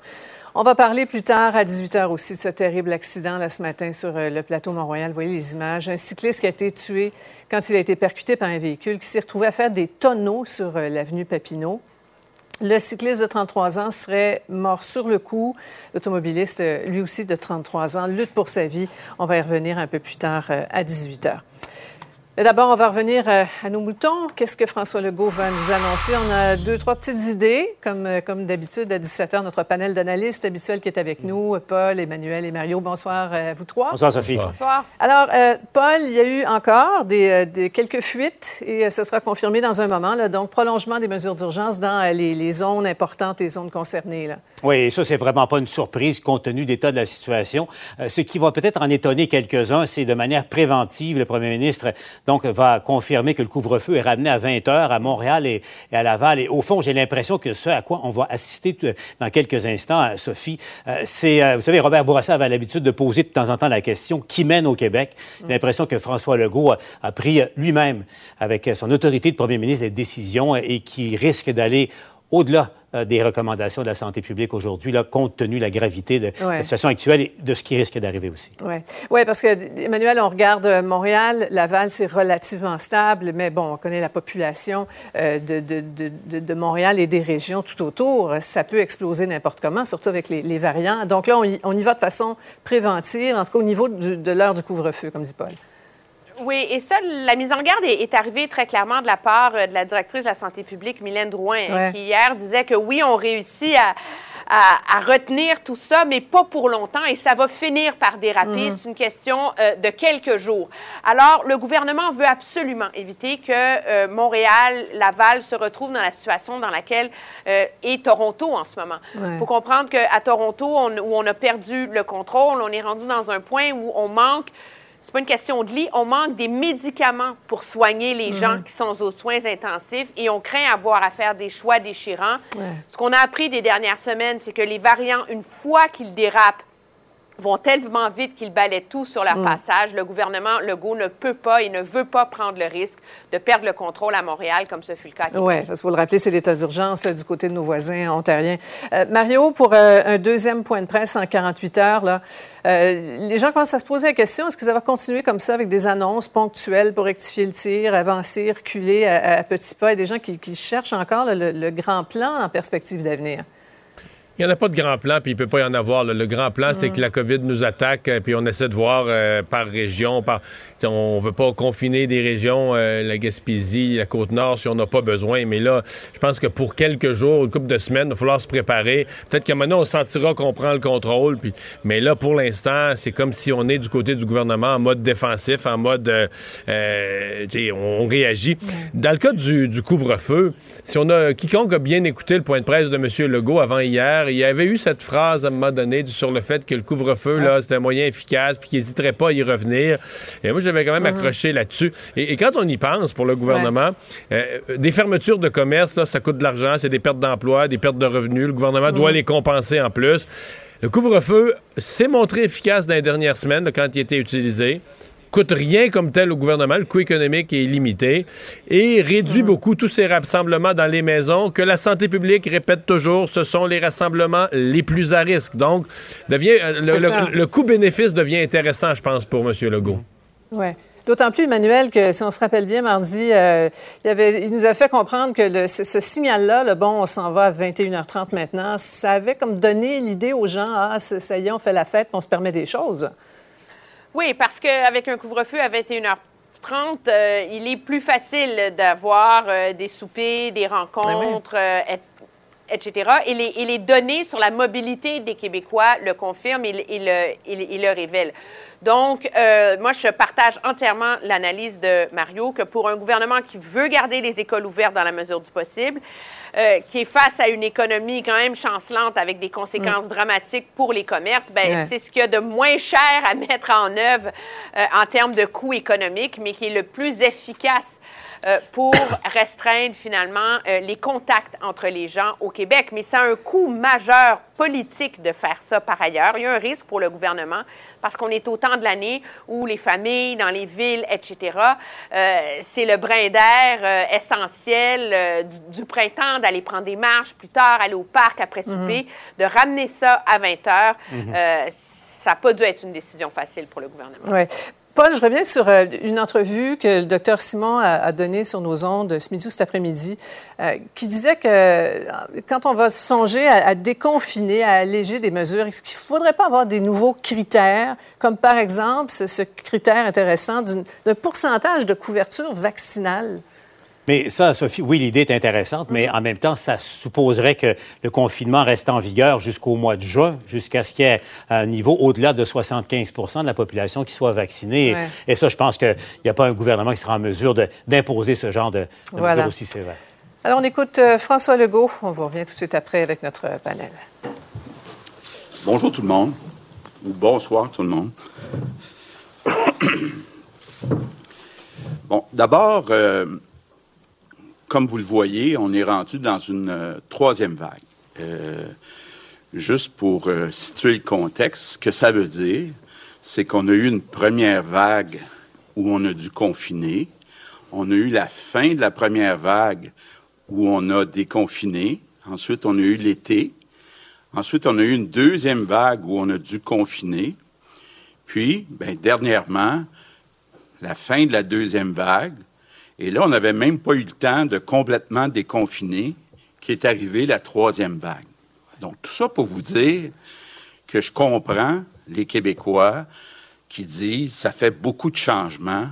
On va parler plus tard à 18 h aussi de ce terrible accident là, ce matin sur euh, le plateau Mont-Royal. Vous voyez les images. Un cycliste qui a été tué quand il a été percuté par un véhicule qui s'est retrouvé à faire des tonneaux sur euh, l'avenue Papineau. Le cycliste de 33 ans serait mort sur le coup. L'automobiliste, lui aussi de 33 ans, lutte pour sa vie. On va y revenir un peu plus tard euh, à 18 heures. D'abord, on va revenir euh, à nos moutons. Qu'est-ce que François Legault va nous annoncer? On a deux, trois petites idées. Comme, euh, comme d'habitude, à 17 h, notre panel d'analystes habituel qui est avec nous, Paul, Emmanuel et Mario. Bonsoir à vous trois. Bonsoir, Sophie. Bonsoir. Alors, euh, Paul, il y a eu encore des, quelques fuites et ce sera confirmé dans un moment. Là, donc, prolongement des mesures d'urgence dans les, zones importantes, les zones concernées. Là. Oui, ça, c'est vraiment pas une surprise compte tenu d'état de la situation. ce qui va peut-être en étonner quelques-uns, c'est de manière préventive, le premier ministre donc, va confirmer que le couvre-feu est ramené à 20 heures à Montréal et, à Laval. Et au fond, j'ai l'impression que ce à quoi on va assister dans quelques instants, euh, Sophie, euh, c'est, euh, vous savez, Robert Bourassa avait l'habitude de poser de temps en temps la question qui mène au Québec? J'ai l'impression que François Legault a, pris lui-même, avec son autorité de premier ministre, des décisions et qui risque d'aller au-delà euh, des recommandations de la santé publique aujourd'hui, compte tenu de la gravité de la situation actuelle et de ce qui risque d'arriver aussi. Oui, ouais, parce que, Emmanuel, on regarde euh, Montréal, Laval, c'est relativement stable, mais bon, on connaît la population euh, de, de, de, Montréal et des régions tout autour. Ça peut exploser n'importe comment, surtout avec les, les, variants. Donc là, on y, on y, va de façon préventive, en tout cas au niveau de l'heure du couvre-feu, comme dit Paul. Oui, et ça, la mise en garde est, arrivée très clairement de la part euh, de la directrice de la santé publique, Mylène Drouin, qui hier disait que oui, on réussit à, retenir tout ça, mais pas pour longtemps, et ça va finir par déraper. Mhm. C'est une question euh, de quelques jours. Alors, le gouvernement veut absolument éviter que euh, Montréal, Laval se retrouvent dans la situation dans laquelle est Toronto en ce moment. Il faut comprendre qu'à Toronto, où on a perdu le contrôle, on est rendu dans un point où on manque c'est pas une question de lit. On manque des médicaments pour soigner les gens mhm. qui sont aux soins intensifs et on craint avoir à faire des choix déchirants. Ce qu'on a appris des dernières semaines, c'est que les variants, une fois qu'ils dérapent, vont tellement vite qu'ils balaient tout sur leur mm. passage. Le gouvernement Legault ne peut pas et ne veut pas prendre le risque de perdre le contrôle à Montréal, comme ce fut le cas. Oui, parce qu'il faut le rappeler, c'est l'état d'urgence du côté de nos voisins ontariens. Euh, Mario, pour euh, un deuxième point de presse en 48 heures, là, euh, les gens commencent à se poser la question est-ce que ça va continuer comme ça avec des annonces ponctuelles pour rectifier le tir, avancer, reculer à, petits pas, et des gens qui, cherchent encore le, le grand plan en perspective d'avenir? Il n'y en a pas de grand plan, puis il ne peut pas y en avoir. Le grand plan, c'est que la COVID nous attaque, euh, puis on essaie de voir euh, par région. Par... On ne veut pas confiner des régions, euh, la Gaspésie, la Côte-Nord, si on n'a pas besoin. Mais là, je pense que pour quelques jours, une couple de semaines, il va falloir se préparer. Peut-être qu'à un moment donné, on sentira qu'on prend le contrôle. Puis... Mais là, pour l'instant, c'est comme si on est du côté du gouvernement en mode défensif, en mode... euh, on réagit. Dans le cas du, du couvre-feu, si on a quiconque a bien écouté le point de presse de M. Legault avant hier, il y avait eu cette phrase à un moment donné sur le fait que le couvre-feu, là, c'était un moyen efficace, puis qu'il n'hésiterait pas à y revenir. Et moi, j'avais quand même accroché là-dessus. Et, et quand on y pense, pour le gouvernement, euh, des fermetures de commerce, là, ça coûte de l'argent, c'est des pertes d'emploi, des pertes de revenus. Le gouvernement doit les compenser en plus. Le couvre-feu s'est montré efficace dans les dernières semaines, là, quand il était utilisé coûte rien comme tel au gouvernement, le coût économique est limité et réduit beaucoup tous ces rassemblements dans les maisons que la santé publique répète toujours, ce sont les rassemblements les plus à risque. Donc, devient, euh, le, ça. le- le coût-bénéfice devient intéressant, je pense, pour M. Legault. Oui. D'autant plus, Emmanuel, que si on se rappelle bien, mardi, euh, il, avait, il nous a fait comprendre que le- ce, ce signal-là, le bon, on s'en va à 21h30 maintenant, ça avait comme donné l'idée aux gens, ah, ça y est, on fait la fête, on se permet des choses. Oui, parce qu'avec un couvre-feu à 21h30, euh, il est plus facile d'avoir euh, des soupers, des rencontres, euh, et- etc. Et les, et les données sur la mobilité des Québécois le confirment et, le- et le, et le- et le révèlent. Donc, euh, moi, je partage entièrement l'analyse de Mario que pour un gouvernement qui veut garder les écoles ouvertes dans la mesure du possible, euh, qui est face à une économie quand même chancelante avec des conséquences dramatiques pour les commerces, ben, Ouais. c'est ce qu'il y a de moins cher à mettre en œuvre euh, en termes de coûts économiques, mais qui est le plus efficace euh, pour restreindre finalement les contacts entre les gens au Québec. Mais ça a un coût majeur politique de faire ça par ailleurs. Il y a un risque pour le gouvernement parce qu'on est au temps de l'année où les familles dans les villes, etc., euh, c'est le brin d'air euh, essentiel euh, du, du printemps d'aller prendre des marches plus tard, aller au parc après souper, de ramener ça à 20 heures. Mhm. ça n'a pas dû être une décision facile pour le gouvernement. Ouais. Paul, je reviens sur euh, une entrevue que le docteur Simon a, donnée sur nos ondes ce midi ou cet après-midi, euh, qui disait que euh, quand on va songer à, déconfiner, à alléger des mesures, est-ce qu'il ne faudrait pas avoir des nouveaux critères, comme par exemple ce, critère intéressant d'un pourcentage de couverture vaccinale? Mais ça, Sophie, oui, l'idée est intéressante, mais en même temps, ça supposerait que le confinement reste en vigueur jusqu'au mois de juin, jusqu'à ce qu'il y ait un niveau au-delà de 75% de la population qui soit vaccinée. Ouais. Et ça, je pense qu'il n'y a pas un gouvernement qui sera en mesure d'imposer ce genre de, de Voilà. mesures aussi sévères. Alors, on écoute euh, François Legault. On vous revient tout de suite après avec notre panel. Bonjour tout le monde, ou bonsoir tout le monde. Bon, d'abord, euh, comme vous le voyez, on est rendu dans une euh, troisième vague. Euh, juste pour euh, situer le contexte, ce que ça veut dire, c'est qu'on a eu une première vague où on a dû confiner. On a eu la fin de la première vague où on a déconfiné. Ensuite, on a eu l'été. Ensuite, on a eu une deuxième vague où on a dû confiner. Puis, ben, dernièrement, la fin de la deuxième vague. Et là, on n'avait même pas eu le temps de complètement déconfiner, qui est arrivée la troisième vague. Donc, tout ça pour vous dire que je comprends les Québécois qui disent ça fait beaucoup de changements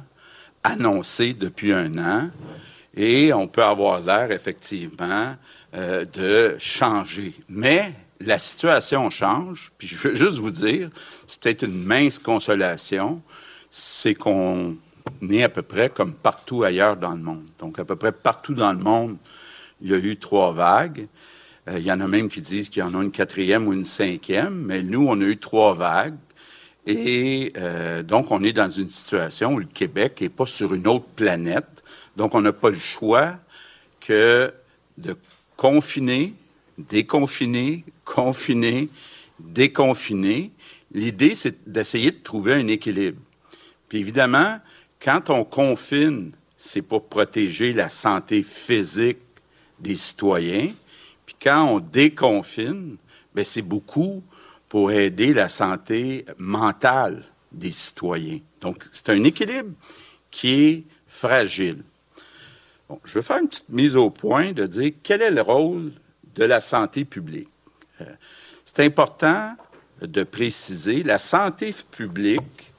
annoncés depuis un an et on peut avoir l'air effectivement euh, de changer. Mais la situation change, puis je veux juste vous dire, c'est peut-être une mince consolation, c'est qu'on est à peu près comme partout ailleurs dans le monde. Donc, à peu près partout dans le monde, il y a eu trois vagues. Euh, il y en a même qui disent qu'il y en a une quatrième ou une cinquième, mais nous, on a eu trois vagues. Et euh, donc, on est dans une situation où le Québec n'est pas sur une autre planète. Donc, on n'a pas le choix que de confiner, déconfiner, confiner, déconfiner. L'idée, c'est d'essayer de trouver un équilibre. Puis évidemment, quand on confine, c'est pour protéger la santé physique des citoyens. Puis quand on déconfine, ben c'est beaucoup pour aider la santé mentale des citoyens. Donc, c'est un équilibre qui est fragile. Je vais faire une petite mise au point de dire quel est le rôle de la santé publique. Euh, c'est important de préciser, la santé publique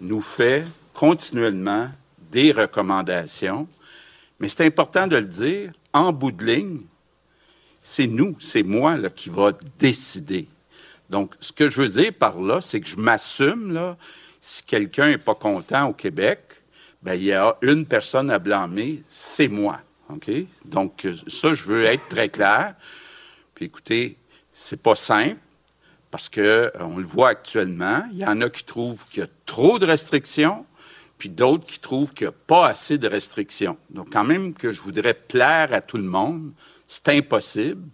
nous fait continuellement des recommandations, mais c'est important de le dire, en bout de ligne, c'est nous, c'est moi là, qui va décider. Donc, ce que je veux dire par là, c'est que je m'assume, là, si quelqu'un n'est pas content au Québec, ben, il y a une personne à blâmer, c'est moi. OK? Donc, ça, je veux être très clair. Puis écoutez, c'est pas simple parce que euh, le voit actuellement. Il y en a qui trouvent qu'il y a trop de restrictions, puis d'autres qui trouvent qu'il n'y a pas assez de restrictions. Donc, quand même que je voudrais plaire à tout le monde, c'est impossible.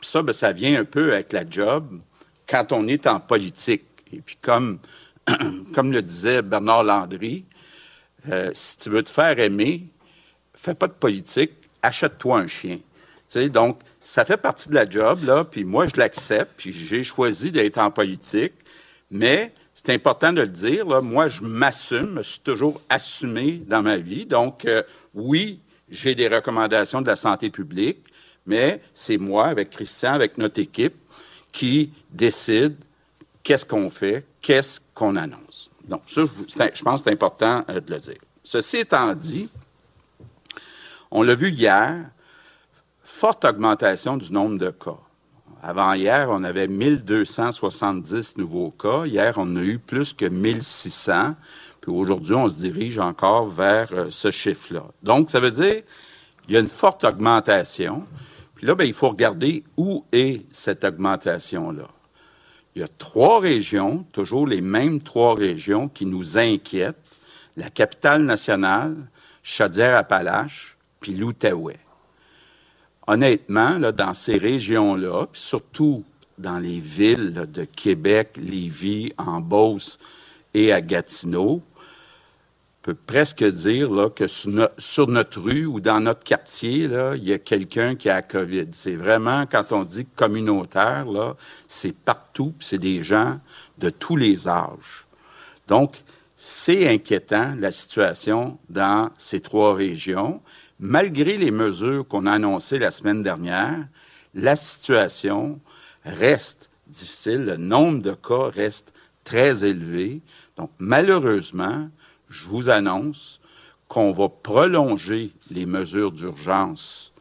Puis ça, ben, ça vient un peu avec la job quand on est en politique. Et puis, comme, comme le disait Bernard Landry, euh, si tu veux te faire aimer, fais pas de politique, achète-toi un chien. donc, ça fait partie de la job, là, puis moi, je l'accepte, puis j'ai choisi d'être en politique, mais c'est important de le dire, là, moi, je m'assume, je suis toujours assumé dans ma vie. Donc, euh, oui, j'ai des recommandations de la santé publique, mais c'est moi, avec Christian, avec notre équipe, qui décide qu'est-ce qu'on fait, qu'est-ce qu'on annonce. Donc, ça, je, pense que c'est important euh, de le dire. Ceci étant dit, on l'a vu hier, forte augmentation du nombre de cas. Avant hier, on avait 1270 nouveaux cas. Hier, on a eu plus que 1600. Puis aujourd'hui, on se dirige encore vers euh, ce chiffre-là. Donc, ça veut dire qu'il y a une forte augmentation. Puis là, bien, il faut regarder où est cette augmentation-là. Il y a trois régions, toujours les mêmes trois régions qui nous inquiètent. La capitale nationale, Chaudière-Appalaches, puis l'Outaouais. Honnêtement, dans ces régions-là, surtout dans les villes de Québec, Lévis, en Beauce et à Gatineau, peut presque dire que sur, notre rue ou dans notre quartier, il y a quelqu'un qui a COVID. C'est vraiment, quand on dit communautaire, c'est partout, c'est des gens de tous les âges. Donc, c'est inquiétant, la situation dans ces trois régions. Malgré les mesures qu'on a annoncées la semaine dernière, la situation reste difficile, le nombre de cas reste très élevé. Donc, malheureusement, je vous annonce qu'on va prolonger les mesures d'urgence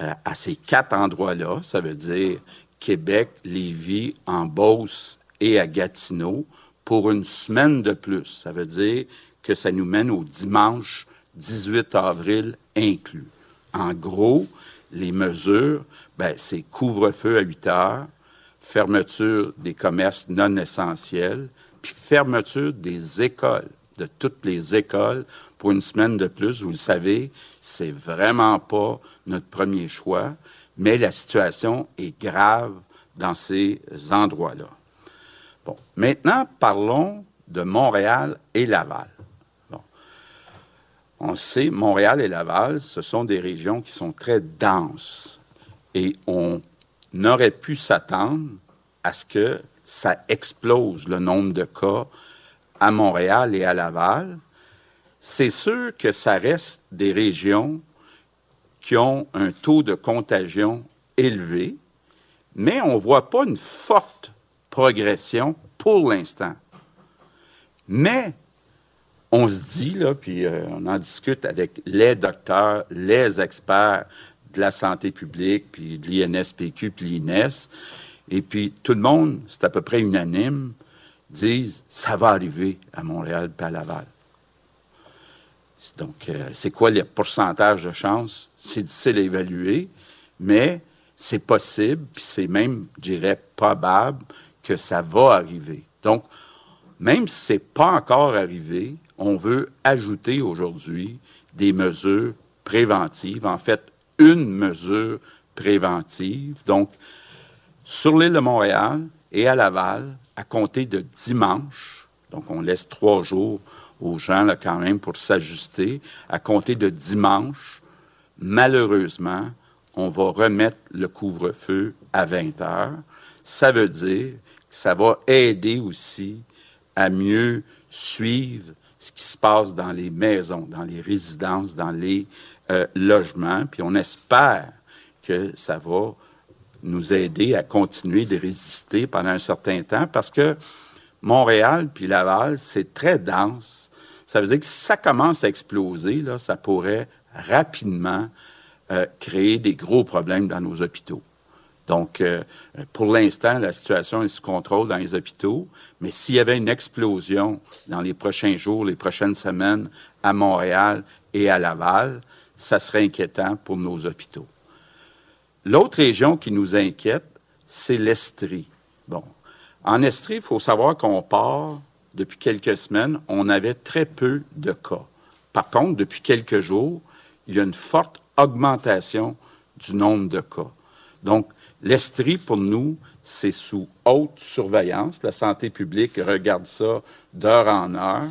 euh, à ces quatre endroits-là. Ça veut dire Québec, Lévis, en Beauce et à Gatineau pour une semaine de plus. Ça veut dire que ça nous mène au dimanche 18 avril inclus. En gros, les mesures, ben, c'est couvre-feu à 8 heures, fermeture des commerces non essentiels, puis fermeture des écoles de toutes les écoles pour une semaine de plus. Vous le savez, c'est vraiment pas notre premier choix, mais la situation est grave dans ces endroits-là. Bon, maintenant, parlons de Montréal et Laval. On sait, Montréal et Laval, ce sont des régions qui sont très denses et on aurait pu s'attendre à ce que ça explose le nombre de cas à Montréal et à Laval, c'est sûr que ça reste des régions qui ont un taux de contagion élevé, mais on ne voit pas une forte progression pour l'instant. Mais on se dit, là, puis euh, on en discute avec les docteurs, les experts de la santé publique, puis de l'INSPQ, puis l'INES, et puis tout le monde, c'est à peu près unanime, disent ça va arriver à Montréal et à Laval. Donc, euh, c'est quoi le pourcentage de chance? C'est difficile à évaluer, mais c'est possible, puis c'est même, je dirais, probable que ça va arriver. Donc, même si ce n'est pas encore arrivé, on veut ajouter aujourd'hui des mesures préventives, en fait, une mesure préventive. Donc, sur l'île de Montréal et à Laval, à compter de dimanche, donc on laisse trois jours aux gens là, quand même pour s'ajuster, à compter de dimanche, malheureusement, on va remettre le couvre-feu à 20 heures. Ça veut dire que ça va aider aussi à mieux suivre ce qui se passe dans les maisons, dans les résidences, dans les euh, logements. Puis on espère que ça va nous aider à continuer de résister pendant un certain temps parce que Montréal puis Laval, c'est très dense. Ça veut dire que si ça commence à exploser, là, ça pourrait rapidement euh, créer des gros problèmes dans nos hôpitaux. Donc, euh, pour l'instant, la situation est sous contrôle dans les hôpitaux, mais s'il y avait une explosion dans les prochains jours, les prochaines semaines à Montréal et à Laval, ça serait inquiétant pour nos hôpitaux. L'autre région qui nous inquiète, c'est l'Estrie. Bon. En Estrie, il faut savoir qu'on part, depuis quelques semaines, on avait très peu de cas. Par contre, depuis quelques jours, il y a une forte augmentation du nombre de cas. Donc, l'Estrie, pour nous, c'est sous haute surveillance. La santé publique regarde ça d'heure en heure.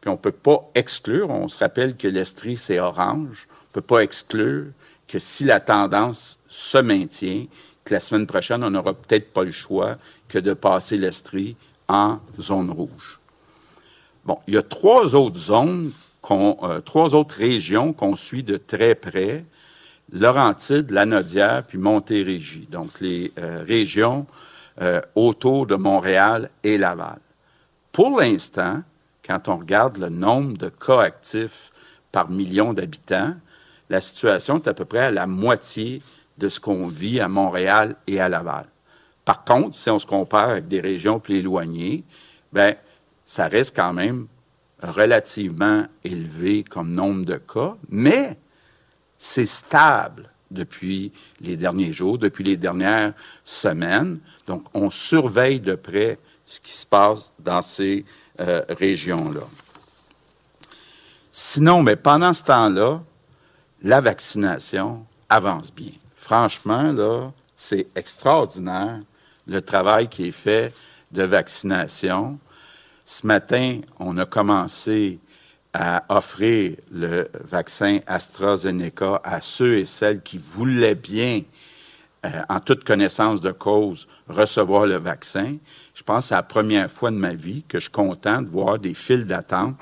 Puis on ne peut pas exclure, on se rappelle que l'Estrie, c'est orange, on ne peut pas exclure que si la tendance se maintient, que la semaine prochaine, on n'aura peut-être pas le choix que de passer l'Estrie en zone rouge. Bon, il y a trois autres zones euh, trois autres régions qu'on suit de très près, Laurentide, Lanaudière, puis Montérégie, donc les euh, régions euh, autour de Montréal et Laval. Pour l'instant, quand on regarde le nombre de cas actifs par million d'habitants, la situation est à peu près à la moitié de ce qu'on vit à Montréal et à Laval. Par contre, si on se compare avec des régions plus éloignées, ben ça reste quand même relativement élevé comme nombre de cas, mais c'est stable depuis les derniers jours, depuis les dernières semaines. Donc, on surveille de près ce qui se passe dans ces euh, régions-là. Sinon, mais pendant ce temps-là, la vaccination avance bien. Franchement, là, c'est extraordinaire le travail qui est fait de vaccination. Ce matin, on a commencé à offrir le vaccin AstraZeneca à ceux et celles qui voulaient bien, euh, en toute connaissance de cause, recevoir le vaccin. Je pense que c'est la première fois de ma vie que je suis content de voir des files d'attente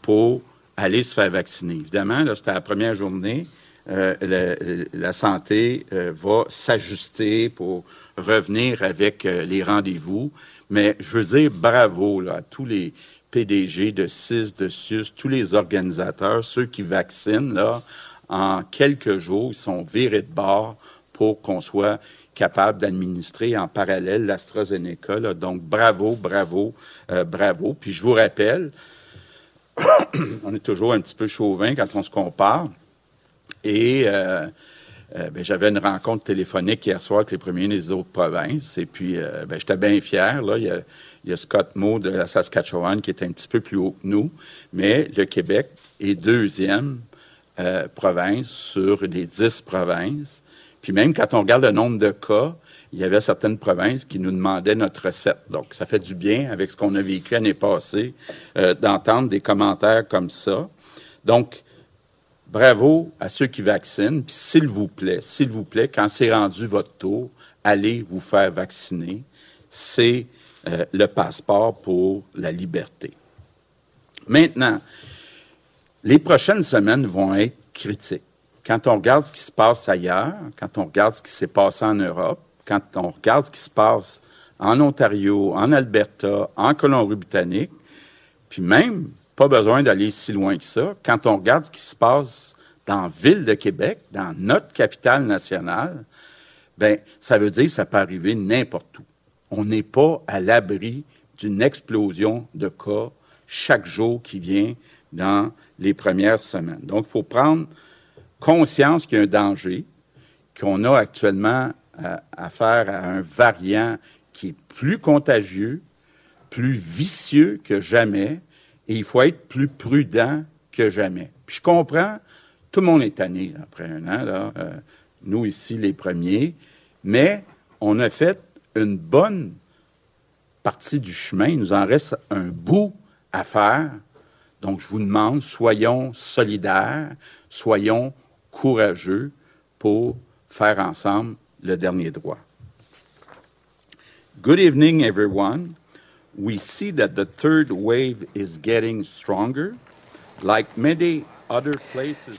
pour aller se faire vacciner. Évidemment, c'était la première journée. Euh, la santé euh, va s'ajuster pour revenir avec les rendez-vous. Mais je veux dire bravo à tous les PDG de CIS, de SUS, tous les organisateurs, ceux qui vaccinent, là, en quelques jours, ils sont virés de bord pour qu'on soit capable d'administrer en parallèle l'AstraZeneca. Donc, bravo, bravo, euh, bravo. Puis je vous rappelle, on est toujours un petit peu chauvin quand on se compare. Et euh, euh, ben, j'avais une rencontre téléphonique hier soir avec les premiers des autres provinces. Et puis, ben, j'étais bien fier. Là. Il, y a, Scott Moe de la Saskatchewan qui est un petit peu plus haut que nous. Mais le Québec est deuxième euh, province sur les dix provinces. Puis même quand on regarde le nombre de cas, il y avait certaines provinces qui nous demandaient notre recette. Donc, ça fait du bien avec ce qu'on a vécu l'année passée d'entendre des commentaires comme ça. Donc, bravo à ceux qui vaccinent. Puis s'il vous plaît, s'il vous plaît, quand c'est rendu votre tour, allez vous faire vacciner. C'est euh, le passeport pour la liberté. Maintenant, les prochaines semaines vont être critiques. Quand on regarde ce qui se passe ailleurs, quand on regarde ce qui s'est passé en Europe, quand on regarde ce qui se passe en Ontario, en Alberta, en Colombie-Britannique, puis même pas besoin d'aller si loin que ça. Quand on regarde ce qui se passe dans la ville de Québec, dans notre capitale nationale, ben ça veut dire que ça peut arriver n'importe où. On n'est pas à l'abri d'une explosion de cas chaque jour qui vient dans les premières semaines. Donc, il faut prendre conscience qu'il y a un danger, qu'on a actuellement affaire à un variant qui est plus contagieux, plus vicieux que jamais, et il faut être plus prudent que jamais. Je comprends, tout le monde est tanné après un an, euh, nous ici les premiers, mais on a fait une bonne partie du chemin. Il nous en reste un bout à faire. Donc, je vous demande, soyons solidaires, soyons courageux pour faire ensemble le dernier droit. Good evening, everyone. we see that the third wave is getting stronger. Like many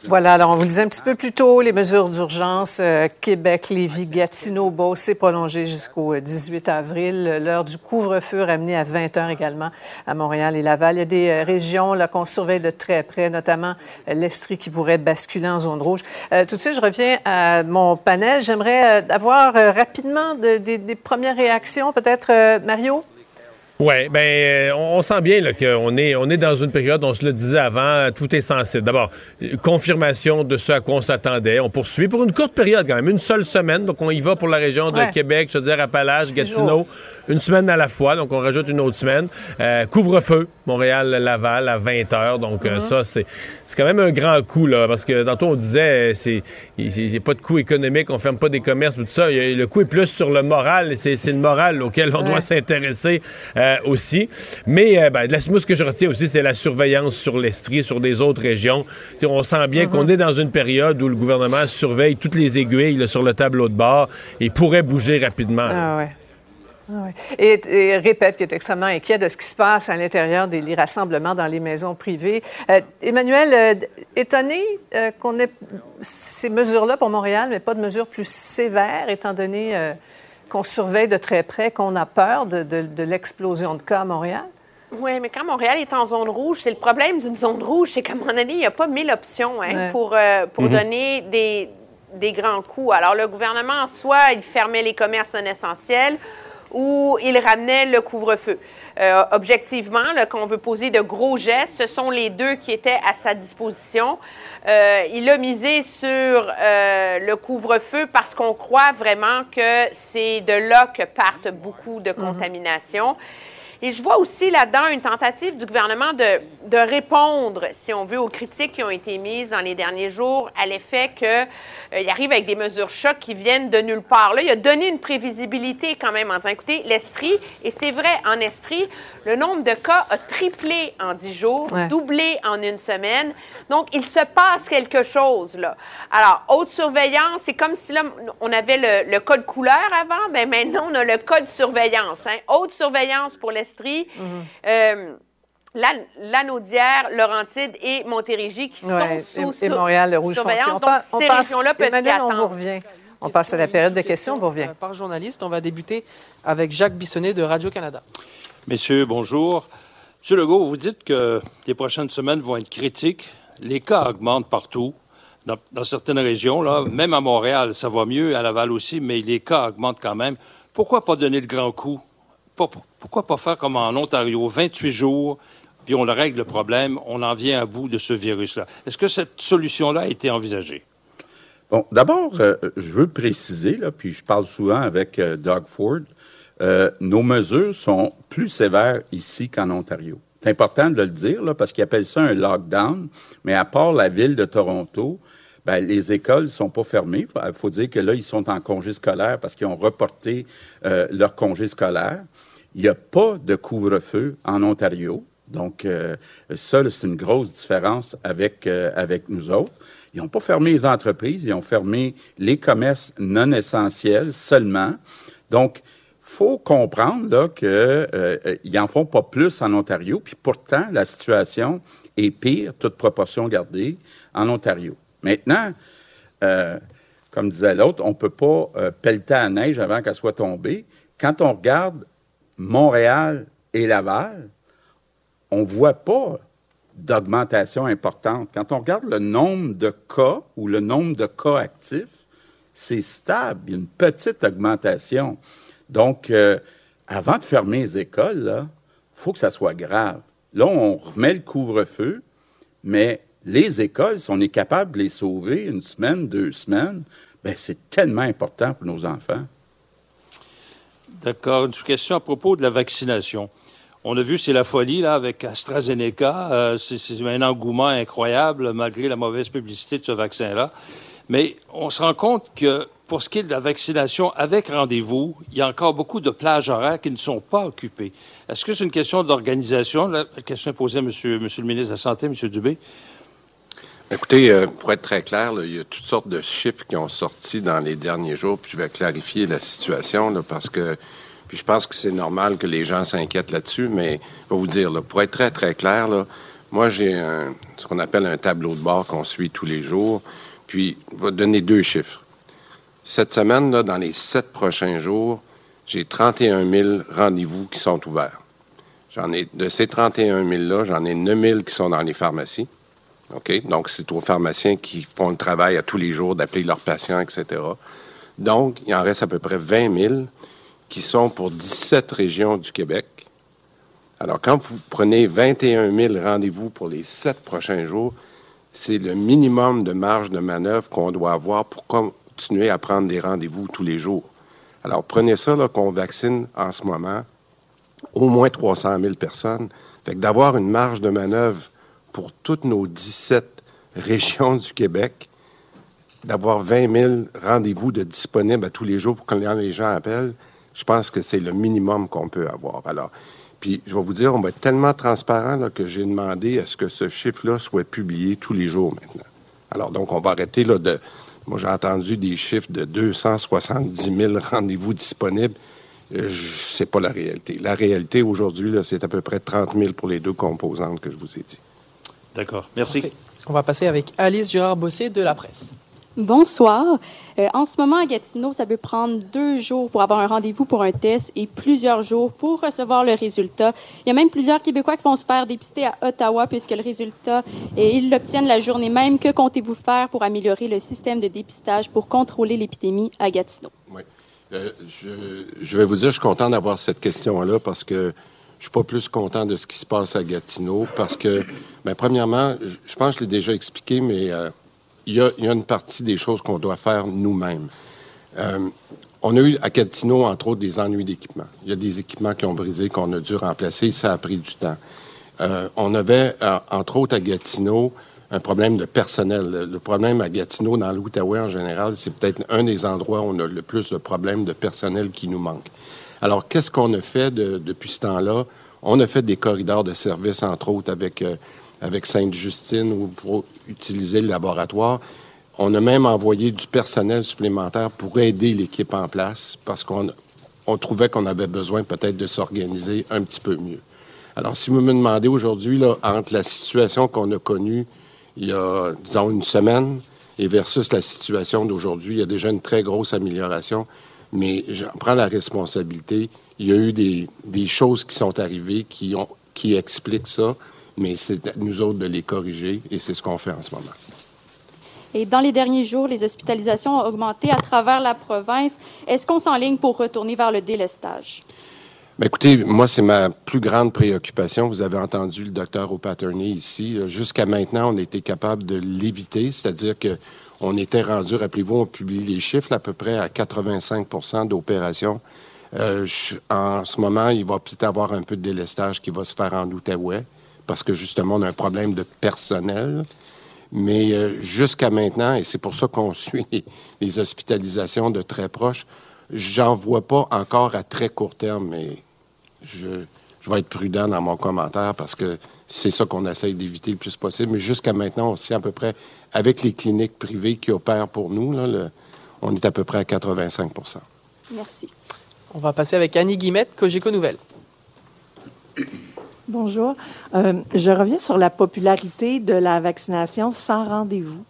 Voilà, alors on vous disait un petit peu plus tôt, les mesures d'urgence, euh, Québec, Lévis, Gatineau, Beauce, c'est prolongé jusqu'au 18 avril. L'heure du couvre-feu ramenée à 20 heures également à Montréal et Laval. Il y a des euh, régions qu'on surveille de très près, notamment euh, l'Estrie qui pourrait basculer en zone rouge. tout de suite, je reviens à mon panel. J'aimerais avoir rapidement des premières réactions, peut-être, Mario? Oui, ben euh, on, sent bien qu'on est, on est dans une période, on se le disait avant, tout est sensible. D'abord, confirmation de ce à quoi on s'attendait. On poursuit pour une courte période quand même, une seule semaine. Donc on y va pour la région de Québec, je veux dire Appalaches, Gatineau, une semaine à la fois. Donc on rajoute une autre semaine. Euh, couvre-feu, Montréal-Laval à 20 heures. Donc euh, mm-hmm. ça, c'est, c'est quand même un grand coup, là, parce que tantôt on disait, c'est, c'est, pas de coût économique, on ferme pas des commerces, tout ça. le coût est plus sur le moral, c'est, c'est le moral auquel on doit s'intéresser. Euh, aussi. Mais euh, ben, ce que je retiens aussi, c'est la surveillance sur l'Estrie, sur des autres régions. on sent bien qu'on mhm. est dans une période où le gouvernement surveille toutes les aiguilles sur le tableau de bord et pourrait bouger rapidement. Ah, ah Et, répète qu'il est extrêmement inquiet de ce qui se passe à l'intérieur des rassemblements dans les maisons privées. Euh, Emmanuel, étonné qu'on ait ces mesures-là pour Montréal, mais pas de mesures plus sévères, étant donné qu'on surveille de très près, qu'on a peur de, l'explosion de cas à Montréal? Oui, mais quand Montréal est en zone rouge, c'est le problème d'une zone rouge, c'est qu'à un moment donné, il n'y a pas mille options hein, pour, euh, pour mhm. donner des, des grands coups. Alors, le gouvernement, soit il fermait les commerces non essentiels ou il ramenait le couvre-feu. Euh, objectivement, quand on veut poser de gros gestes, ce sont les deux qui étaient à sa disposition. Euh, il a misé sur euh, le couvre-feu parce qu'on croit vraiment que c'est de là que partent beaucoup de mhm. contaminations. Et je vois aussi là-dedans une tentative du gouvernement de, de, répondre, si on veut, aux critiques qui ont été mises dans les derniers jours à l'effet qu'il euh, arrive avec des mesures chocs qui viennent de nulle part. Là, il a donné une prévisibilité quand même en disant, écoutez, l'Estrie, et c'est vrai, en Estrie, le nombre de cas a triplé en dix jours, doublé en une semaine. Donc, il se passe quelque chose, là. Alors, haute surveillance, c'est comme si là, on avait le, le code couleur avant, bien maintenant, on a le code surveillance. Hein. Haute surveillance pour l'Estrie Mhm. Euh, Lanaudière, Laurentide et Montérégie qui sont sous et, Montréal, le Rouge surveillance. On, Donc, ces régions-là peuvent Emmanuel, on vous revient. On passe à la période de questions, on vous revient. Par journaliste, on va débuter avec Jacques Bissonnet de Radio-Canada. Messieurs, bonjour. Monsieur Legault, vous dites que les prochaines semaines vont être critiques. Les cas augmentent partout. Dans, dans, certaines régions, là, même à Montréal, ça va mieux, à Laval aussi, mais les cas augmentent quand même. Pourquoi pas donner le grand coup? Pourquoi pas faire comme en Ontario, 28 jours, puis on le règle le problème, on en vient à bout de ce virus-là. Est-ce que cette solution-là a été envisagée? Bon, d'abord, euh, je veux préciser, puis je parle souvent avec euh, Doug Ford, euh, nos mesures sont plus sévères ici qu'en Ontario. C'est important de le dire, parce qu'ils appellent ça un lockdown, mais à part la ville de Toronto, ben, les écoles ne sont pas fermées. Il faut, dire que là, ils sont en congé scolaire parce qu'ils ont reporté leur congé scolaire. Il n'y a pas de couvre-feu en Ontario. Donc, euh, ça, c'est une grosse différence avec, euh, avec nous autres. Ils n'ont pas fermé les entreprises, ils ont fermé les commerces non essentiels seulement. Donc, faut comprendre qu'ils euh, n'en font pas plus en Ontario, puis pourtant la situation est pire, toute proportion gardée, en Ontario. Maintenant, comme disait l'autre, on ne peut pas pelleter à la neige avant qu'elle soit tombée. Quand on regarde Montréal et Laval, on ne voit pas d'augmentation importante. Quand on regarde le nombre de cas ou le nombre de cas actifs, c'est stable. Il y a une petite augmentation. Donc, euh, avant de fermer les écoles, il faut que ça soit grave. Là, on remet le couvre-feu, mais les écoles, si on est capable de les sauver une semaine, deux semaines, ben, c'est tellement important pour nos enfants. D'accord. Une question à propos de la vaccination. On a vu, c'est la folie là avec AstraZeneca. Euh, c'est un engouement incroyable malgré la mauvaise publicité de ce vaccin-là. Mais on se rend compte que pour ce qui est de la vaccination avec rendez-vous, il y a encore beaucoup de plages horaires qui ne sont pas occupées. Est-ce que c'est une question d'organisation? La question est posée à monsieur, monsieur le ministre de la Santé, M. Dubé. Écoutez, euh, pour être très clair, il y a toutes sortes de chiffres qui ont sorti dans les derniers jours, puis je vais clarifier la situation parce que puis je pense que c'est normal que les gens s'inquiètent là-dessus, mais je vais vous dire, pour être très, très clair, Moi, j'ai ce qu'on appelle un tableau de bord qu'on suit tous les jours. Puis, je vais donner deux chiffres. Cette semaine, là, dans les sept prochains jours, j'ai 31 000 rendez-vous qui sont ouverts. J'en ai, de ces 31 000-là, j'en ai 9 000 qui sont dans les pharmacies. OK? Donc, c'est aux pharmaciens qui font le travail à tous les jours d'appeler leurs patients, etc. Donc, il en reste à peu près 20 000 qui sont pour 17 régions du Québec. Alors, quand vous prenez 21 000 rendez-vous pour les sept prochains jours, c'est le minimum de marge de manœuvre qu'on doit avoir pour continuer à prendre des rendez-vous tous les jours. Alors, prenez ça, là, qu'on vaccine en ce moment au moins 300 000 personnes. Fait que d'avoir une marge de manœuvre pour toutes nos 17 régions du Québec, d'avoir 20 000 rendez-vous de disponibles à tous les jours pour que les gens appellent, je pense que c'est le minimum qu'on peut avoir. Alors, puis je vais vous dire, on va être tellement transparent que j'ai demandé à ce que ce chiffre-là soit publié tous les jours maintenant. Alors, donc, on va arrêter là, de... Moi, j'ai entendu des chiffres de 270 000 rendez-vous disponibles. Euh, C'est pas la réalité. La réalité aujourd'hui, c'est à peu près 30 000 pour les deux composantes que je vous ai dit. D'accord. Merci. On va passer avec Alice Girard-Bossé de La Presse. Bonsoir. Euh, en ce moment, à Gatineau, ça peut prendre deux jours pour avoir un rendez-vous pour un test et plusieurs jours pour recevoir le résultat. Il y a même plusieurs Québécois qui vont se faire dépister à Ottawa puisque le résultat, et ils l'obtiennent la journée même. Que comptez-vous faire pour améliorer le système de dépistage pour contrôler l'épidémie à Gatineau? Oui. Euh, je, je vais vous dire, je suis content d'avoir cette question-là parce que je suis pas plus content de ce qui se passe à Gatineau parce que, bien, premièrement, je, pense que je l'ai déjà expliqué, mais euh, il y, a, une partie des choses qu'on doit faire nous-mêmes. Euh, on a eu à Gatineau, entre autres, des ennuis d'équipement. Il y a des équipements qui ont brisé, qu'on a dû remplacer. Ça a pris du temps. Euh, on avait, entre autres, à Gatineau, un problème de personnel. Le, le problème à Gatineau, dans l'Outaouais en général, c'est peut-être un des endroits où on a le plus de problèmes de personnel qui nous manque. Alors, qu'est-ce qu'on a fait de- depuis ce temps-là? On a fait des corridors de service, entre autres, avec, euh, avec Sainte-Justine ou pour utiliser le laboratoire. On a même envoyé du personnel supplémentaire pour aider l'équipe en place parce qu'on on trouvait qu'on avait besoin peut-être de s'organiser un petit peu mieux. Alors, si vous me demandez aujourd'hui, entre la situation qu'on a connue il y a, disons, une semaine et versus la situation d'aujourd'hui, il y a déjà une très grosse amélioration, mais j'en prends la responsabilité. Il y a eu des, des choses qui sont arrivées qui, ont, qui expliquent ça, mais c'est à nous autres de les corriger et c'est ce qu'on fait en ce moment. Et dans les derniers jours, les hospitalisations ont augmenté à travers la province. Est-ce qu'on s'enligne pour retourner vers le délestage? Ben, écoutez, moi, c'est ma plus grande préoccupation. Vous avez entendu le docteur O'Patterney ici. Jusqu'à maintenant, on a été capable de l'éviter, c'est-à-dire que on était rendu, rappelez-vous, on publie les chiffres, à peu près à 85% d'opérations. Euh, en ce moment, il va peut-être avoir un peu de délestage qui va se faire en Outaouais, parce que justement, on a un problème de personnel. Mais euh, jusqu'à maintenant, et c'est pour ça qu'on suit les, hospitalisations de très proche, j'en vois pas encore à très court terme, mais je vais être prudent dans mon commentaire parce que c'est ça qu'on essaye d'éviter le plus possible. Mais jusqu'à maintenant, on sait à peu près, avec les cliniques privées qui opèrent pour nous, là, le- on est à peu près à 85% Merci. On va passer avec Annie Guillemette, Cogeco Nouvelles. Bonjour. Euh, je reviens sur la popularité de la vaccination sans rendez-vous.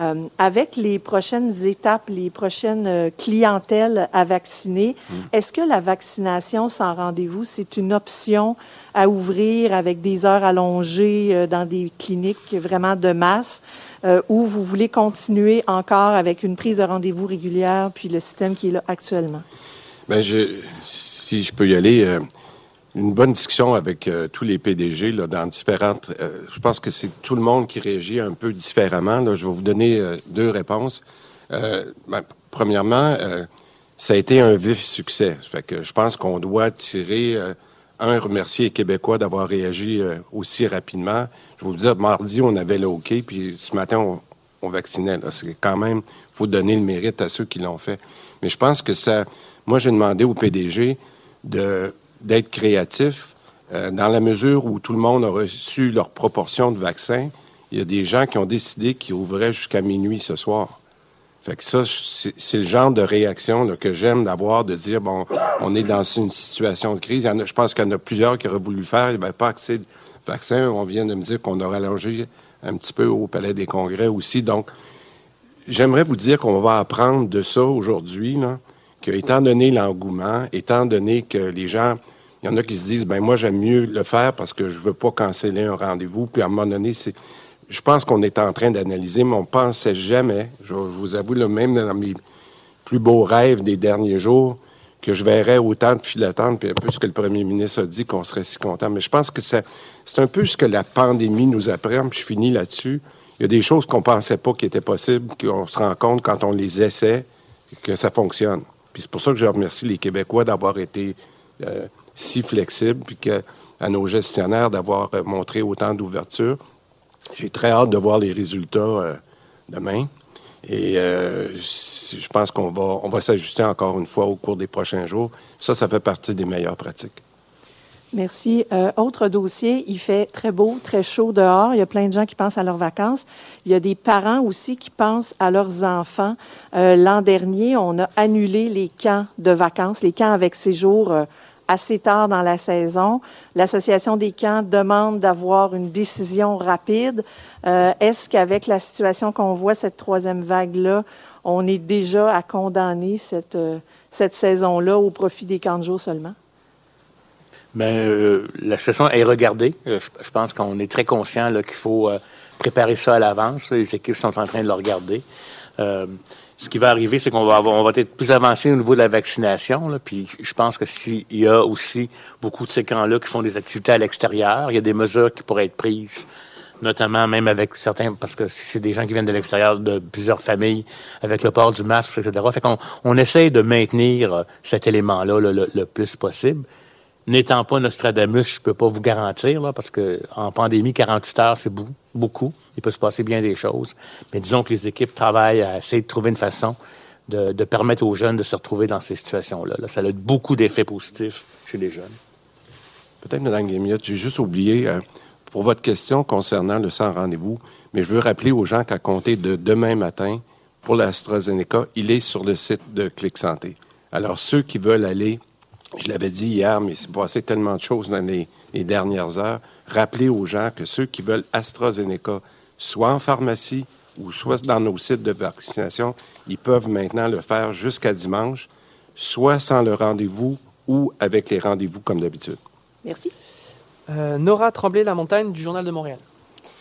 Euh, avec les prochaines étapes, les prochaines euh, clientèles à vacciner, est-ce que la vaccination sans rendez-vous, c'est une option à ouvrir avec des heures allongées euh, dans des cliniques vraiment de masse, euh, ou vous voulez continuer encore avec une prise de rendez-vous régulière puis le système qui est là actuellement? Je, si je peux y aller, une bonne discussion avec euh, tous les PDG là, dans différentes. euh, je pense que c'est tout le monde qui réagit un peu différemment. Là. Je vais vous donner euh, deux réponses. Euh, ben, premièrement, ça a été un vif succès. Fait que je pense qu'on doit tirer. un, remercier les Québécois d'avoir réagi aussi rapidement. Je vais vous dire, mardi, on avait le OK, puis ce matin, on, vaccinait. C'est quand même, faut donner le mérite à ceux qui l'ont fait. Mais je pense que ça. Moi, j'ai demandé au PDG de d'être créatif euh, dans la mesure où tout le monde a reçu leur proportion de vaccins. Il y a des gens qui ont décidé qu'ils ouvraient jusqu'à minuit ce soir. Fait ça, c'est le genre de réaction que j'aime d'avoir, de dire, bon, on est dans une situation de crise. Je pense qu'il y en a plusieurs qui auraient voulu faire, il n'y avait pas assez de vaccin. On vient de me dire qu'on a rallongé un petit peu au Palais des Congrès aussi. Donc, j'aimerais vous dire qu'on va apprendre de ça aujourd'hui, que étant donné l'engouement, étant donné que les gens, il y en a qui se disent, ben moi j'aime mieux le faire parce que je veux pas canceller un rendez-vous. Puis à un moment donné, c'est, je pense qu'on est en train d'analyser, mais on pensait jamais, je, vous avoue, le même dans mes plus beaux rêves des derniers jours, que je verrais autant de files d'attente, puis un peu ce que le premier ministre a dit, qu'on serait si content. Mais je pense que c'est un peu ce que la pandémie nous apprend, puis je finis là-dessus. Il y a des choses qu'on pensait pas qui étaient possibles, qu'on se rend compte quand on les essaie, que ça fonctionne. Puis c'est pour ça que je remercie les Québécois d'avoir été euh, si flexibles, puis à nos gestionnaires d'avoir euh, montré autant d'ouverture. J'ai très hâte de voir les résultats euh, demain. Et je pense qu'on va, va s'ajuster encore une fois au cours des prochains jours. Ça, ça fait partie des meilleures pratiques. Merci. Euh, autre dossier, il fait très beau, très chaud dehors. Il y a plein de gens qui pensent à leurs vacances. Il y a des parents aussi qui pensent à leurs enfants. Euh, L'an dernier, on a annulé les camps de vacances, les camps avec séjour euh, assez tard dans la saison. L'Association des camps demande d'avoir une décision rapide. Euh, Est-ce qu'avec la situation qu'on voit, cette troisième vague-là, on est déjà à condamner cette, euh, cette saison-là au profit des camps de jour seulement? Bien, euh, la situation est regardée. Euh, je, pense qu'on est très conscient qu'il faut euh, préparer ça à l'avance. Les équipes sont en train de le regarder. ce qui va arriver, c'est qu'on va, avoir, va être plus avancé au niveau de la vaccination. Là, puis je pense que s'il y a aussi beaucoup de ces camps-là qui font des activités à l'extérieur, il y a des mesures qui pourraient être prises notamment même avec certains, parce que c'est des gens qui viennent de l'extérieur de plusieurs familles, avec le port du masque, etc. Fait qu'on on essaie de maintenir cet élément-là le, plus possible. N'étant pas Nostradamus, je ne peux pas vous garantir, là, parce qu'en pandémie, 48 heures, c'est beaucoup. Il peut se passer bien des choses. Mais disons que les équipes travaillent à essayer de trouver une façon de, permettre aux jeunes de se retrouver dans ces situations-là. Ça a beaucoup d'effets positifs chez les jeunes. Peut-être, Mme Guémiotte, j'ai juste oublié, euh, pour votre question concernant le sans rendez-vous, mais je veux rappeler aux gens qu'à compter de demain matin, pour l'AstraZeneca, il est sur le site de Clic Santé. Alors, ceux qui veulent aller je l'avais dit hier, mais c'est passé tellement de choses dans les, dernières heures. Rappelez aux gens que ceux qui veulent AstraZeneca, soit en pharmacie ou soit dans nos sites de vaccination, ils peuvent maintenant le faire jusqu'à dimanche, soit sans le rendez-vous ou avec les rendez-vous comme d'habitude. Merci. Euh, Nora Tremblay-La-Montagne du Journal de Montréal.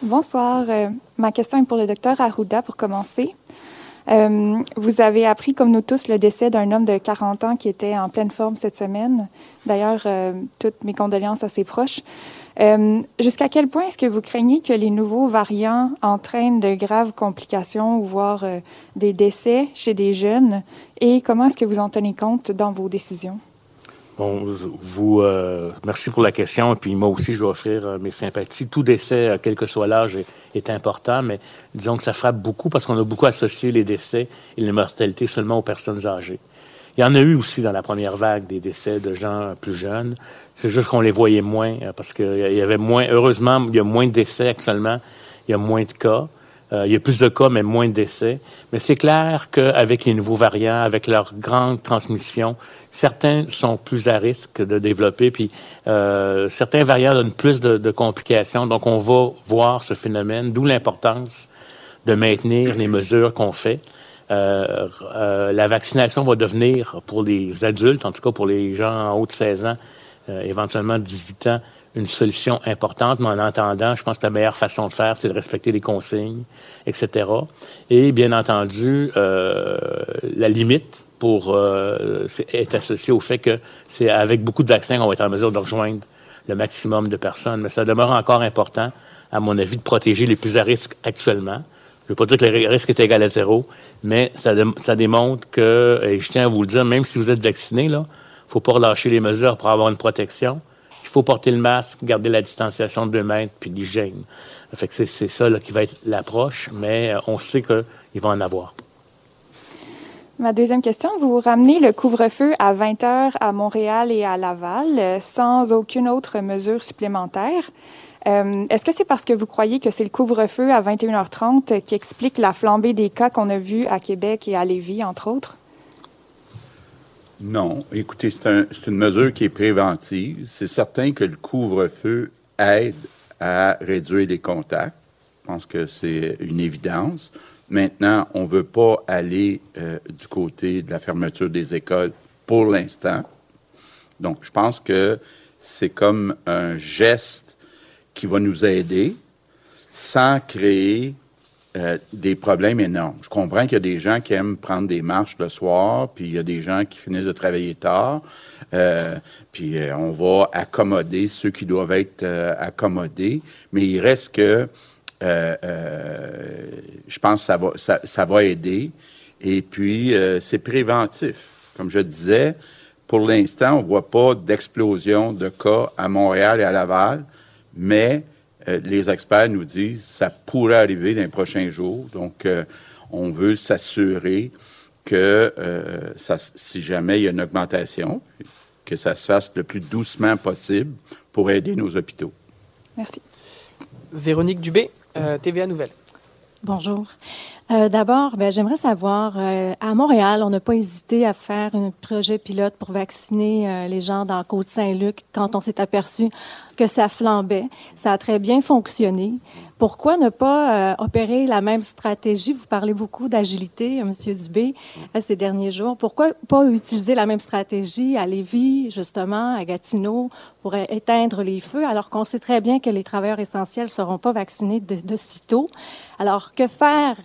Bonsoir. Euh, ma question est pour le docteur Arruda pour commencer. Euh, vous avez appris, comme nous tous, le décès d'un homme de 40 ans qui était en pleine forme cette semaine. D'ailleurs, euh, toutes mes condoléances à ses proches. Euh, jusqu'à quel point est-ce que vous craignez que les nouveaux variants entraînent de graves complications voire des décès chez des jeunes? Et comment est-ce que vous en tenez compte dans vos décisions? Bon, vous, euh, merci pour la question. Et puis moi aussi, je vais offrir euh, mes sympathies. Tout décès, euh, quel que soit l'âge, est, important, mais disons que ça frappe beaucoup parce qu'on a beaucoup associé les décès et les mortalités seulement aux personnes âgées. Il y en a eu aussi dans la première vague des décès de gens plus jeunes. C'est juste qu'on les voyait moins parce qu'il y avait moins. Heureusement, il y a moins de décès actuellement. Il y a moins de cas. Euh, il y a plus de cas, mais moins de décès. Mais c'est clair qu'avec les nouveaux variants, avec leur grande transmission, certains sont plus à risque de développer, puis euh, certains variants donnent plus de, complications. Donc, on va voir ce phénomène, d'où l'importance de maintenir les mesures qu'on fait. Euh, la vaccination va devenir, pour les adultes, en tout cas pour les gens en haut de 16 ans, éventuellement 18 ans, une solution importante, mais en attendant, je pense que la meilleure façon de faire, c'est de respecter les consignes, etc. Et bien entendu, euh, la limite pour euh, est associée au fait que c'est avec beaucoup de vaccins qu'on va être en mesure de rejoindre le maximum de personnes. Mais ça demeure encore important, à mon avis, de protéger les plus à risque actuellement. Je ne veux pas dire que le risque est égal à zéro, mais ça, ça démontre que, et je tiens à vous le dire, même si vous êtes vacciné, il ne faut pas relâcher les mesures pour avoir une protection. Il faut porter le masque, garder la distanciation de 2 mètres, puis l'hygiène. Fait que c'est, ça qui va être l'approche, mais euh, on sait qu'il va en avoir. Ma deuxième question, vous ramenez le couvre-feu à 20 heures à Montréal et à Laval euh, sans aucune autre mesure supplémentaire. Euh, est-ce que c'est parce que vous croyez que c'est le couvre-feu à 21h30 qui explique la flambée des cas qu'on a vus à Québec et à Lévis, entre autres? Non. Écoutez, c'est une mesure qui est préventive. C'est certain que le couvre-feu aide à réduire les contacts. Je pense que c'est une évidence. Maintenant, on ne veut pas aller euh, du côté de la fermeture des écoles pour l'instant. Donc, je pense que c'est comme un geste qui va nous aider sans créer euh, des problèmes énormes. Je comprends qu'il y a des gens qui aiment prendre des marches le soir, puis il y a des gens qui finissent de travailler tard, euh, puis euh, on va accommoder ceux qui doivent être accommodés, mais il reste que je pense que ça va, ça, ça va aider. Et puis, c'est préventif. Comme je disais, pour l'instant, on ne voit pas d'explosion de cas à Montréal et à Laval, mais euh, les experts nous disent que ça pourrait arriver dans les prochains jours. Donc, euh, on veut s'assurer que euh, si jamais il y a une augmentation, que ça se fasse le plus doucement possible pour aider nos hôpitaux. Merci. Véronique Dubé, TVA Nouvelle. Bonjour. Euh, d'abord, ben, j'aimerais savoir, euh, à Montréal, on n'a pas hésité à faire un projet pilote pour vacciner euh, les gens dans Côte-Saint-Luc quand on s'est aperçu que ça flambait. Ça a très bien fonctionné. Pourquoi ne pas opérer la même stratégie? Vous parlez beaucoup d'agilité, M. Dubé, ces derniers jours. Pourquoi pas utiliser la même stratégie à Lévis, justement, à Gatineau, pour éteindre les feux, alors qu'on sait très bien que les travailleurs essentiels ne seront pas vaccinés de, de sitôt? Alors, que faire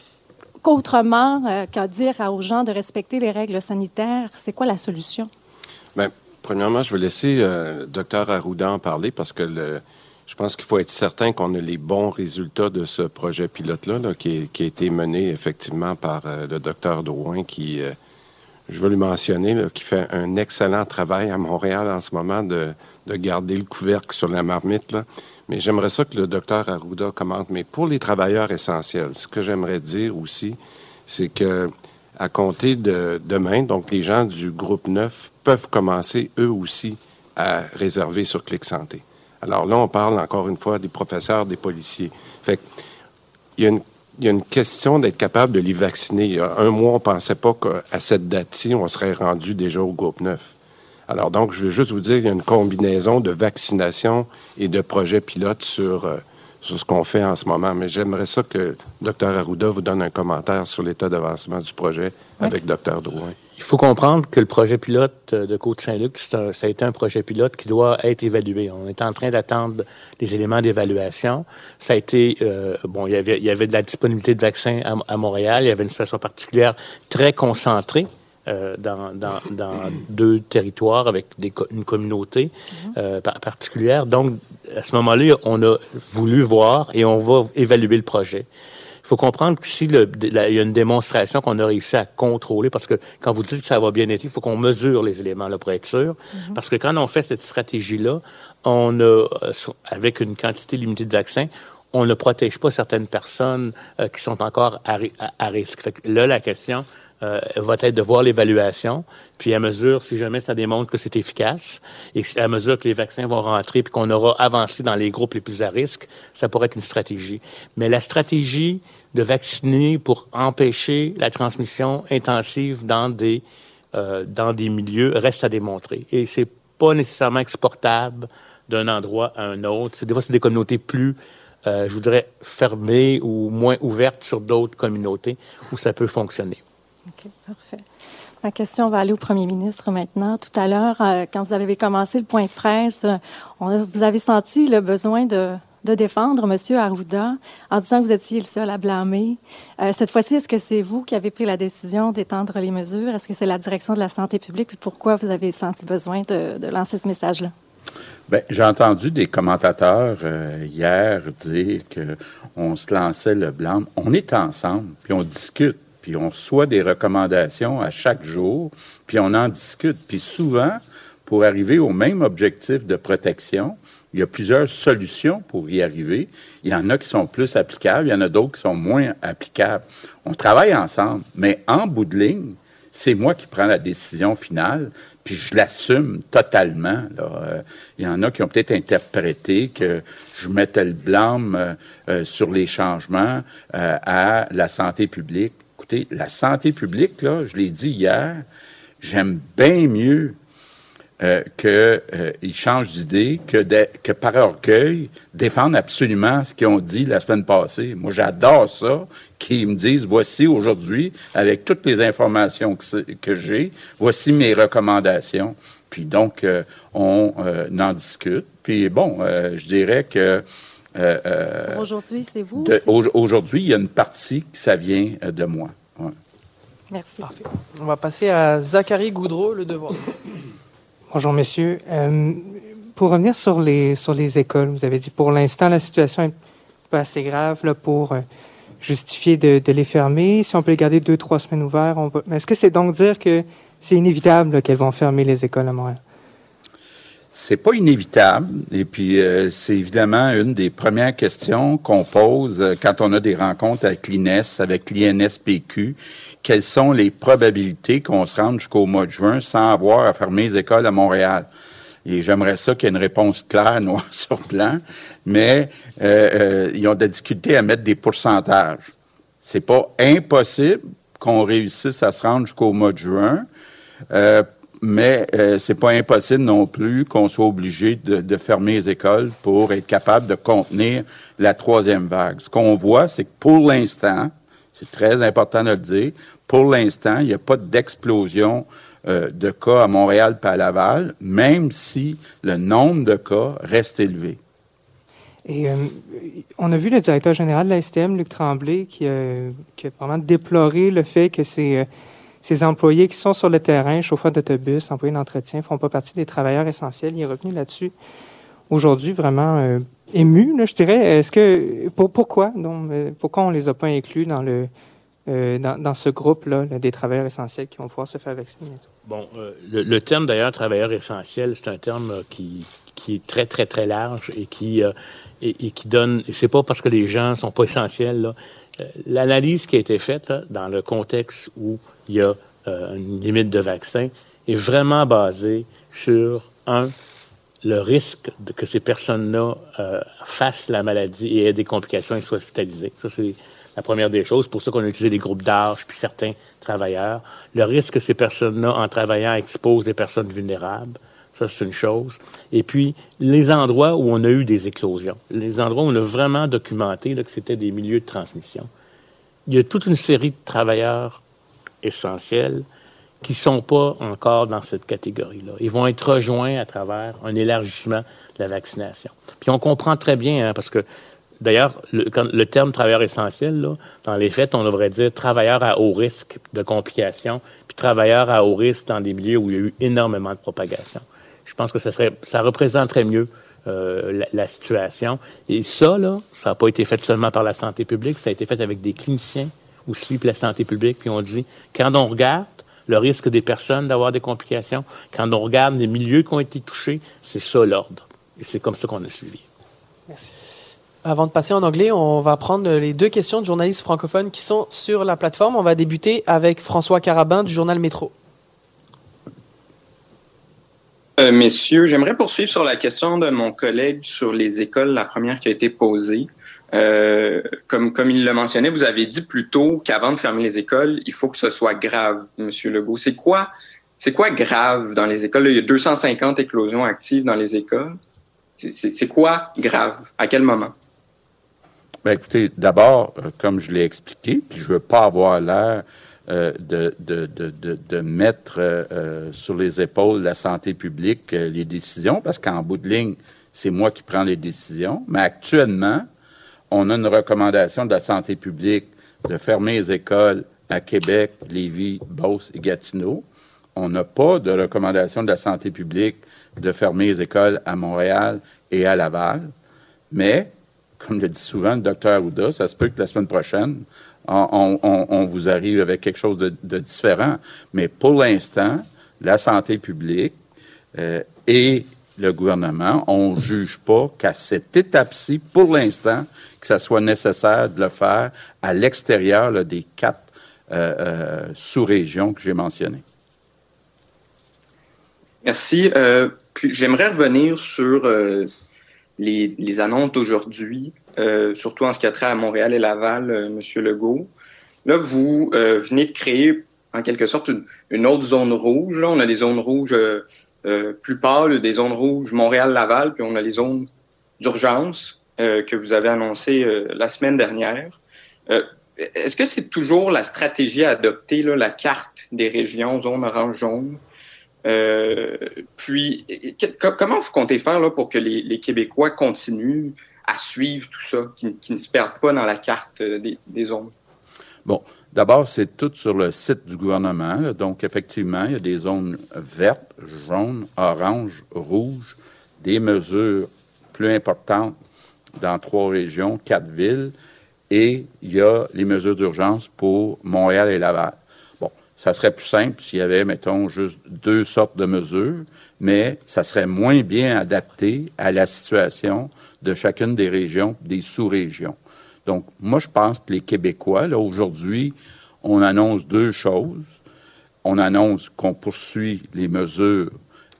qu'autrement euh, qu'à dire aux gens de respecter les règles sanitaires? C'est quoi la solution? Bien, premièrement, je vais laisser euh, Dr Arruda parler parce que je pense qu'il faut être certain qu'on a les bons résultats de ce projet pilote-là qui, a été mené effectivement par euh, le docteur Drouin qui, je veux le mentionner, qui fait un excellent travail à Montréal en ce moment de, de garder le couvercle sur la marmite. Là. Mais j'aimerais ça que le docteur Arruda commente. Mais pour les travailleurs essentiels, ce que j'aimerais dire aussi, c'est que à compter de demain, donc les gens du groupe 9 peuvent commencer eux aussi à réserver sur Clic Santé. Alors là, on parle encore une fois des professeurs, des policiers. Fait il y a une, il y a une question d'être capable de les vacciner. Il y a un mois, on ne pensait pas qu'à cette date-ci, on serait rendu déjà au groupe 9. Alors donc, je veux juste vous dire qu'il y a une combinaison de vaccination et de projets pilotes sur, euh, sur ce qu'on fait en ce moment. Mais j'aimerais ça que Dr Arruda vous donne un commentaire sur l'état d'avancement du projet avec Dr Drouin. Il faut comprendre que le projet pilote de Côte-Saint-Luc, ça a été un projet pilote qui doit être évalué. On est en train d'attendre les éléments d'évaluation. Ça a été, euh, bon, il y, avait, il y avait de la disponibilité de vaccins à, à Montréal, il y avait une situation particulière très concentrée euh, dans, deux territoires avec une communauté euh, particulière. Donc, à ce moment-là, on a voulu voir et on va évaluer le projet. Il faut comprendre que s'il y a une démonstration qu'on a réussi à contrôler, parce que quand vous dites que ça va bien être, il faut qu'on mesure les éléments là, pour être sûr. Mhm. Parce que quand on fait cette stratégie-là, on a, euh, avec une quantité limitée de vaccins, on ne protège pas certaines personnes qui sont encore à, à risque. Fait que là, la question, euh, va être de voir l'évaluation, puis à mesure, si jamais ça démontre que c'est efficace, et à mesure que les vaccins vont rentrer, puis qu'on aura avancé dans les groupes les plus à risque, ça pourrait être une stratégie. Mais la stratégie de vacciner pour empêcher la transmission intensive dans des, euh, dans des milieux reste à démontrer. Et c'est pas nécessairement exportable d'un endroit à un autre. Des fois, c'est des communautés plus euh, je voudrais fermées ou moins ouvertes sur d'autres communautés où ça peut fonctionner. OK, parfait. Ma question va aller au premier ministre maintenant. Tout à l'heure, euh, quand vous avez commencé le point de presse, euh, vous avez senti le besoin de, défendre M. Arruda en disant que vous étiez le seul à blâmer. Euh, cette fois-ci, est-ce que c'est vous qui avez pris la décision d'étendre les mesures? Est-ce que c'est la direction de la santé publique? Puis pourquoi vous avez senti besoin de, lancer ce message-là? Bien, j'ai entendu des commentateurs hier dire qu'on se lançait le blâme. On est ensemble, puis on discute puis on reçoit des recommandations à chaque jour, puis on en discute. Puis souvent, pour arriver au même objectif de protection, il y a plusieurs solutions pour y arriver. Il y en a qui sont plus applicables, il y en a d'autres qui sont moins applicables. On travaille ensemble, mais en bout de ligne, c'est moi qui prends la décision finale, puis je l'assume totalement. Euh, il y en a qui ont peut-être interprété que je mettais le blâme euh, euh, sur les changements à la santé publique. Écoutez, la santé publique, là, je l'ai dit hier, j'aime bien mieux euh, qu'ils changent d'idée, que, que par orgueil, défendent absolument ce qu'ils ont dit la semaine passée. Moi, j'adore ça, qu'ils me disent, voici aujourd'hui, avec toutes les informations que, que j'ai, voici mes recommandations. Puis donc, euh, on euh, en discute. Puis bon, je dirais que... aujourd'hui, c'est vous? Aujourd'hui, il y a une partie que ça vient de moi. Merci. On va passer à Zachary Goudreau, le devoir. Bonjour, messieurs. Euh, pour revenir sur les, sur les écoles, vous avez dit pour l'instant, la situation est pas assez grave là, pour euh, justifier de, de, les fermer. Si on peut les garder deux, trois semaines ouvertes, on va... est-ce que c'est donc dire que c'est inévitable qu'elles vont fermer les écoles à Montréal? C'est pas inévitable. Et puis, euh, c'est évidemment une des premières questions qu'on pose quand on a des rencontres avec l'INES, avec l'INSPQ, quelles sont les probabilités qu'on se rende jusqu'au mois de juin sans avoir à fermer les écoles à Montréal? Et j'aimerais ça qu'il y ait une réponse claire, noir sur blanc, mais euh, euh, ils ont de la difficulté à mettre des pourcentages. C'est pas impossible qu'on réussisse à se rendre jusqu'au mois de juin, euh, mais euh, c'est pas impossible non plus qu'on soit obligé de, fermer les écoles pour être capable de contenir la troisième vague. Ce qu'on voit, c'est que pour l'instant, c'est très important de le dire, pour l'instant, il n'y a pas d'explosion euh, de cas à Montréal et à Laval, même si le nombre de cas reste élevé. Et euh, on a vu le directeur général de la STM, Luc Tremblay, qui, qui a vraiment déploré le fait que ces, ces, employés qui sont sur le terrain, chauffeurs d'autobus, employés d'entretien, font pas partie des travailleurs essentiels. Il est revenu là-dessus aujourd'hui, vraiment euh, ému, je dirais. Est-ce que pour, pourquoi donc pourquoi on les a pas inclus dans le euh, dans, ce groupe-là des travailleurs essentiels qui vont pouvoir se faire vacciner. Bon, euh, le, terme d'ailleurs travailleur essentiel, c'est un terme euh, qui, qui est très, très, très large et qui, et, qui donne. C'est pas parce que les gens sont pas essentiels. L'analyse qui a été faite dans le contexte où il y a une limite de vaccin est vraiment basée sur, un, le risque que ces personnes-là fassent la maladie et aient des complications et soient hospitalisées. Ça, c'est la première des choses. pour ça qu'on a utilisé les groupes d'âge puis certains travailleurs. Le risque que ces personnes-là, en travaillant, exposent des personnes vulnérables. Ça, c'est une chose. Et puis, les endroits où on a eu des éclosions, les endroits où on a vraiment documenté là, que c'était des milieux de transmission. Il y a toute une série de travailleurs essentiels qui ne sont pas encore dans cette catégorie-là. Ils vont être rejoints à travers un élargissement de la vaccination. Puis on comprend très bien, hein, parce que D'ailleurs, le, terme travailleur essentiel, dans les faits, on devrait dire travailleur à haut risque de complications, puis travailleur à haut risque dans des milieux où il y a eu énormément de propagation. Je pense que ça, représenterait mieux euh, la, situation. Et ça, ça n'a pas été fait seulement par la santé publique, ça a été fait avec des cliniciens aussi, puis la santé publique, puis on dit, quand on regarde le risque des personnes d'avoir des complications, quand on regarde les milieux qui ont été touchés, c'est ça l'ordre. Et c'est comme ça qu'on a suivi. Merci. Avant de passer en anglais, on va prendre les deux questions de journalistes francophones qui sont sur la plateforme. On va débuter avec François Carabin du journal Métro. Euh, messieurs, j'aimerais poursuivre sur la question de mon collègue sur les écoles, la première qui a été posée. Euh, comme, comme il le mentionnait, vous avez dit plus tôt qu'avant de fermer les écoles, il faut que ce soit grave, Monsieur Legault. C'est quoi, c'est quoi grave dans les écoles? il y a 250 éclosions actives dans les écoles. C'est quoi grave? À quel moment? Bien, écoutez, d'abord, euh, comme je l'ai expliqué, puis je ne veux pas avoir l'air euh, de, de, de, de, mettre euh, sur les épaules de la santé publique les décisions, parce qu'en bout de ligne, c'est moi qui prends les décisions. Mais actuellement, on a une recommandation de la santé publique de fermer les écoles à Québec, Lévis, Beauce et Gatineau. On n'a pas de recommandation de la santé publique de fermer les écoles à Montréal et à Laval. Mais comme le dit souvent le docteur Arruda, ça se peut que la semaine prochaine, on, vous arrive avec quelque chose de, différent. Mais pour l'instant, la santé publique euh, et le gouvernement, on ne juge pas qu'à cette étape-ci, pour l'instant, que ça soit nécessaire de le faire à l'extérieur des quatre euh, euh, sous-régions que j'ai mentionnées. Merci. J'aimerais revenir sur les, annonces d'aujourd'hui, euh, surtout en ce qui a trait à Montréal et Laval, euh, Monsieur Legault. Là, vous euh, venez de créer en quelque sorte une, autre zone rouge. Là, on a des zones rouges plus pâle, des zones rouges Montréal-Laval, puis on a les zones d'urgence que vous avez annoncées la semaine dernière. Est-ce que c'est toujours la stratégie à adopter, la carte des régions, zone orange-jaune? Euh, puis, comment vous comptez faire là, pour que les, Québécois continuent à suivre tout ça, qui, ne se perdent pas dans la carte euh, des, zones? Bon, d'abord, c'est tout sur le site du gouvernement. Donc, effectivement, il y a des zones vertes, jaunes, oranges, rouges, des mesures plus importantes dans trois régions, quatre villes, et il y a les mesures d'urgence pour Montréal et Laval ça serait plus simple s'il y avait, mettons, juste deux sortes de mesures, mais ça serait moins bien adapté à la situation de chacune des régions, des sous-régions. Donc, moi, je pense que les Québécois, là, aujourd'hui, on annonce deux choses. On annonce qu'on poursuit les mesures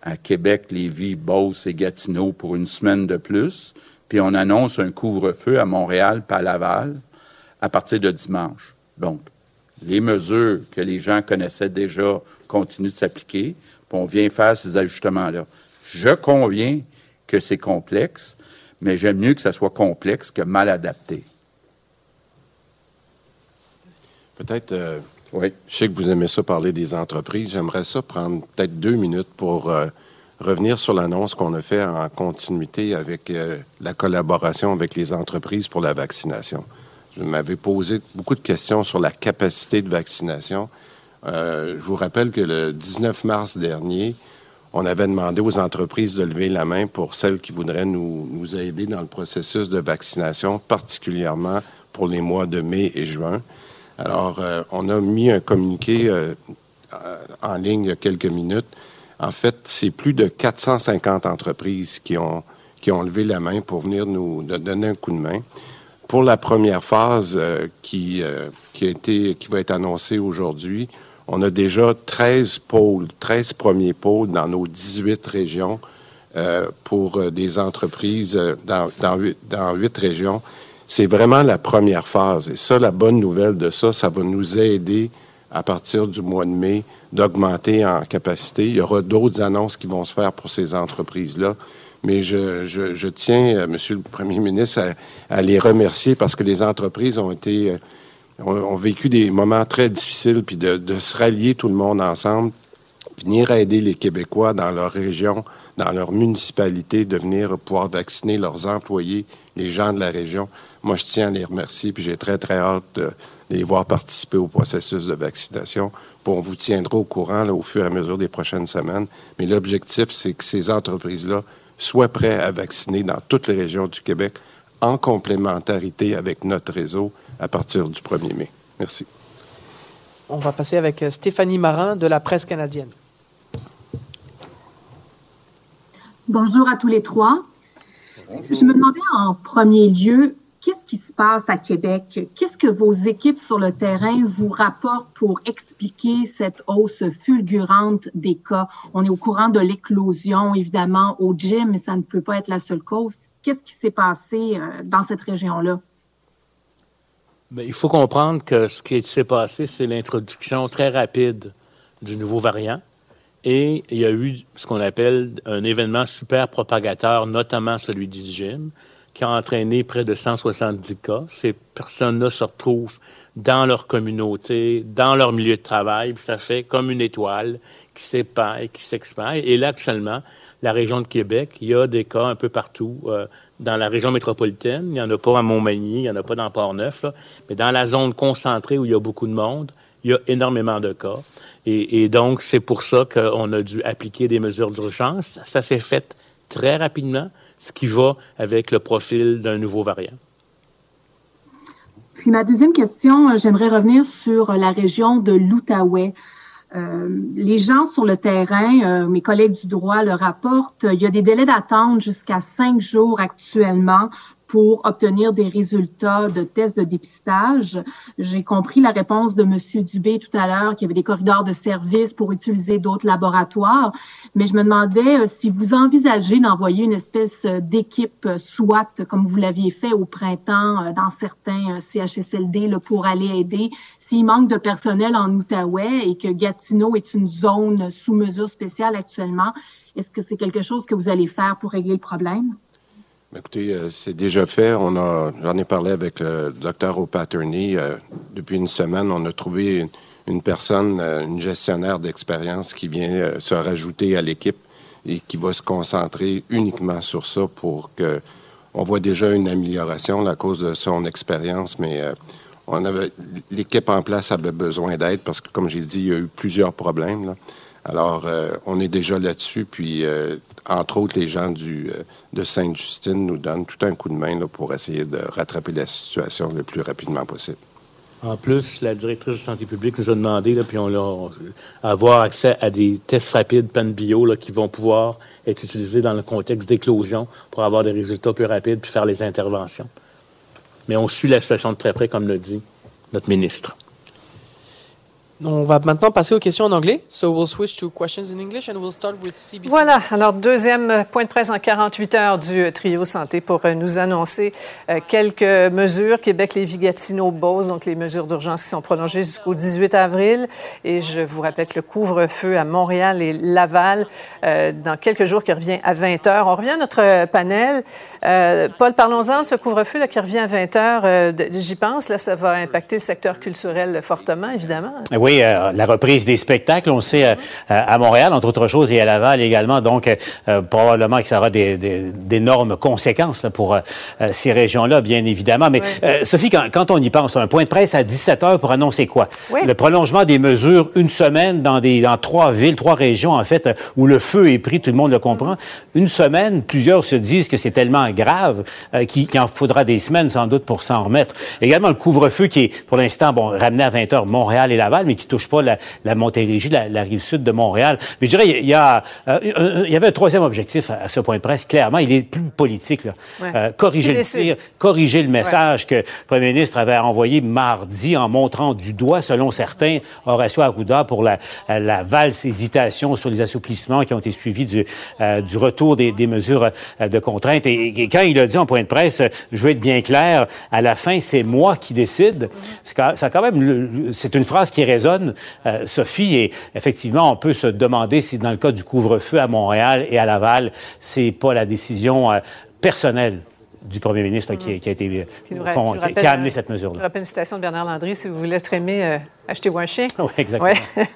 à Québec, Lévis, Beauce et Gatineau pour une semaine de plus, puis on annonce un couvre-feu à Montréal, pas Laval, à partir de dimanche. Donc, les mesures que les gens connaissaient déjà continuent de s'appliquer, puis on vient faire ces ajustements-là. Je conviens que c'est complexe, mais j'aime mieux que ça soit complexe que mal adapté. Peut-être, euh, oui. je sais que vous aimez ça parler des entreprises. J'aimerais ça prendre peut-être deux minutes pour euh, revenir sur l'annonce qu'on a faite en continuité avec euh, la collaboration avec les entreprises pour la vaccination. Vous m'avez posé beaucoup de questions sur la capacité de vaccination. Euh, je vous rappelle que le 19 mars dernier, on avait demandé aux entreprises de lever la main pour celles qui voudraient nous, aider dans le processus de vaccination, particulièrement pour les mois de mai et juin. Alors, euh, on a mis un communiqué euh, en ligne il y a quelques minutes. En fait, c'est plus de 450 entreprises qui ont, qui ont levé la main pour venir nous donner un coup de main. Pour la première phase euh, qui, euh, qui, a été, qui va être annoncée aujourd'hui, on a déjà 13 pôles, 13 premiers pôles dans nos 18 régions euh, pour des entreprises dans, dans, 8, dans 8 régions. C'est vraiment la première phase. Et ça, la bonne nouvelle de ça, ça va nous aider à partir du mois de mai d'augmenter en capacité. Il y aura d'autres annonces qui vont se faire pour ces entreprises-là mais je, tiens, euh, Monsieur le Premier ministre, à, les remercier parce que les entreprises ont été euh, ont, vécu des moments très difficiles, puis de, de, se rallier tout le monde ensemble, venir aider les Québécois dans leur région, dans leur municipalité, de venir pouvoir vacciner leurs employés, les gens de la région. Moi, je tiens à les remercier, puis j'ai très, très hâte de les voir participer au processus de vaccination. Puis on vous tiendra au courant au fur et à mesure des prochaines semaines. Mais l'objectif, c'est que ces entreprises-là soit prêt à vacciner dans toutes les régions du Québec en complémentarité avec notre réseau à partir du 1er mai. Merci. On va passer avec euh, Stéphanie Marin de la presse canadienne. Bonjour à tous les trois. Je me demandais en premier lieu, Qu'est-ce qui se passe à Québec? Qu'est-ce que vos équipes sur le terrain vous rapportent pour expliquer cette hausse fulgurante des cas? On est au courant de l'éclosion, évidemment, au gym, mais ça ne peut pas être la seule cause. Qu'est-ce qui s'est passé euh, dans cette région-là? il faut comprendre que ce qui s'est passé, c'est l'introduction très rapide du nouveau variant. Et il y a eu ce qu'on appelle un événement super propagateur, notamment celui du gym qui a entraîné près de 170 cas. Ces personnes-là se retrouvent dans leur communauté, dans leur milieu de travail, puis ça fait comme une étoile qui s'épand et qui s'expand. Et là, actuellement, la région de Québec, il y a des cas un peu partout. Euh, dans la région métropolitaine, il n'y en a pas à Montmagny, il n'y en a pas dans Port-Neuf, mais dans la zone concentrée où il y a beaucoup de monde, il y a énormément de cas. Et, et donc, c'est pour ça qu'on a dû appliquer des mesures d'urgence. Ça s'est fait très rapidement ce qui va avec le profil d'un nouveau variant. Puis ma deuxième question, euh, j'aimerais revenir sur la région de l'Outaouais. Euh, les gens sur le terrain, euh, mes collègues du droit le rapportent, il y a des délais d'attente jusqu'à cinq jours actuellement pour obtenir des résultats de tests de dépistage. J'ai compris la réponse de M. Dubé tout à l'heure qu'il y avait des corridors de service pour utiliser d'autres laboratoires, mais je me demandais euh, si vous envisagez d'envoyer une espèce euh, d'équipe euh, SWAT, comme vous l'aviez fait au printemps dans certains CHSLD là, pour aller aider. S'il manque de personnel en Outaouais et que Gatineau est une zone sous mesure spéciale actuellement, Est-ce que c'est quelque chose que vous allez faire pour régler le problème? Écoutez, euh, c'est déjà fait. On a, j'en ai parlé avec le docteur O'Patterney. Euh, depuis une semaine, on a trouvé une, personne, euh, une gestionnaire d'expérience qui vient se rajouter à l'équipe et qui va se concentrer uniquement sur ça pour que on voit déjà une amélioration à cause de son expérience, mais on avait l'équipe en place avait besoin d'aide parce que, comme j'ai dit, il y a eu plusieurs problèmes. Là. Alors, on est déjà là-dessus, puis entre autres, les gens du, euh, de Sainte-Justine nous donnent tout un coup de main pour essayer de rattraper la situation le plus rapidement possible. En plus, la directrice de santé publique nous a demandé, là, puis on l'a, avoir accès à des tests rapides PAN bio là, qui vont pouvoir être utilisés dans le contexte d'éclosion pour avoir des résultats plus rapides puis faire les interventions. Mais on suit la situation de très près, comme l'a dit notre ministre. On va maintenant passer aux questions en anglais. So we'll switch to questions in English and we'll start with CBC. Voilà. Alors, deuxième point de presse en 48 heures du trio santé pour euh, nous annoncer euh, quelques mesures. Québec, Lévis, Gatineau, Beauce, donc les mesures d'urgence qui sont prolongées jusqu'au 18 avril. Et je vous répète, le couvre-feu à Montréal et Laval euh, dans quelques jours qui revient à 20 heures. On revient à notre panel. Paul, parlons-en de ce couvre-feu qui revient à 20 heures. J'y pense, là, ça va impacter le secteur culturel fortement, évidemment. Oui, euh, la reprise des spectacles, on sait, euh, à Montréal, entre autres choses, et à Laval également. Donc, euh, probablement que ça aura d'énormes conséquences pour ces régions-là, bien évidemment. Mais Sophie, quand, on y pense, un point de presse à 17 heures pour annoncer quoi? Le prolongement des mesures une semaine dans, des, dans trois villes, trois régions, en fait, où le feu est pris, tout le monde le comprend. Une semaine, plusieurs se disent que c'est tellement grave qu'il en faudra des semaines, sans doute, pour s'en remettre. Également, le couvre-feu qui est, pour l'instant, bon, ramené à 20 heures Montréal et Laval, mais qui touche pas la, la Montérégie, la, rive sud de Montréal. Mais je dirais, il y, a, euh, il y avait un troisième objectif à, ce point de presse. Clairement, il est plus politique. Là. Euh, corriger le tir, corriger le message que le premier ministre avait envoyé mardi en montrant du doigt, selon certains, Horacio Arruda pour la, la valse hésitation sur les assouplissements qui ont été suivis du, euh, du retour des, des mesures de contrainte. Et, quand il a dit en point de presse, je veux être bien clair, à la fin, c'est moi qui décide. Mm-hmm. Ça quand même, c'est une phrase qui euh, Sophie. Et effectivement, on peut se demander si dans le cas du couvre-feu à Montréal et à Laval, c'est pas la décision euh, personnelle du premier ministre qui, a été qui, a amené cette mesure-là. Je rappelle une citation de Bernard Landry, si vous voulez être aimé, euh, achetez-vous un chien? Oui, exactement.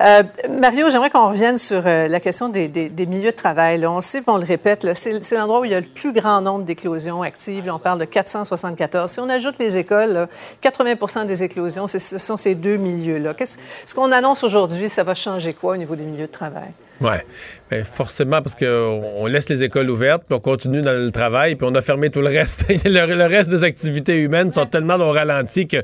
euh, Mario, j'aimerais qu'on revienne sur euh, la question des, des, des, milieux de travail. On sait, on le répète, c'est l'endroit où il y a le plus grand nombre d'éclosions actives. Là, on parle de 474. Si on ajoute les écoles, là, 80% des éclosions, ce sont ces deux milieux-là. Ce qu'on annonce aujourd'hui, ça va changer quoi au niveau des milieux de travail? Oui, ben, forcément, parce qu'on laisse les écoles ouvertes, puis on continue dans le travail, puis on a fermé tout le reste. le, reste des activités humaines sont tellement au ralenti que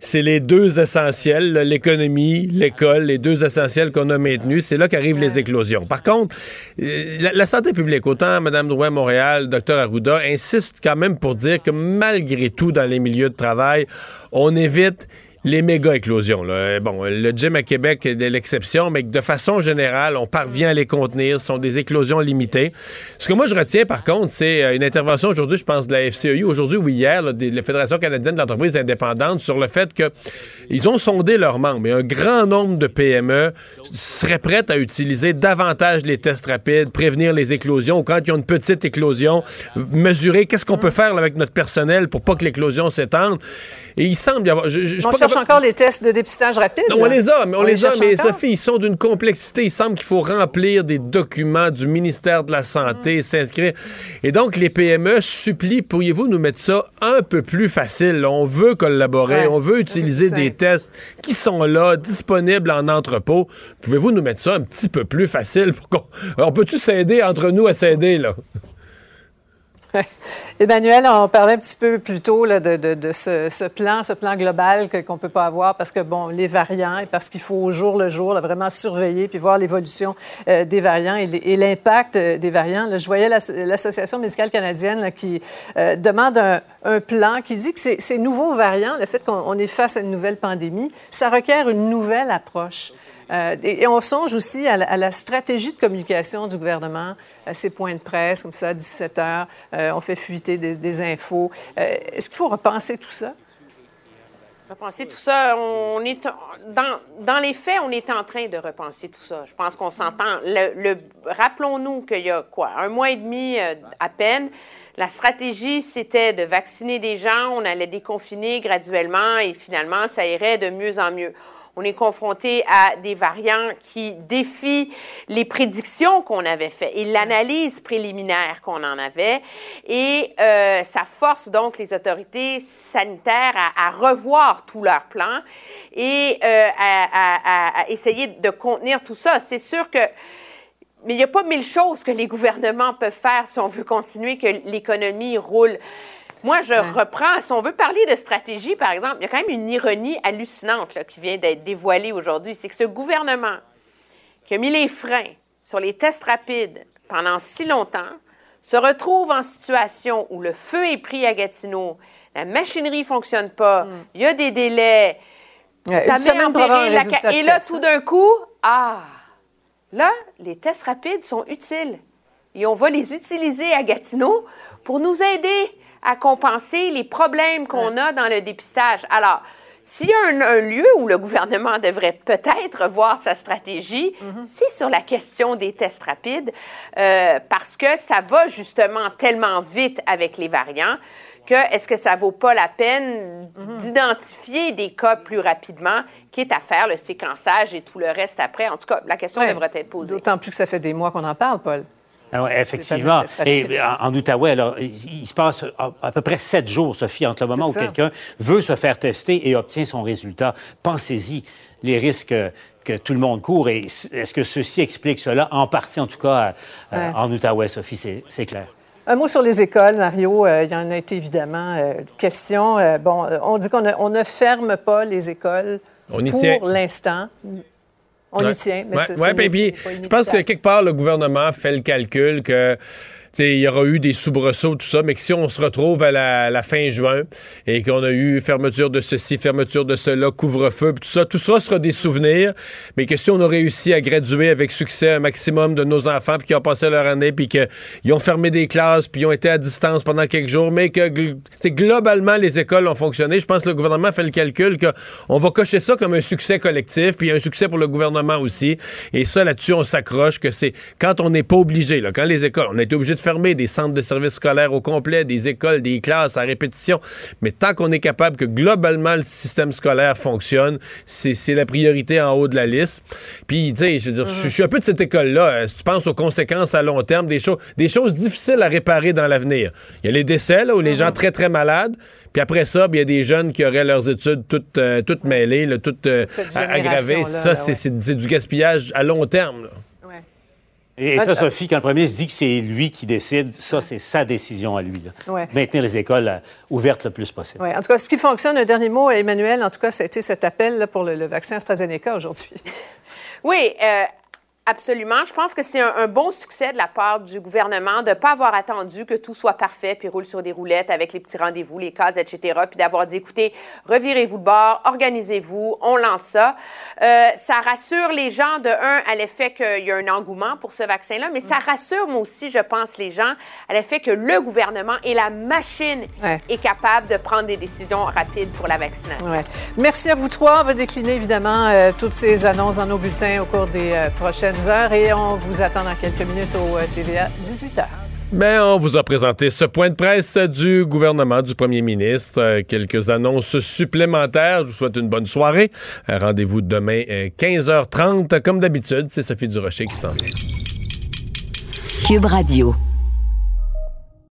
c'est les deux essentiels, l'économie, l'école, les deux essentiels qu'on a maintenus. C'est là qu'arrivent les éclosions. Par contre, euh, la, santé publique, autant Mme Drouin Montréal, Dr Arruda, insiste quand même pour dire que malgré tout, dans les milieux de travail, on évite les méga éclosions. Là. Bon, le gym à Québec est l'exception, mais de façon générale, on parvient à les contenir. Ce sont des éclosions limitées. Ce que moi je retiens, par contre, c'est euh, une intervention aujourd'hui, je pense, de la FCEU, aujourd'hui ou hier, de la Fédération canadienne de l'entreprise indépendante, sur le fait que ils ont sondé leurs membres et un grand nombre de PME seraient prêtes à utiliser davantage les tests rapides, prévenir les éclosions, ou quand il y a une petite éclosion, mesurer qu'est-ce qu'on peut faire avec notre personnel pour pas que l'éclosion s'étende. Et il semble y avoir. Je, on cherche encore les tests de dépistage rapide. Non, on les a, mais on, les, a, mais Sophie, ils sont d'une complexité. Il semble qu'il faut remplir des documents du ministère de la Santé, mm. s'inscrire. Et donc, les PME supplient, pourriez-vous nous mettre ça un peu plus facile? On veut collaborer, on veut utiliser des tests qui sont là, disponibles en entrepôt. Pouvez-vous nous mettre ça un petit peu plus facile pour qu'on. On peut-tu s'aider entre nous à s'aider, là? Emmanuel, on parlait un petit peu plus tôt de, ce, plan, ce plan global qu'on ne peut pas avoir parce que, bon, les variants et parce qu'il faut au jour le jour vraiment surveiller puis voir l'évolution euh, des variants et l'impact euh, des variants. je voyais l'Association médicale canadienne qui euh, demande un, plan qui dit que ces nouveaux variants, le fait qu'on est face à une nouvelle pandémie, ça requiert une nouvelle approche. Euh, et, on songe aussi à la, stratégie de communication du gouvernement, à ces points de presse, comme ça, à 17 heures, euh, on fait fuiter des, infos. Euh, est-ce qu'il faut repenser tout ça? Repenser tout ça, on est dans, les faits, on est en train de repenser tout ça. Je pense qu'on s'entend. Rappelons-nous qu'il y a quoi, un mois et demi euh, à peine, la stratégie, c'était de vacciner des gens, on allait déconfiner graduellement et finalement, ça irait de mieux en mieux on est confronté à des variants qui défient les prédictions qu'on avait faites et l'analyse préliminaire qu'on en avait. Et euh, ça force donc les autorités sanitaires à, revoir tous leurs plans et euh, à, à, essayer de contenir tout ça. C'est sûr que mais il n'y a pas mille choses que les gouvernements peuvent faire si on veut continuer que l'économie roule. Moi, je reprends, si on veut parler de stratégie, par exemple, il y a quand même une ironie hallucinante qui vient d'être dévoilée aujourd'hui. C'est que ce gouvernement qui a mis les freins sur les tests rapides pendant si longtemps se retrouve en situation où le feu est pris à Gatineau, la machinerie ne fonctionne pas, hmm. il y a des délais, ça met en péril la... Et là, tout d'un coup, ah, là, les tests rapides sont utiles. Et on va les utiliser à Gatineau pour nous aider à compenser les problèmes qu'on a dans le dépistage. Alors, s'il y a un, lieu où le gouvernement devrait peut-être voir sa stratégie, mhm. c'est sur la question des tests rapides, euh, parce que ça va justement tellement vite avec les variants que est-ce que ça vaut pas la peine mhm. d'identifier des cas plus rapidement, quitte à faire le séquençage et tout le reste après? En tout cas, la question devrait être posée. D'autant plus que ça fait des mois qu'on en parle, Paul. Ah effectivement. Et en, Outaouais, alors, il, se passe à, peu près sept jours, Sophie, entre le moment où quelqu'un veut se faire tester et obtient son résultat. Pensez-y, les risques que tout le monde court. Et est-ce que ceci explique cela, en partie en tout cas, euh, en Outaouais, Sophie, c'est clair? Un mot sur les écoles, Mario. Euh, il y en a été évidemment euh, question. bon, on dit qu'on ne ferme pas les écoles pour l'instant. On y tient. Mais ouais, je pense que quelque part, le gouvernement fait le calcul que il y aura eu des soubresauts, tout ça, mais que si on se retrouve à la, fin juin et qu'on a eu fermeture de ceci, fermeture de cela, couvre-feu, tout ça, tout ça sera des souvenirs, mais que si on a réussi à graduer avec succès un maximum de nos enfants, puis qui ont passé leur année, puis qu'ils ont fermé des classes, puis ils ont été à distance pendant quelques jours, mais que globalement, les écoles ont fonctionné, je pense que le gouvernement fait le calcul qu'on va cocher ça comme un succès collectif, puis un succès pour le gouvernement aussi. Et ça, là-dessus, on s'accroche que c'est quand on n'est pas obligé, là, quand les écoles, on a été obligé de fermer des centres de services scolaires au complet, des écoles, des classes à répétition. Mais tant qu'on est capable que globalement le système scolaire fonctionne, c'est la priorité en haut de la liste. Puis, tu sais, je veux dire, je suis un peu de cette école-là. tu penses aux conséquences à long terme, des, choses des choses difficiles à réparer dans l'avenir. Il y a les décès, là, où les gens très, très malades. Puis après ça, il y a des jeunes qui auraient leurs études toutes, euh, toutes mêlées, toutes euh, aggravées. Ça, c'est du gaspillage à long terme. Là. Et, ça, Sophie, quand le premier ministre dit que c'est lui qui décide, ça, c'est sa décision à lui. Maintenir les écoles euh, ouvertes le plus possible. En tout cas, ce qui fonctionne, un dernier mot, Emmanuel, en tout cas, ça a été cet appel pour le, vaccin AstraZeneca aujourd'hui. Oui, euh, Absolument. Je pense que c'est un, bon succès de la part du gouvernement de ne pas avoir attendu que tout soit parfait, puis roule sur des roulettes avec les petits rendez-vous, les cases, etc., puis d'avoir dit, écoutez, revirez-vous de bord, organisez-vous, on lance ça. Euh, ça rassure les gens, de un, à l'effet qu'il y a un engouement pour ce vaccin-là, mais ça rassure, moi aussi, je pense, les gens, à l'effet que le gouvernement et la machine est capable de prendre des décisions rapides pour la vaccination. Merci à vous trois. On va décliner, évidemment, euh, toutes ces annonces dans nos bulletins au cours des euh, prochaines et on vous attend dans quelques minutes au euh, TVA 18h. Mais on vous a présenté ce point de presse du gouvernement, du premier ministre. Euh, quelques annonces supplémentaires. Je vous souhaite une bonne soirée. Euh, rendez-vous demain 15h30. Comme d'habitude, c'est Sophie Durocher qui s'en vient. Cube Radio.